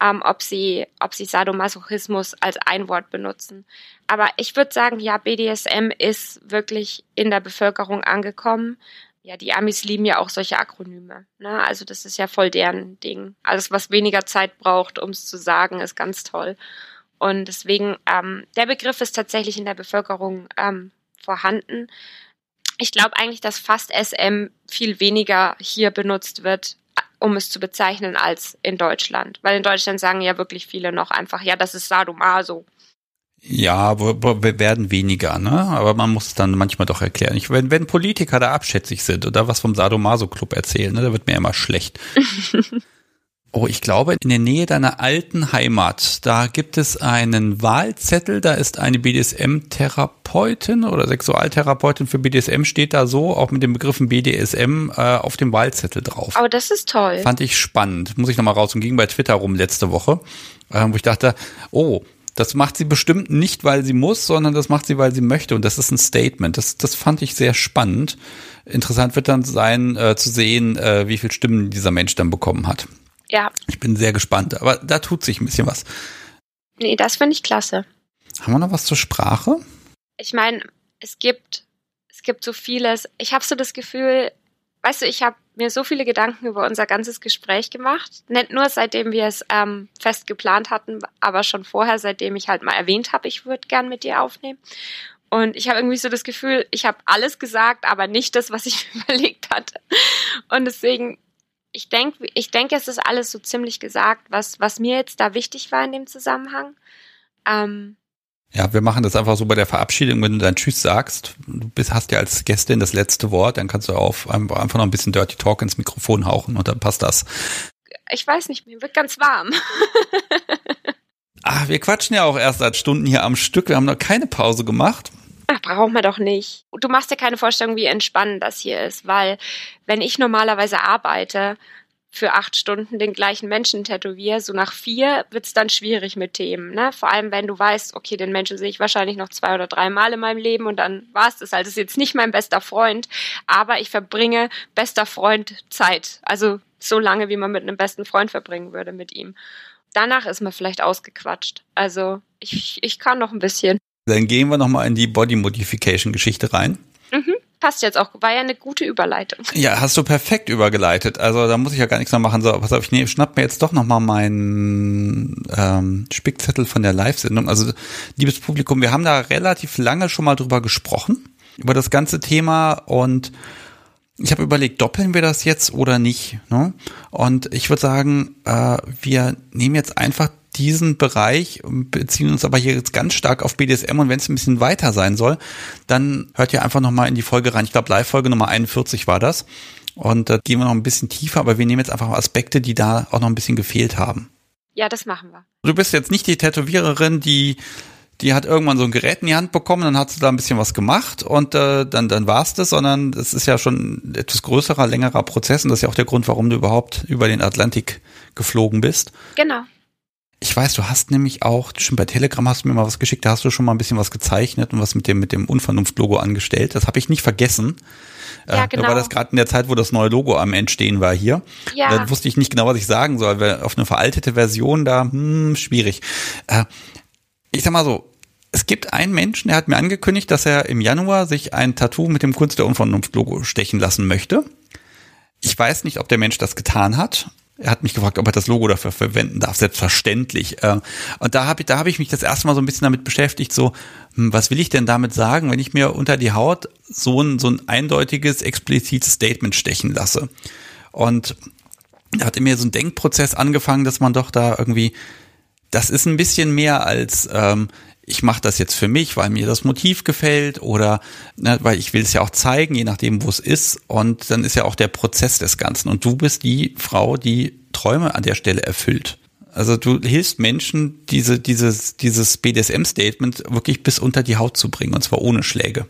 ähm, ob sie, ob sie Sadomasochismus als ein Wort benutzen. Aber ich würde sagen, ja, BDSM ist wirklich in der Bevölkerung angekommen. Ja, die Amis lieben ja auch solche Akronyme. Ne? Also das ist ja voll deren Ding. Alles, was weniger Zeit braucht, um es zu sagen, ist ganz toll. Und deswegen, ähm, der Begriff ist tatsächlich in der Bevölkerung ähm, vorhanden. Ich glaube eigentlich, dass fast SM viel weniger hier benutzt wird um es zu bezeichnen, als in Deutschland. Weil in Deutschland sagen ja wirklich viele noch einfach, ja, das ist Sadomaso. Ja, wir werden weniger, ne? Aber man muss es dann manchmal doch erklären. Ich, wenn, wenn Politiker da abschätzig sind oder was vom Sadomaso-Club erzählen, ne, da wird mir immer schlecht. Oh, ich glaube, in der Nähe deiner alten Heimat, da gibt es einen Wahlzettel, da ist eine BDSM-Therapeutin oder Sexualtherapeutin für BDSM steht da so, auch mit den Begriffen BDSM äh, auf dem Wahlzettel drauf. Aber das ist toll. Fand ich spannend. Muss ich nochmal raus und ging bei Twitter rum letzte Woche, äh, wo ich dachte, oh, das macht sie bestimmt nicht, weil sie muss, sondern das macht sie, weil sie möchte. Und das ist ein Statement. Das, das fand ich sehr spannend. Interessant wird dann sein, äh, zu sehen, äh, wie viele Stimmen dieser Mensch dann bekommen hat. Ja. Ich bin sehr gespannt, aber da tut sich ein bisschen was. Nee, das finde ich klasse. Haben wir noch was zur Sprache? Ich meine, es gibt, es gibt so vieles. Ich habe so das Gefühl, weißt du, ich habe mir so viele Gedanken über unser ganzes Gespräch gemacht. Nicht nur seitdem wir es ähm, fest geplant hatten, aber schon vorher, seitdem ich halt mal erwähnt habe, ich würde gern mit dir aufnehmen. Und ich habe irgendwie so das Gefühl, ich habe alles gesagt, aber nicht das, was ich überlegt hatte. Und deswegen ich denke, ich denke, es ist alles so ziemlich gesagt, was, was mir jetzt da wichtig war in dem Zusammenhang. Ähm, ja, wir machen das einfach so bei der Verabschiedung, wenn du dann Tschüss sagst. Du bist, hast ja als Gästin das letzte Wort, dann kannst du auf einfach noch ein bisschen Dirty Talk ins Mikrofon hauchen und dann passt das. Ich weiß nicht, mir wird ganz warm. Ach, wir quatschen ja auch erst seit Stunden hier am Stück. Wir haben noch keine Pause gemacht. Ach, brauchen wir doch nicht. Du machst dir keine Vorstellung, wie entspannend das hier ist, weil wenn ich normalerweise arbeite, für acht Stunden den gleichen Menschen tätowiere, so nach vier wird's dann schwierig mit Themen. Ne? Vor allem, wenn du weißt, okay, den Menschen sehe ich wahrscheinlich noch zwei oder drei Mal in meinem Leben und dann war's das halt. Das ist jetzt nicht mein bester Freund, aber ich verbringe bester Freund Zeit. Also so lange, wie man mit einem besten Freund verbringen würde mit ihm. Danach ist man vielleicht ausgequatscht. Also ich, ich kann noch ein bisschen. Dann gehen wir nochmal in die Body Modification Geschichte rein. Mhm, passt jetzt auch. War ja eine gute Überleitung. Ja, hast du perfekt übergeleitet. Also da muss ich ja gar nichts mehr machen. So, pass auf, ich nehm, schnapp mir jetzt doch nochmal meinen ähm, Spickzettel von der Live-Sendung. Also, liebes Publikum, wir haben da relativ lange schon mal drüber gesprochen, über das ganze Thema und ich habe überlegt, doppeln wir das jetzt oder nicht? Ne? Und ich würde sagen, äh, wir nehmen jetzt einfach diesen Bereich, beziehen uns aber hier jetzt ganz stark auf BDSM und wenn es ein bisschen weiter sein soll, dann hört ihr einfach nochmal in die Folge rein. Ich glaube, Live-Folge Nummer 41 war das. Und da gehen wir noch ein bisschen tiefer, aber wir nehmen jetzt einfach Aspekte, die da auch noch ein bisschen gefehlt haben. Ja, das machen wir. Du bist jetzt nicht die Tätowiererin, die die hat irgendwann so ein Gerät in die Hand bekommen, dann hat sie da ein bisschen was gemacht und äh, dann, dann war's das, sondern es ist ja schon ein etwas größerer, längerer Prozess und das ist ja auch der Grund, warum du überhaupt über den Atlantik geflogen bist. Genau. Ich weiß, du hast nämlich auch, schon bei Telegram hast du mir mal was geschickt, da hast du schon mal ein bisschen was gezeichnet und was mit dem, mit dem Unvernunft-Logo angestellt. Das habe ich nicht vergessen. Ja, genau. Da war das gerade in der Zeit, wo das neue Logo am Entstehen war hier. Ja. Da wusste ich nicht genau, was ich sagen soll, weil auf eine veraltete Version da, hm, schwierig. Äh, ich sag mal so, Es gibt einen Menschen, der hat mir angekündigt, dass er im Januar sich ein Tattoo mit dem Kunst der Unvernunft-Logo stechen lassen möchte. Ich weiß nicht, ob der Mensch das getan hat. Er hat mich gefragt, ob er das Logo dafür verwenden darf. Selbstverständlich. Äh, und da habe ich, da habe ich mich das erste Mal so ein bisschen damit beschäftigt, so, hm, was will ich denn damit sagen, wenn ich mir unter die Haut so ein, so ein eindeutiges, explizites Statement stechen lasse? Und da hatte mir so ein Denkprozess angefangen, dass man doch da irgendwie, das ist ein bisschen mehr als, ähm, ich mache das jetzt für mich, weil mir das Motiv gefällt oder ne, weil ich will es ja auch zeigen, je nachdem, wo es ist. Und dann ist ja auch der Prozess des Ganzen. Und du bist die Frau, die Träume an der Stelle erfüllt. Also du hilfst Menschen, diese, dieses, dieses BDSM-Statement wirklich bis unter die Haut zu bringen, und zwar ohne Schläge.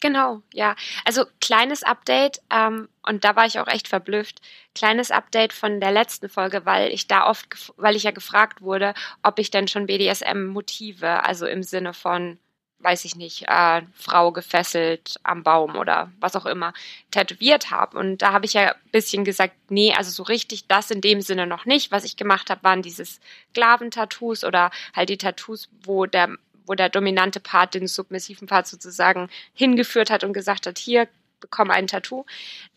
Genau, ja. Also kleines Update, ähm, und da war ich auch echt verblüfft. Kleines Update von der letzten Folge, weil ich da oft, weil ich ja gefragt wurde, ob ich denn schon BDSM-Motive, also im Sinne von, weiß ich nicht, äh, Frau gefesselt am Baum oder was auch immer, tätowiert habe. Und da habe ich ja ein bisschen gesagt, nee, also so richtig das in dem Sinne noch nicht. Was ich gemacht habe, waren dieses Sklaventattoos oder halt die Tattoos, wo der wo der dominante Part den submissiven Part sozusagen hingeführt hat und gesagt hat, hier, bekomme ein Tattoo.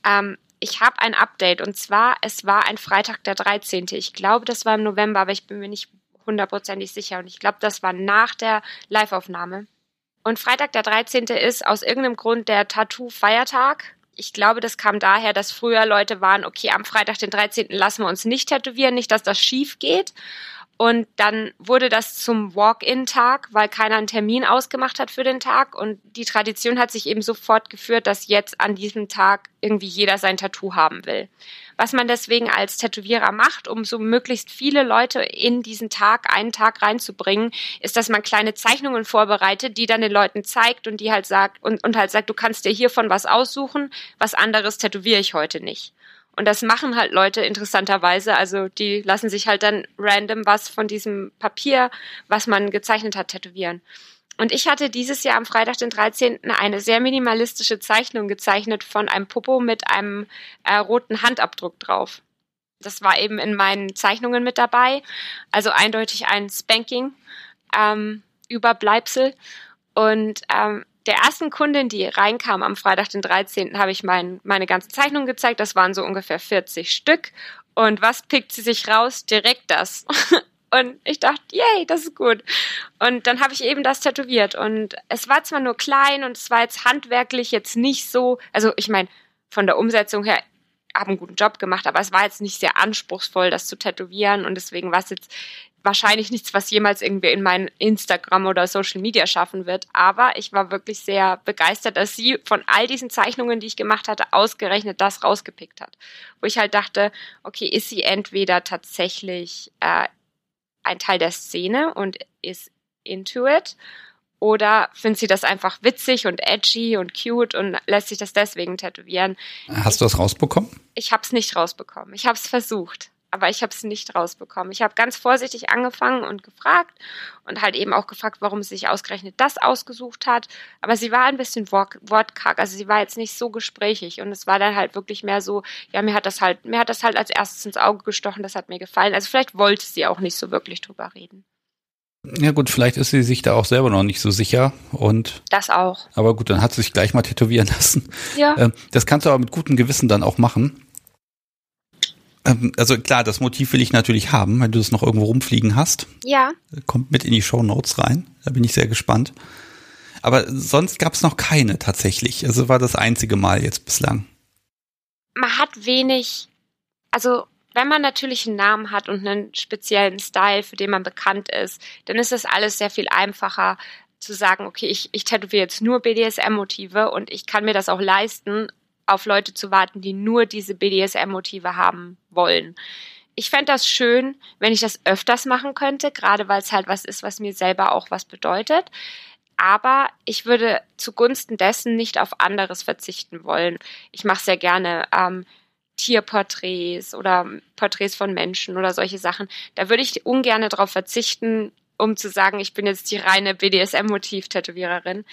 Ähm, ich habe ein Update und zwar, es war ein Freitag der 13. Ich glaube, das war im November, aber ich bin mir nicht hundertprozentig sicher und ich glaube, das war nach der Liveaufnahme. Und Freitag der 13. ist aus irgendeinem Grund der Tattoo-Feiertag. Ich glaube, das kam daher, dass früher Leute waren, okay, am Freitag den 13. lassen wir uns nicht tätowieren, nicht, dass das schief geht. Und dann wurde das zum Walk-in-Tag, weil keiner einen Termin ausgemacht hat für den Tag. Und die Tradition hat sich eben so fortgeführt, dass jetzt an diesem Tag irgendwie jeder sein Tattoo haben will. Was man deswegen als Tätowierer macht, um so möglichst viele Leute in diesen Tag, einen Tag reinzubringen, ist, dass man kleine Zeichnungen vorbereitet, die dann den Leuten zeigt und die halt sagt, und, und halt sagt, du kannst dir hiervon was aussuchen, was anderes tätowiere ich heute nicht. Und das machen halt Leute interessanterweise. Also die lassen sich halt dann random was von diesem Papier, was man gezeichnet hat, tätowieren. Und ich hatte dieses Jahr am Freitag, den 13. eine sehr minimalistische Zeichnung gezeichnet von einem Popo mit einem äh, roten Handabdruck drauf. Das war eben in meinen Zeichnungen mit dabei. Also eindeutig ein Spanking, ähm, Überbleibsel. Und ähm, der ersten Kundin, die reinkam am Freitag, den 13., habe ich mein, meine ganzen Zeichnungen gezeigt. Das waren so ungefähr 40 Stück. Und was pickt sie sich raus? Direkt das. Und ich dachte, yay, das ist gut. Und dann habe ich eben das tätowiert. Und es war zwar nur klein und es war jetzt handwerklich jetzt nicht so, also ich meine, von der Umsetzung her habe einen guten Job gemacht, aber es war jetzt nicht sehr anspruchsvoll, das zu tätowieren und deswegen war es jetzt wahrscheinlich nichts, was jemals irgendwie in mein Instagram oder Social Media schaffen wird. Aber ich war wirklich sehr begeistert, dass sie von all diesen Zeichnungen, die ich gemacht hatte, ausgerechnet das rausgepickt hat. Wo ich halt dachte, okay, ist sie entweder tatsächlich äh, ein Teil der Szene und ist into it oder findet sie das einfach witzig und edgy und cute und lässt sich das deswegen tätowieren. Hast du das rausbekommen? Ich habe es nicht rausbekommen. Ich habe es versucht aber ich habe es nicht rausbekommen. Ich habe ganz vorsichtig angefangen und gefragt und halt eben auch gefragt, warum sie sich ausgerechnet das ausgesucht hat. Aber sie war ein bisschen wortkarg, also sie war jetzt nicht so gesprächig und es war dann halt wirklich mehr so, ja, mir hat das halt, mir hat das halt als erstes ins Auge gestochen, das hat mir gefallen. Also vielleicht wollte sie auch nicht so wirklich drüber reden. Ja gut, vielleicht ist sie sich da auch selber noch nicht so sicher und das auch. Aber gut, dann hat sie sich gleich mal tätowieren lassen. Ja. Ähm, das kannst du aber mit gutem Gewissen dann auch machen. Ähm, also klar, das Motiv will ich natürlich haben, wenn du es noch irgendwo rumfliegen hast. Ja. Kommt mit in die Show Notes rein. Da bin ich sehr gespannt. Aber sonst gab es noch keine tatsächlich. Also war das einzige Mal jetzt bislang. Man hat wenig, also wenn man natürlich einen Namen hat und einen speziellen Style, für den man bekannt ist, dann ist das alles sehr viel einfacher zu sagen, okay, ich, ich tätowiere jetzt nur BDSM-Motive und ich kann mir das auch leisten, auf Leute zu warten, die nur diese BDSM-Motive haben wollen. Ich fände das schön, wenn ich das öfters machen könnte, gerade weil es halt was ist, was mir selber auch was bedeutet. Aber ich würde zugunsten dessen nicht auf anderes verzichten wollen. Ich mache sehr gerne ähm, Tierporträts oder Porträts von Menschen oder solche Sachen. Da würde ich ungern darauf verzichten, um zu sagen, ich bin jetzt die reine BDSM-Motiv-Tätowiererin.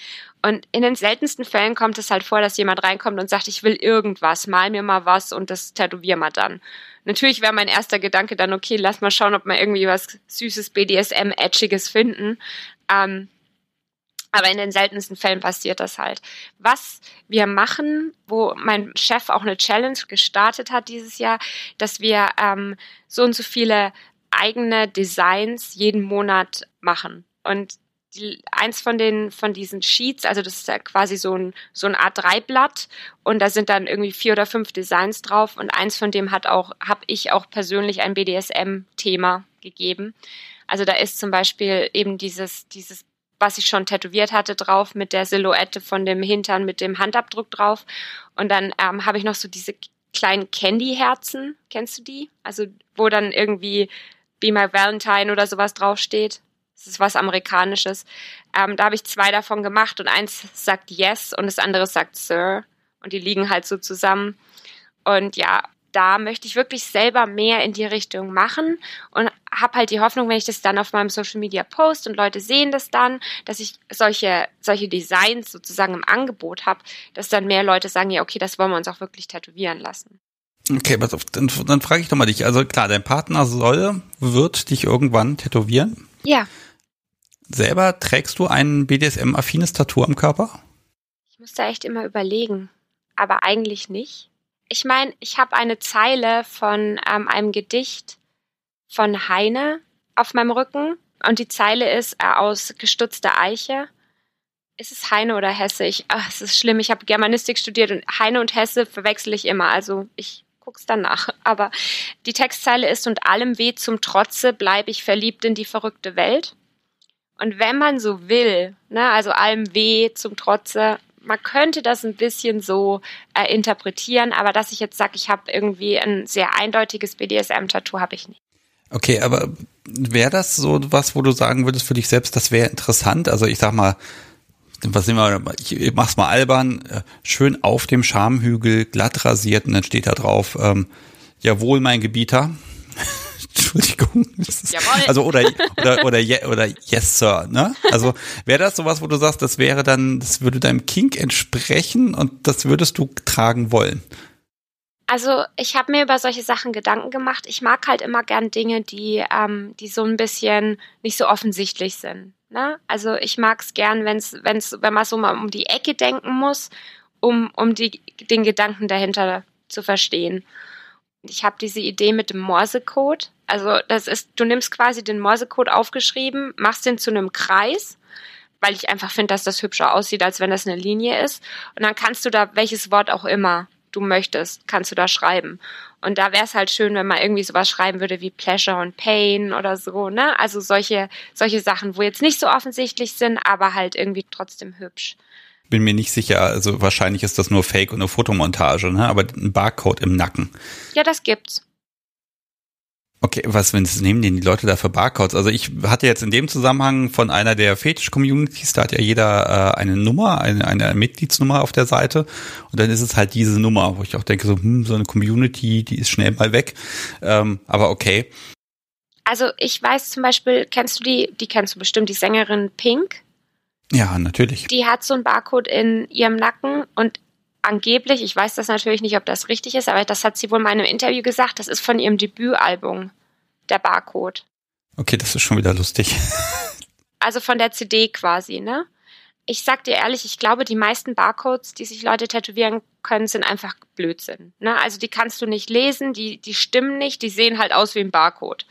Und in den seltensten Fällen kommt es halt vor, dass jemand reinkommt und sagt, ich will irgendwas, mal mir mal was und das tätowier mal dann. Natürlich wäre mein erster Gedanke dann, okay, lass mal schauen, ob wir irgendwie was süßes BDSM-Edgiges finden. Ähm, Aber in den seltensten Fällen passiert das halt. Was wir machen, wo mein Chef auch eine Challenge gestartet hat dieses Jahr, dass wir ähm, so und so viele eigene Designs jeden Monat machen. Und die, eins von den von diesen Sheets, also das ist ja quasi so ein so ein A3-Blatt und da sind dann irgendwie vier oder fünf Designs drauf und eins von dem hat auch habe ich auch persönlich ein BDSM-Thema gegeben. Also da ist zum Beispiel eben dieses dieses was ich schon tätowiert hatte drauf mit der Silhouette von dem Hintern mit dem Handabdruck drauf und dann ähm, habe ich noch so diese kleinen Candy-Herzen, kennst du die? Also wo dann irgendwie Be My Valentine oder sowas draufsteht. Das ist was Amerikanisches. Ähm, da habe ich zwei davon gemacht und eins sagt Yes und das andere sagt Sir. Und die liegen halt so zusammen. Und ja, da möchte ich wirklich selber mehr in die Richtung machen und habe halt die Hoffnung, wenn ich das dann auf meinem Social Media post und Leute sehen das dann, dass ich solche solche Designs sozusagen im Angebot habe, dass dann mehr Leute sagen, ja, okay, das wollen wir uns auch wirklich tätowieren lassen. Okay, pass auf, dann, dann frage ich doch mal dich. Also klar, dein Partner soll, wird dich irgendwann tätowieren. Ja. Selber trägst du ein BDSM-affines Tattoo am Körper? Ich muss da echt immer überlegen, aber eigentlich nicht. Ich meine, ich habe eine Zeile von ähm, einem Gedicht von Heine auf meinem Rücken und die Zeile ist äh, aus gestutzter Eiche. Ist es Heine oder Hesse? Ich, ach, es ist schlimm. Ich habe Germanistik studiert und Heine und Hesse verwechsel ich immer. Also ich guck's dann nach. Aber die Textzeile ist und allem weh zum Trotze bleibe ich verliebt in die verrückte Welt. Und wenn man so will, ne, also allem weh zum Trotze, man könnte das ein bisschen so äh, interpretieren, aber dass ich jetzt sage, ich habe irgendwie ein sehr eindeutiges BDSM-Tattoo, habe ich nicht. Okay, aber wäre das so was, wo du sagen würdest für dich selbst, das wäre interessant? Also ich sag mal, was immer, ich mach's mal albern, äh, schön auf dem Schamhügel glatt rasiert und dann steht da drauf, ähm, jawohl, mein Gebieter. Entschuldigung. Jawohl. Also oder oder oder oder yes sir, ne? Also wäre das sowas, wo du sagst, das wäre dann, das würde deinem Kink entsprechen und das würdest du tragen wollen? Also ich habe mir über solche Sachen Gedanken gemacht. Ich mag halt immer gern Dinge, die ähm, die so ein bisschen nicht so offensichtlich sind. Ne? Also ich mag es gern, wenn's, wenn's, wenn man so mal um die Ecke denken muss, um, um die, den Gedanken dahinter zu verstehen. Ich habe diese Idee mit dem Morsecode. Also das ist, du nimmst quasi den Morsecode aufgeschrieben, machst den zu einem Kreis, weil ich einfach finde, dass das hübscher aussieht, als wenn das eine Linie ist. Und dann kannst du da welches Wort auch immer du möchtest, kannst du da schreiben. Und da wäre es halt schön, wenn man irgendwie sowas schreiben würde wie Pleasure und Pain oder so, ne? Also solche, solche Sachen, wo jetzt nicht so offensichtlich sind, aber halt irgendwie trotzdem hübsch. Bin mir nicht sicher, also wahrscheinlich ist das nur Fake und eine Fotomontage, ne? Aber ein Barcode im Nacken. Ja, das gibt's. Okay, was wenn es nehmen denn die Leute da für Barcodes? Also ich hatte jetzt in dem Zusammenhang von einer der Fetisch-Communities, da hat ja jeder äh, eine Nummer, eine, eine Mitgliedsnummer auf der Seite und dann ist es halt diese Nummer, wo ich auch denke, so, hm, so eine Community, die ist schnell mal weg. Ähm, aber okay. Also ich weiß zum Beispiel, kennst du die, die kennst du bestimmt, die Sängerin Pink? Ja, natürlich. Die hat so ein Barcode in ihrem Nacken und angeblich, ich weiß das natürlich nicht, ob das richtig ist, aber das hat sie wohl in meinem Interview gesagt, das ist von ihrem Debütalbum, der Barcode. Okay, das ist schon wieder lustig. Also von der CD quasi, ne? Ich sag dir ehrlich, ich glaube, die meisten Barcodes, die sich Leute tätowieren können, sind einfach Blödsinn. Ne? Also die kannst du nicht lesen, die, die stimmen nicht, die sehen halt aus wie ein Barcode.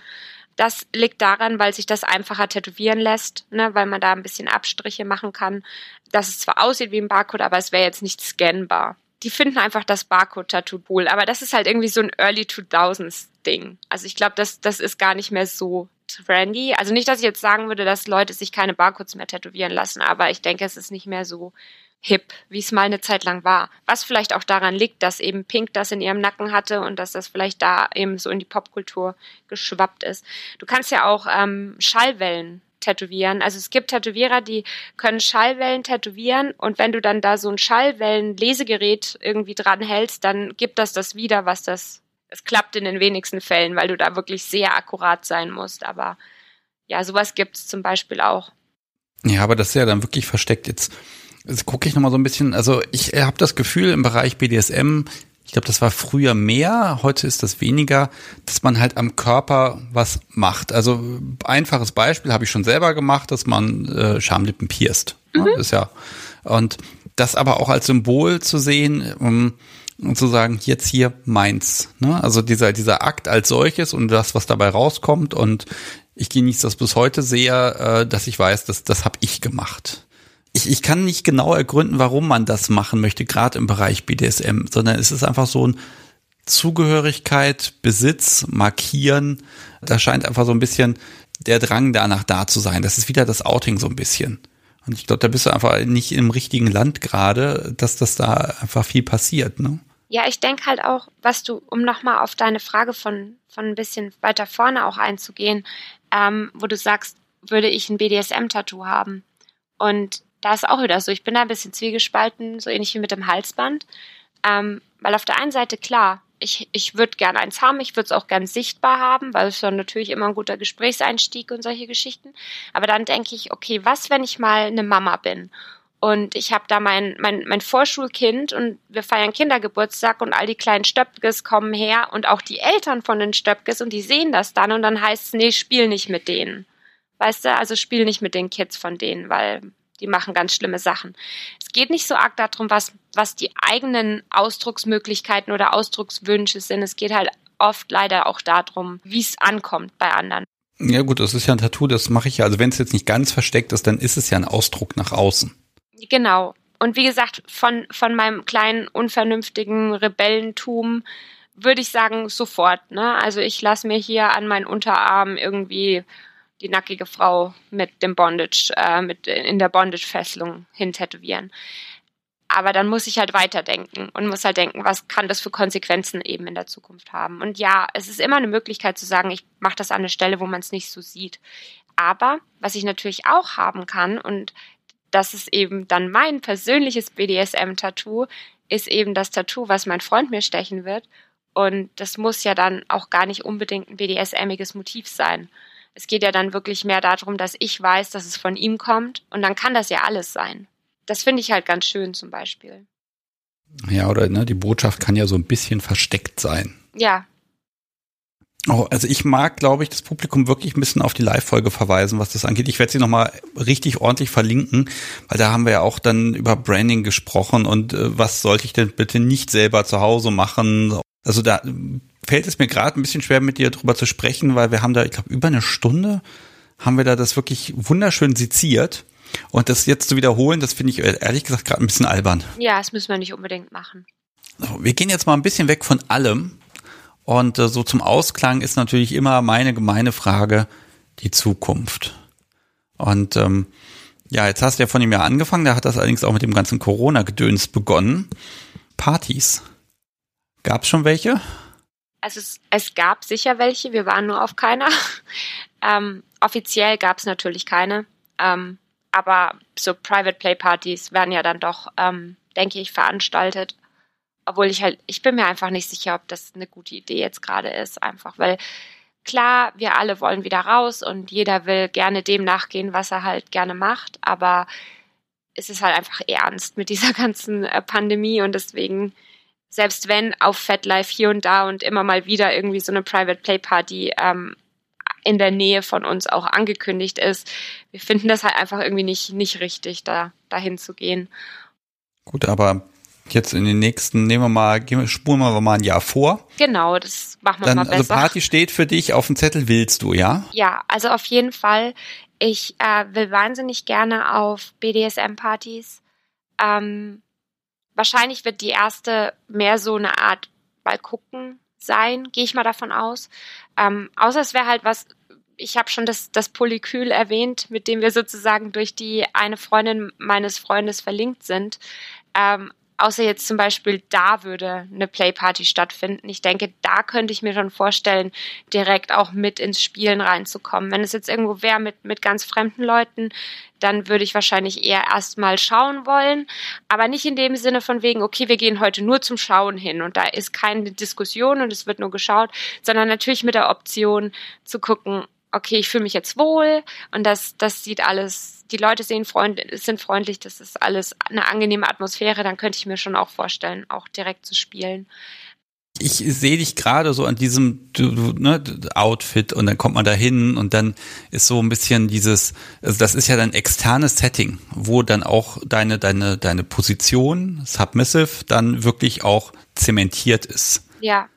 Das liegt daran, weil sich das einfacher tätowieren lässt, ne, weil man da ein bisschen Abstriche machen kann. Dass es zwar aussieht wie ein Barcode, aber es wäre jetzt nicht scannbar. Die finden einfach das Barcode-Tattoo cool, aber das ist halt irgendwie so ein Early 2000s-Ding. Also ich glaube, das, das ist gar nicht mehr so trendy. Also nicht, dass ich jetzt sagen würde, dass Leute sich keine Barcodes mehr tätowieren lassen, aber ich denke, es ist nicht mehr so hip, wie es mal eine Zeit lang war. Was vielleicht auch daran liegt, dass eben Pink das in ihrem Nacken hatte und dass das vielleicht da eben so in die Popkultur geschwappt ist. Du kannst ja auch ähm, Schallwellen tätowieren. Also es gibt Tätowierer, die können Schallwellen tätowieren und wenn du dann da so ein Schallwellen-Lesegerät irgendwie dran hältst, dann gibt das das wieder, was das. Es klappt in den wenigsten Fällen, weil du da wirklich sehr akkurat sein musst. Aber ja, sowas gibt es zum Beispiel auch. Ja, aber das ist ja dann wirklich versteckt jetzt Jetzt gucke ich nochmal so ein bisschen, also ich habe das Gefühl im Bereich BDSM, ich glaube, das war früher mehr, heute ist das weniger, dass man halt am Körper was macht. Also einfaches Beispiel habe ich schon selber gemacht, dass man äh, Schamlippen pierst. Ne? Mhm. Ist ja. Und das aber auch als Symbol zu sehen, um, und zu sagen, jetzt hier meins. Ne? Also dieser, dieser Akt als solches und das, was dabei rauskommt. Und ich genieße das bis heute sehr, äh, dass ich weiß, dass das habe ich gemacht. Ich, ich kann nicht genau ergründen, warum man das machen möchte, gerade im Bereich BDSM, sondern es ist einfach so ein Zugehörigkeit, Besitz, Markieren. Da scheint einfach so ein bisschen der Drang danach da zu sein. Das ist wieder das Outing so ein bisschen. Und ich glaube, da bist du einfach nicht im richtigen Land gerade, dass das da einfach viel passiert, ne? Ja, ich denke halt auch, was du, um nochmal auf deine Frage von, von ein bisschen weiter vorne auch einzugehen, ähm, wo du sagst, würde ich ein BDSM-Tattoo haben? Und da ist auch wieder so, ich bin da ein bisschen zwiegespalten, so ähnlich wie mit dem Halsband. Ähm, weil auf der einen Seite, klar, ich, ich würde gerne eins haben, ich würde es auch gern sichtbar haben, weil es dann natürlich immer ein guter Gesprächseinstieg und solche Geschichten. Aber dann denke ich, okay, was, wenn ich mal eine Mama bin und ich habe da mein, mein, mein Vorschulkind und wir feiern Kindergeburtstag und all die kleinen Stöpkes kommen her und auch die Eltern von den Stöpkes und die sehen das dann und dann heißt es, nee, spiel nicht mit denen. Weißt du, also spiel nicht mit den Kids von denen, weil die machen ganz schlimme Sachen. Es geht nicht so arg darum, was, was die eigenen Ausdrucksmöglichkeiten oder Ausdruckswünsche sind. Es geht halt oft leider auch darum, wie es ankommt bei anderen. Ja gut, das ist ja ein Tattoo, das mache ich ja. Also wenn es jetzt nicht ganz versteckt ist, dann ist es ja ein Ausdruck nach außen. Genau. Und wie gesagt, von, von meinem kleinen, unvernünftigen Rebellentum würde ich sagen, sofort. Ne? Also ich lasse mir hier an meinen Unterarm irgendwie die nackige Frau mit dem Bondage, äh, mit in der Bondage-Fesselung hintätowieren. Aber dann muss ich halt weiterdenken und muss halt denken, was kann das für Konsequenzen eben in der Zukunft haben. Und ja, es ist immer eine Möglichkeit zu sagen, ich mache das an der Stelle, wo man es nicht so sieht. Aber was ich natürlich auch haben kann, und das ist eben dann mein persönliches BDSM-Tattoo, ist eben das Tattoo, was mein Freund mir stechen wird. Und das muss ja dann auch gar nicht unbedingt ein BDSM-iges Motiv sein. Es geht ja dann wirklich mehr darum, dass ich weiß, dass es von ihm kommt und dann kann das ja alles sein. Das finde ich halt ganz schön zum Beispiel. Ja, oder ne, die Botschaft kann ja so ein bisschen versteckt sein. Ja. Oh, also ich mag, glaube ich, das Publikum wirklich ein bisschen auf die Live-Folge verweisen, was das angeht. Ich werde sie nochmal richtig ordentlich verlinken, weil da haben wir ja auch dann über Branding gesprochen und äh, was sollte ich denn bitte nicht selber zu Hause machen. Also da fällt es mir gerade ein bisschen schwer, mit dir drüber zu sprechen, weil wir haben da, ich glaube, über eine Stunde haben wir da das wirklich wunderschön seziert. Und das jetzt zu wiederholen, das finde ich ehrlich gesagt gerade ein bisschen albern. Ja, das müssen wir nicht unbedingt machen. So, wir gehen jetzt mal ein bisschen weg von allem. Und äh, so zum Ausklang ist natürlich immer meine gemeine Frage die Zukunft. Und ähm, ja, jetzt hast du ja von ihm ja angefangen, da hat das allerdings auch mit dem ganzen Corona-Gedöns begonnen. Partys. Gab es schon welche? Also es, es gab sicher welche, wir waren nur auf keiner. ähm, offiziell gab es natürlich keine. Ähm, aber so Private Play Partys werden ja dann doch, ähm, denke ich, veranstaltet. Obwohl ich halt, ich bin mir einfach nicht sicher, ob das eine gute Idee jetzt gerade ist, einfach weil klar, wir alle wollen wieder raus und jeder will gerne dem nachgehen, was er halt gerne macht, aber es ist halt einfach ernst mit dieser ganzen äh, Pandemie und deswegen selbst wenn auf FatLife hier und da und immer mal wieder irgendwie so eine Private Play Party ähm, in der Nähe von uns auch angekündigt ist, wir finden das halt einfach irgendwie nicht, nicht richtig, da dahin zu gehen. Gut, aber jetzt in den nächsten, nehmen wir mal, spuren wir mal ein Jahr vor. Genau, das machen wir Dann, mal also besser. Also Party steht für dich auf dem Zettel, willst du, ja? Ja, also auf jeden Fall. Ich äh, will wahnsinnig gerne auf BDSM-Partys. Ähm, Wahrscheinlich wird die erste mehr so eine Art mal gucken sein, gehe ich mal davon aus. Ähm, außer es wäre halt was, ich habe schon das, das Polykül erwähnt, mit dem wir sozusagen durch die eine Freundin meines Freundes verlinkt sind. Ähm, außer jetzt zum Beispiel da würde eine Playparty stattfinden. Ich denke, da könnte ich mir schon vorstellen, direkt auch mit ins Spielen reinzukommen. Wenn es jetzt irgendwo wäre mit, mit ganz fremden Leuten, dann würde ich wahrscheinlich eher erstmal schauen wollen, aber nicht in dem Sinne von wegen, okay, wir gehen heute nur zum Schauen hin und da ist keine Diskussion und es wird nur geschaut, sondern natürlich mit der Option zu gucken, okay, ich fühle mich jetzt wohl und das, das sieht alles, die Leute sehen freund, sind freundlich, das ist alles eine angenehme Atmosphäre, dann könnte ich mir schon auch vorstellen, auch direkt zu spielen. ich sehe dich gerade so an diesem ne, Outfit und dann kommt man da hin und dann ist so ein bisschen dieses, also das ist ja dein externes Setting, wo dann auch deine, deine, deine Position, Submissive, dann wirklich auch zementiert ist. Ja.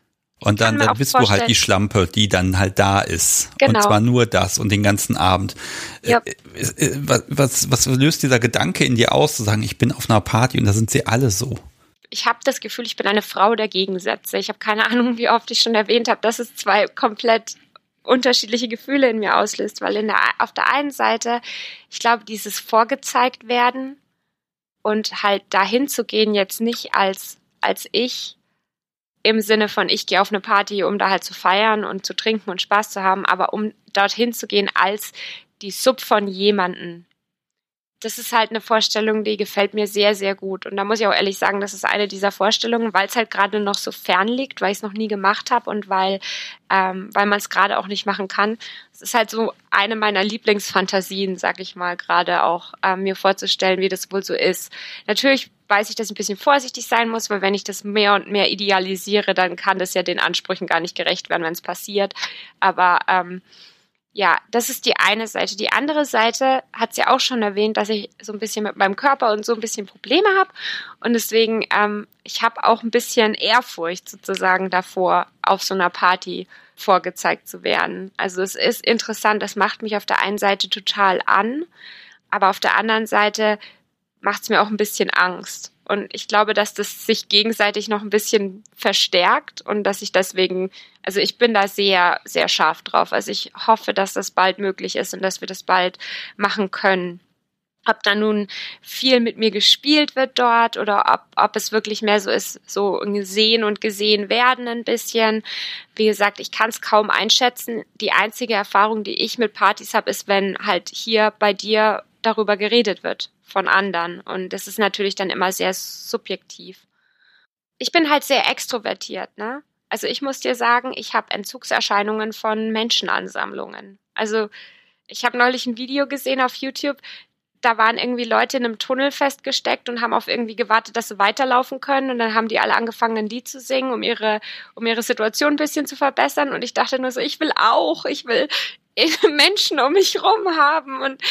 Und dann, dann bist du halt die Schlampe, die dann halt da ist. Genau. Und zwar nur das und den ganzen Abend. Yep. Äh, äh, was, was, was löst dieser Gedanke in dir aus, zu sagen, ich bin auf einer Party und da sind sie alle so? ich habe das Gefühl, ich bin eine Frau der Gegensätze. Ich habe keine Ahnung, wie oft ich schon erwähnt habe, dass es zwei komplett unterschiedliche Gefühle in mir auslöst, weil in der, auf der einen Seite, ich glaube, dieses vorgezeigt werden und halt dahin zu gehen jetzt nicht als, als ich im Sinne von, ich gehe auf eine Party, um da halt zu feiern und zu trinken und Spaß zu haben, aber um dorthin zu gehen als die Sub von jemanden, das ist halt eine Vorstellung, die gefällt mir sehr, sehr gut. Und da muss ich auch ehrlich sagen, das ist eine dieser Vorstellungen, weil es halt gerade noch so fern liegt, weil ich es noch nie gemacht habe und weil, ähm, weil man es gerade auch nicht machen kann. Es ist halt so eine meiner Lieblingsfantasien, sag ich mal, gerade auch ähm, mir vorzustellen, wie das wohl so ist. Natürlich weiß ich, dass ich ein bisschen vorsichtig sein muss, weil wenn ich das mehr und mehr idealisiere, dann kann das ja den Ansprüchen gar nicht gerecht werden, wenn es passiert. Aber ähm, ja, das ist die eine Seite. Die andere Seite hat sie ja auch schon erwähnt, dass ich so ein bisschen mit meinem Körper und so ein bisschen Probleme habe. Und deswegen, ähm, ich habe auch ein bisschen Ehrfurcht sozusagen davor, auf so einer Party vorgezeigt zu werden. Also es ist interessant, das macht mich auf der einen Seite total an, aber auf der anderen Seite macht es mir auch ein bisschen Angst. Und ich glaube, dass das sich gegenseitig noch ein bisschen verstärkt und dass ich deswegen, also ich bin da sehr, sehr scharf drauf. Also ich hoffe, dass das bald möglich ist und dass wir das bald machen können. Ob da nun viel mit mir gespielt wird dort oder ob, ob es wirklich mehr so ist, so gesehen und gesehen werden ein bisschen. Wie gesagt, ich kann es kaum einschätzen. Die einzige Erfahrung, die ich mit Partys habe, ist, wenn halt hier bei dir darüber geredet wird von anderen. Und das ist natürlich dann immer sehr subjektiv. Ich bin halt sehr extrovertiert, ne? Also ich muss dir sagen, ich habe Entzugserscheinungen von Menschenansammlungen. Also ich habe neulich ein Video gesehen auf YouTube, da waren irgendwie Leute in einem Tunnel festgesteckt und haben auf irgendwie gewartet, dass sie weiterlaufen können. Und dann haben die alle angefangen, ein Lied zu singen, um ihre, um ihre Situation ein bisschen zu verbessern. Und ich dachte nur so, ich will auch, ich will, Menschen um mich rum haben und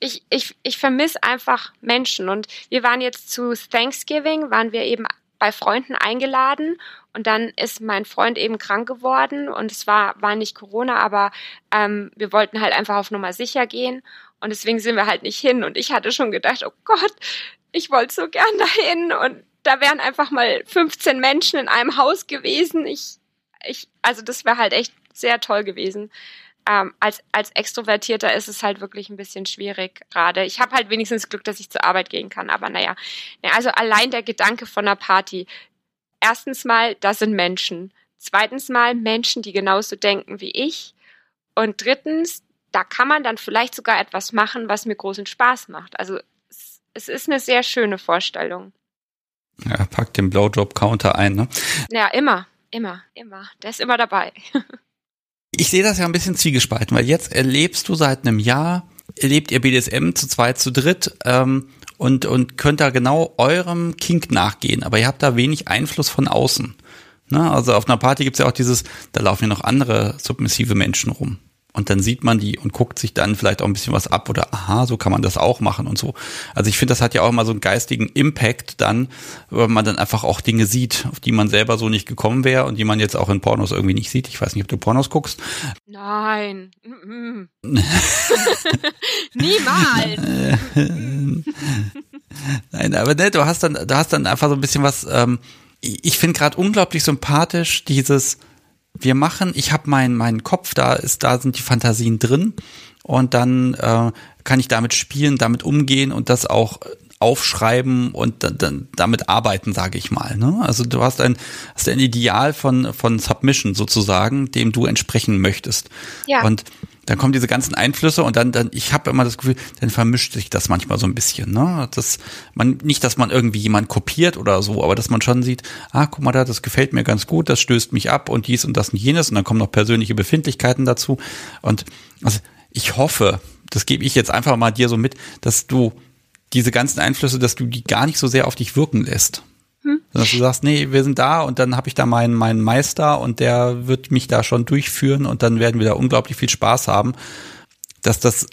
ich, ich, ich vermisse einfach Menschen. Und wir waren jetzt zu Thanksgiving, waren wir eben bei Freunden eingeladen und dann ist mein Freund eben krank geworden und es war, war nicht Corona, aber ähm, wir wollten halt einfach auf Nummer sicher gehen und deswegen sind wir halt nicht hin. Und ich hatte schon gedacht, oh Gott, ich wollte so gern dahin und da wären einfach mal 15 Menschen in einem Haus gewesen. Ich, ich, also das wäre halt echt sehr toll gewesen ähm, als, als Extrovertierter ist es halt wirklich ein bisschen schwierig gerade. Ich habe halt wenigstens Glück, dass ich zur Arbeit gehen kann, aber naja. Also allein der Gedanke von einer Party. Erstens mal, das sind Menschen. Zweitens mal Menschen, die genauso denken wie ich. Und drittens, da kann man dann vielleicht sogar etwas machen, was mir großen Spaß macht. Also es, es ist eine sehr schöne Vorstellung. Ja, pack den Blowjob-Counter ein, ne? Ja, immer, immer, immer. Der ist immer dabei. Ich sehe das ja ein bisschen zwiegespalten, weil jetzt erlebst du seit einem Jahr, erlebt ihr BDSM zu zweit, zu dritt ähm, und, und könnt da genau eurem Kink nachgehen, aber ihr habt da wenig Einfluss von außen. Ne? Also auf einer Party gibt's ja auch dieses, da laufen ja noch andere submissive Menschen rum. Und dann sieht man die und guckt sich dann vielleicht auch ein bisschen was ab oder aha, so kann man das auch machen und so. Also ich finde, das hat ja auch immer so einen geistigen Impact dann, weil man dann einfach auch Dinge sieht, auf die man selber so nicht gekommen wäre und die man jetzt auch in Pornos irgendwie nicht sieht. Ich weiß nicht, ob du Pornos guckst. Nein. Niemals. Nein, aber ne, du hast dann, du hast dann einfach so ein bisschen was, ähm, ich finde gerade unglaublich sympathisch dieses, wir machen, ich habe meinen meinen Kopf, da ist, da sind die Fantasien drin und dann äh, kann ich damit spielen, damit umgehen und das auch aufschreiben und dann damit arbeiten, sage ich mal. Ne? Also du hast ein, hast ein Ideal von, von Submission sozusagen, dem du entsprechen möchtest. Ja. Und dann kommen diese ganzen Einflüsse und dann, dann ich habe immer das Gefühl, dann vermischt sich das manchmal so ein bisschen. Ne? Das, man, nicht, dass man irgendwie jemand kopiert oder so, aber dass man schon sieht, ah, guck mal da, das gefällt mir ganz gut, das stößt mich ab und dies und das und jenes und dann kommen noch persönliche Befindlichkeiten dazu. Und also ich hoffe, das gebe ich jetzt einfach mal dir so mit, dass du diese ganzen Einflüsse, dass du die gar nicht so sehr auf dich wirken lässt. Hm? Dass du sagst, nee, wir sind da und dann habe ich da meinen, meinen Meister und der wird mich da schon durchführen und dann werden wir da unglaublich viel Spaß haben. Dass das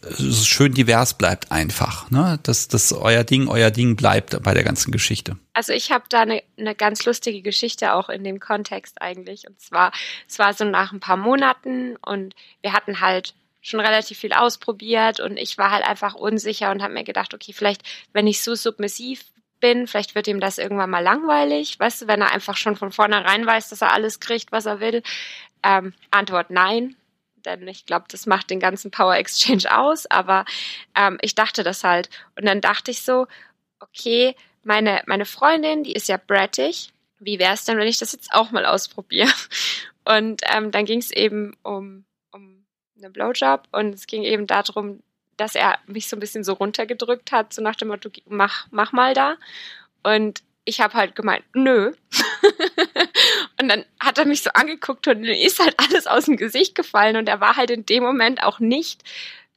schön divers bleibt einfach, ne? Dass das euer Ding, euer Ding bleibt bei der ganzen Geschichte. Also ich habe da eine, eine ganz lustige Geschichte auch in dem Kontext eigentlich. Und zwar, es war so nach ein paar Monaten und wir hatten halt schon relativ viel ausprobiert und ich war halt einfach unsicher und habe mir gedacht, okay, vielleicht, wenn ich so submissiv bin, vielleicht wird ihm das irgendwann mal langweilig, weißt du, wenn er einfach schon von vornherein weiß, dass er alles kriegt, was er will. Ähm, Antwort nein, denn ich glaube, das macht den ganzen Power Exchange aus, aber ähm, ich dachte das halt. Und dann dachte ich so, okay, meine, meine Freundin, die ist ja brattig, wie wäre es denn, wenn ich das jetzt auch mal ausprobiere? Und ähm, dann ging es eben um, um eine Blowjob und es ging eben darum, dass er mich so ein bisschen so runtergedrückt hat, so nach dem Motto, mach, mach mal da. Und ich habe halt gemeint, nö. und dann hat er mich so angeguckt und mir ist halt alles aus dem Gesicht gefallen und er war halt in dem Moment auch nicht,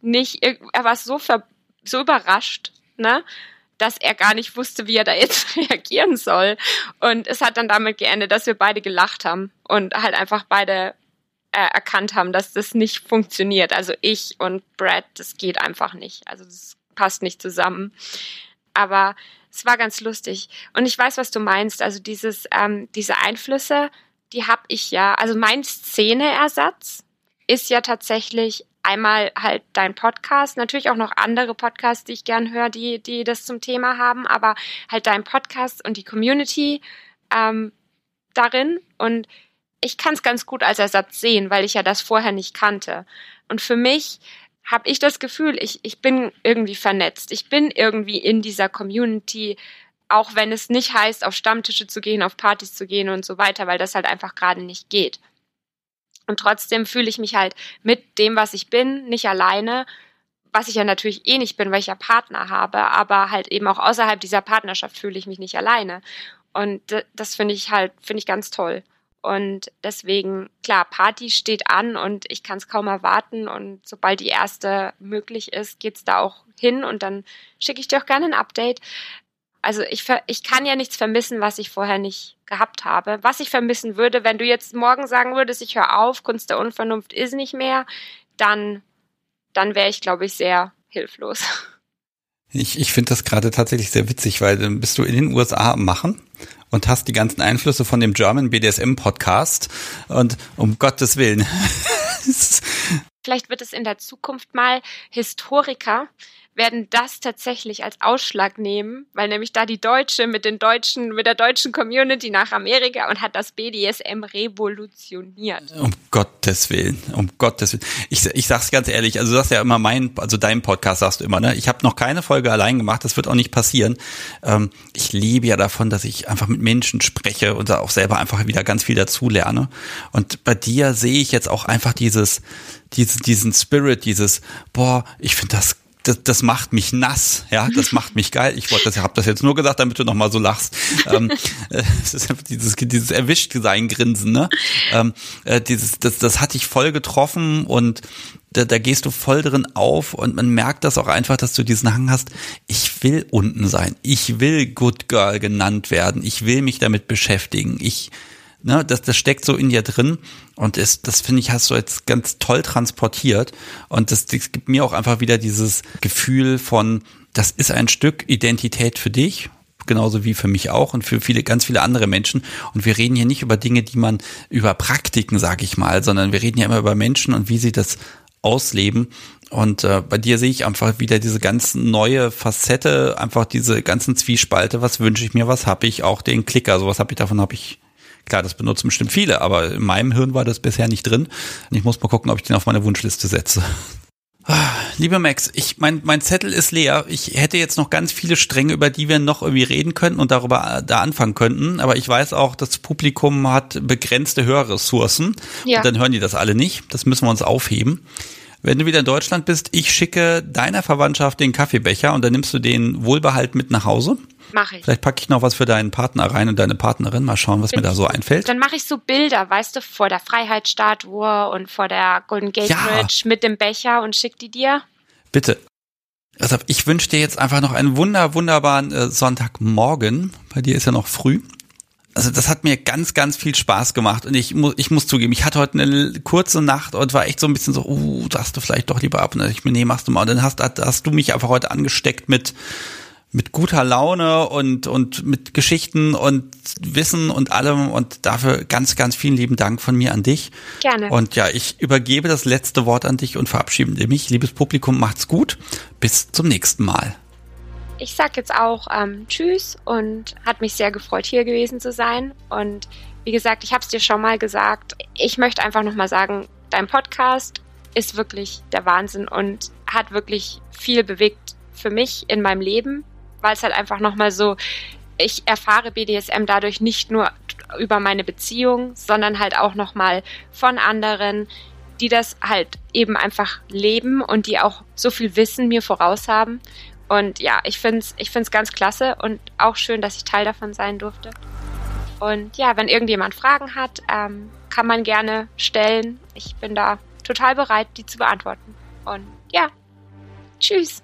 nicht, er war so, ver, so überrascht, ne? dass er gar nicht wusste, wie er da jetzt reagieren soll. Und es hat dann damit geendet, dass wir beide gelacht haben und halt einfach beide äh, erkannt haben, dass das nicht funktioniert. Also ich und Brad, das geht einfach nicht. Also das passt nicht zusammen. Aber es war ganz lustig. Und ich weiß, was du meinst. Also dieses, ähm, diese Einflüsse, die habe ich ja. Also mein Szeneersatz ist ja tatsächlich einmal halt dein Podcast, natürlich auch noch andere Podcasts, die ich gern höre, die, die das zum Thema haben, aber halt dein Podcast und die Community ähm, darin. Und ich kann es ganz gut als Ersatz sehen, weil ich ja das vorher nicht kannte. Und für mich habe ich das Gefühl, ich, ich bin irgendwie vernetzt. Ich bin irgendwie in dieser Community, auch wenn es nicht heißt, auf Stammtische zu gehen, auf Partys zu gehen und so weiter, weil das halt einfach gerade nicht geht. Und trotzdem fühle ich mich halt mit dem, was ich bin, nicht alleine, was ich ja natürlich eh nicht bin, weil ich ja Partner habe, aber halt eben auch außerhalb dieser Partnerschaft fühle ich mich nicht alleine. Und das finde ich halt, finde ich ganz toll. Und deswegen, klar, Party steht an und ich kann es kaum erwarten. Und sobald die erste möglich ist, geht's da auch hin und dann schicke ich dir auch gerne ein Update. Also ich, ich kann ja nichts vermissen, was ich vorher nicht gehabt habe. Was ich vermissen würde, wenn du jetzt morgen sagen würdest, ich höre auf, Kunst der Unvernunft ist nicht mehr, dann, dann wäre ich, glaube ich, sehr hilflos. Ich, ich finde das gerade tatsächlich sehr witzig, weil dann bist du in den USA am Machen und hast die ganzen Einflüsse von dem German BDSM Podcast und um Gottes Willen. Vielleicht wird es in der Zukunft mal Historiker werden das tatsächlich als Ausschlag nehmen, weil nämlich da die Deutsche mit den deutschen, mit der deutschen Community nach Amerika und hat das BDSM revolutioniert. Um Gottes Willen, um Gottes Willen. Ich, ich sag's ganz ehrlich, also du sagst ja immer mein, also dein Podcast sagst du immer, ne? Ich habe noch keine Folge allein gemacht, das wird auch nicht passieren. Ähm, ich liebe ja davon, dass ich einfach mit Menschen spreche und da auch selber einfach wieder ganz viel dazulerne. Und bei dir sehe ich jetzt auch einfach dieses, dieses, diesen Spirit, dieses, boah, ich finde das das, das macht mich nass, ja, das macht mich geil. Ich wollte das, habe das jetzt nur gesagt, damit du noch mal so lachst. ähm, äh, dieses, dieses erwischt sein Grinsen, ne? Ähm, äh, dieses, das, das hat dich voll getroffen und da, da gehst du voll drin auf und man merkt das auch einfach, dass du diesen Hang hast. Ich will unten sein, ich will Good Girl genannt werden, ich will mich damit beschäftigen, ich Ne, das, das steckt so in dir drin und ist, das finde ich, hast du jetzt ganz toll transportiert und das, das gibt mir auch einfach wieder dieses Gefühl von, das ist ein Stück Identität für dich genauso wie für mich auch und für viele, ganz viele andere Menschen. Und wir reden hier nicht über Dinge, die man über Praktiken, sage ich mal, sondern wir reden ja immer über Menschen und wie sie das ausleben. Und äh, bei dir sehe ich einfach wieder diese ganz neue Facette, einfach diese ganzen Zwiespalte. Was wünsche ich mir, was habe ich? Auch den Klicker, sowas habe ich, davon habe ich Klar, das benutzen bestimmt viele, aber in meinem Hirn war das bisher nicht drin. Ich muss mal gucken, ob ich den auf meine Wunschliste setze. Ah, lieber Max, ich mein mein Zettel ist leer. Ich hätte jetzt noch ganz viele Stränge, über die wir noch irgendwie reden könnten und darüber äh, da anfangen könnten. Aber ich weiß auch, das Publikum hat begrenzte Hörressourcen. Ja. Und dann hören die das alle nicht. Das müssen wir uns aufheben. Wenn du wieder in Deutschland bist, ich schicke deiner Verwandtschaft den Kaffeebecher und dann nimmst du den wohlbehalt mit nach Hause. Mach ich. Vielleicht packe ich noch was für deinen Partner rein und deine Partnerin. Mal schauen, was Bin mir da so einfällt. Dann mache ich so Bilder, weißt du, vor der Freiheitsstatue und vor der Golden Gate ja. Bridge mit dem Becher und schick die dir. Bitte. Also ich wünsche dir jetzt einfach noch einen wunder, wunderbaren äh, Sonntagmorgen. Bei dir ist ja noch früh. also das hat mir ganz, ganz viel Spaß gemacht und ich muss, ich muss zugeben, ich hatte heute eine kurze Nacht und war echt so ein bisschen so, uh, sagst du vielleicht doch lieber ab und ich mir, nee, machst du mal. Und dann hast, hast du mich einfach heute angesteckt mit, mit guter Laune und, und mit Geschichten und Wissen und allem und dafür ganz, ganz vielen lieben Dank von mir an dich. Gerne. Und ja, ich übergebe das letzte Wort an dich und verabschiede mich. Liebes Publikum, macht's gut. Bis zum nächsten Mal ich sag jetzt auch ähm, Tschüss und hat mich sehr gefreut, hier gewesen zu sein. Und wie gesagt, ich habe es dir schon mal gesagt. Ich möchte einfach nochmal sagen, dein Podcast ist wirklich der Wahnsinn und hat wirklich viel bewegt für mich in meinem Leben, weil es halt einfach nochmal so, ich erfahre BDSM dadurch nicht nur über meine Beziehung, sondern halt auch nochmal von anderen, die das halt eben einfach leben und die auch so viel Wissen mir voraus haben. Und ja, ich finde es ich find's ganz klasse und auch schön, dass ich Teil davon sein durfte. Und ja, wenn irgendjemand Fragen hat, ähm, kann man gerne stellen. Ich bin da total bereit, die zu beantworten. Und ja, tschüss.